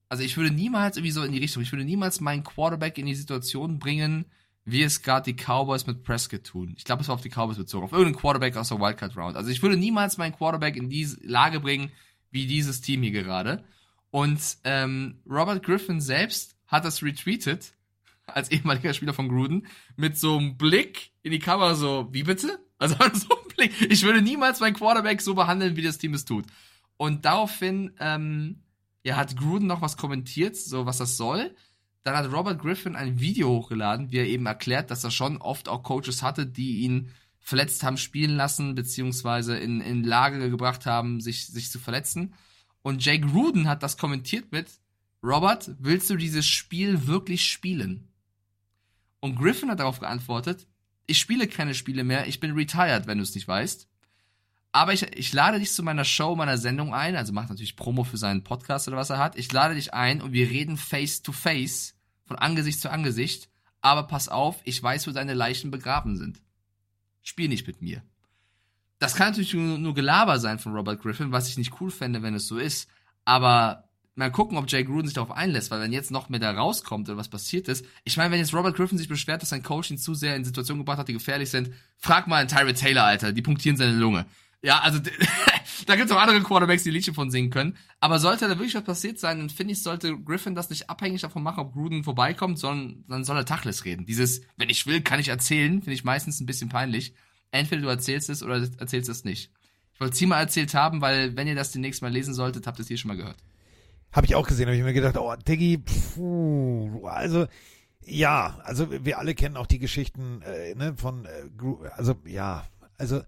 Speaker 5: also ich würde niemals irgendwie so in die Richtung, ich würde niemals meinen Quarterback in die Situation bringen, wie es gerade die Cowboys mit Prescott tun. Ich glaube, es war auf die Cowboys bezogen, auf irgendeinen Quarterback aus der Wildcard Round. Also ich würde niemals meinen Quarterback in diese Lage bringen, wie dieses Team hier gerade. Und ähm, Robert Griffin selbst hat das retweetet, als ehemaliger Spieler von Gruden, mit so einem Blick in die Kamera, so, wie bitte? Also so ein Blick. Ich würde niemals meinen Quarterback so behandeln, wie das Team es tut. Und daraufhin, ähm, ja, hat Gruden noch was kommentiert, so was das soll. Dann hat Robert Griffin ein Video hochgeladen, wie er eben erklärt, dass er schon oft auch Coaches hatte, die ihn verletzt haben spielen lassen, beziehungsweise in, in Lage gebracht haben, sich, sich zu verletzen. Und Jay Gruden hat das kommentiert mit, Robert, willst du dieses Spiel wirklich spielen? Und Griffin hat darauf geantwortet, ich spiele keine Spiele mehr, ich bin retired, wenn du es nicht weißt. Aber ich, ich lade dich zu meiner Show, meiner Sendung ein, also macht natürlich Promo für seinen Podcast oder was er hat. Ich lade dich ein und wir reden face to face, von Angesicht zu Angesicht. Aber pass auf, ich weiß, wo deine Leichen begraben sind. Spiel nicht mit mir. Das kann natürlich nur, Gelaber sein von Robert Griffin, was ich nicht cool fände, wenn es so ist. Aber mal gucken, ob Jay Gruden sich darauf einlässt, weil wenn jetzt noch mehr da rauskommt oder was passiert ist, ich meine, wenn jetzt Robert Griffin sich beschwert, dass sein Coach ihn zu sehr in Situationen gebracht hat, die gefährlich sind, frag mal einen Tyrod Taylor, Alter, die punktieren seine Lunge. Ja, also da gibt's auch andere Quarterbacks, die Liedchen von singen können. Aber sollte da wirklich was passiert sein, dann finde ich, sollte Griffin das nicht abhängig davon machen, ob Gruden vorbeikommt, sondern dann soll er Tachles reden. Dieses, wenn ich will, kann ich erzählen, finde ich meistens ein bisschen peinlich. Entweder du erzählst es oder erzählst es nicht. Ich wollte es hier mal erzählt haben, weil wenn ihr das demnächst mal lesen solltet, habt ihr es hier schon mal gehört.
Speaker 4: Habe ich auch gesehen, habe ich mir gedacht, oh, Diggi, puh, also ja, also wir alle kennen auch die Geschichten äh, ne, von, äh, also ja, also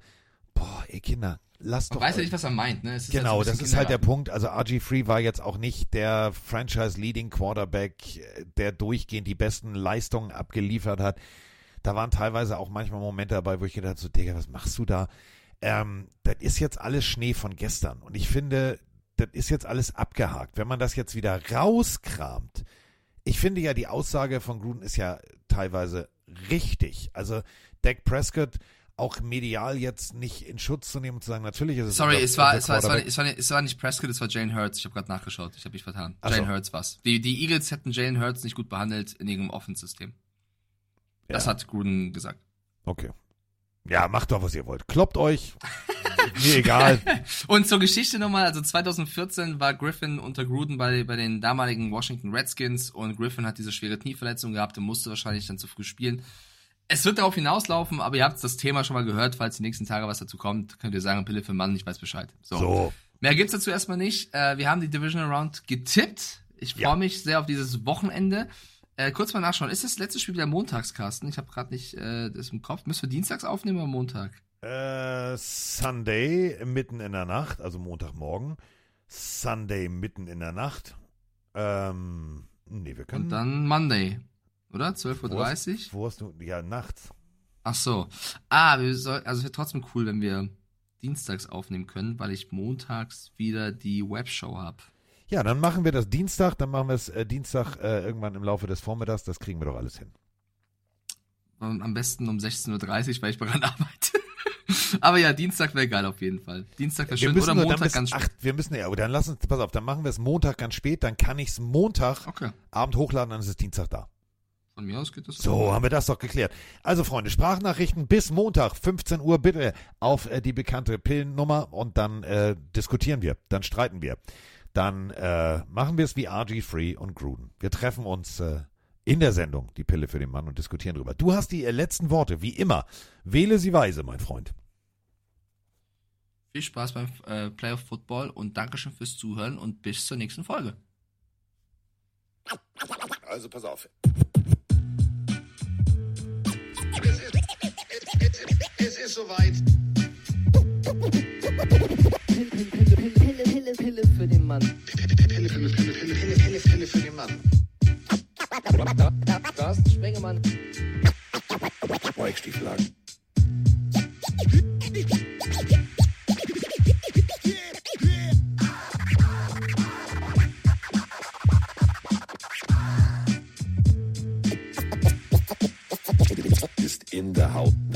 Speaker 4: boah, ihr Kinder, lasst doch.
Speaker 5: weiß ja nicht, was er meint, ne?
Speaker 4: Genau,
Speaker 5: halt so
Speaker 4: das ist halt der. Punkt. Also RG3 war jetzt auch nicht der Franchise-Leading Quarterback, äh, der durchgehend die besten Leistungen abgeliefert hat. Da waren teilweise auch manchmal Momente dabei, wo ich gedacht habe, so, Digga, was machst du da? Ähm, das ist jetzt alles Schnee von gestern. Und ich finde, das ist jetzt alles abgehakt. Wenn man das jetzt wieder rauskramt, ich finde ja, die Aussage von Gruden ist ja teilweise richtig. Also Dak Prescott auch medial jetzt nicht in Schutz zu nehmen und zu sagen, natürlich ist es
Speaker 5: Sorry, es war, es, war, es, war, es, war, nicht- es war nicht Prescott, es war Jalen Hurts. Ich habe gerade nachgeschaut. Ich habe mich vertan.
Speaker 4: Ach
Speaker 5: Jalen
Speaker 4: so.
Speaker 5: Hurts war's. Die, die Eagles hätten Jalen Hurts nicht gut behandelt in ihrem Offense-System. Das
Speaker 4: Ja.
Speaker 5: hat Gruden gesagt.
Speaker 4: Okay. Ja, macht doch, was ihr wollt. Kloppt euch. Mir egal.
Speaker 5: Und zur Geschichte nochmal, also 2014 war Griffin unter Gruden bei, bei den damaligen Washington Redskins und Griffin hat diese schwere Knieverletzung gehabt und musste wahrscheinlich dann zu früh spielen. Es wird darauf hinauslaufen, aber ihr habt das Thema schon mal gehört, falls die nächsten Tage was dazu kommt, könnt ihr sagen, Pille für Mann, ich weiß Bescheid. So.
Speaker 4: So.
Speaker 5: Mehr gibt's dazu erstmal nicht. Äh, wir haben die Divisional Round getippt. Ich freue mich sehr auf dieses Wochenende. Äh, kurz mal nachschauen. Ist das letzte Spiel wieder montags, Carsten? Ich habe gerade nicht äh, das im Kopf. Müssen wir dienstags aufnehmen oder Montag?
Speaker 4: Äh, Sunday mitten in der Nacht, also Montagmorgen. Sunday mitten in der Nacht. Ähm, nee, wir können.
Speaker 5: Und dann Monday, oder? 12.30
Speaker 4: Wo
Speaker 5: Uhr?
Speaker 4: wo hast du? Ja, nachts.
Speaker 5: Ach so. Ah, wir soll, also es wäre trotzdem cool, wenn wir dienstags aufnehmen können, weil ich montags wieder die Webshow habe.
Speaker 4: Ja, dann machen wir das Dienstag, dann machen wir es äh, Dienstag äh, irgendwann im Laufe des Vormittags, das kriegen wir doch alles hin.
Speaker 5: Am besten um 16.30 Uhr, weil ich daran arbeite. Aber ja, Dienstag wäre geil auf jeden Fall. Dienstag wäre schön. Oder
Speaker 4: nur
Speaker 5: Montag ganz spät.
Speaker 4: wir müssen ja, aber dann lass uns, pass auf, dann machen wir es Montag ganz spät, dann kann ich es Montag
Speaker 5: Okay.
Speaker 4: Abend hochladen, dann ist es Dienstag da.
Speaker 5: Von mir aus geht das
Speaker 4: So, haben wir das doch geklärt. Also Freunde, Sprachnachrichten bis Montag, 15 Uhr bitte auf äh, die bekannte Pillennummer und dann äh, diskutieren wir, dann streiten wir. Dann äh, machen wir es wie RG Free und Gruden. Wir treffen uns äh, in der Sendung, die Pille für den Mann, und diskutieren drüber. Du hast die äh, letzten Worte, wie immer. Wähle sie weise, mein Freund.
Speaker 5: Viel Spaß beim äh, Playoff Football und Dankeschön fürs Zuhören und bis zur nächsten Folge.
Speaker 3: Also pass auf.
Speaker 2: Es ist soweit.
Speaker 15: Pille, Pille, Pille für den Mann.
Speaker 2: Pille, Pille, Pille, Pille, Pille, Pille, Pille für den Mann.
Speaker 15: Carsten Spengemann.
Speaker 3: Weichstieflagen.
Speaker 4: in der Haut.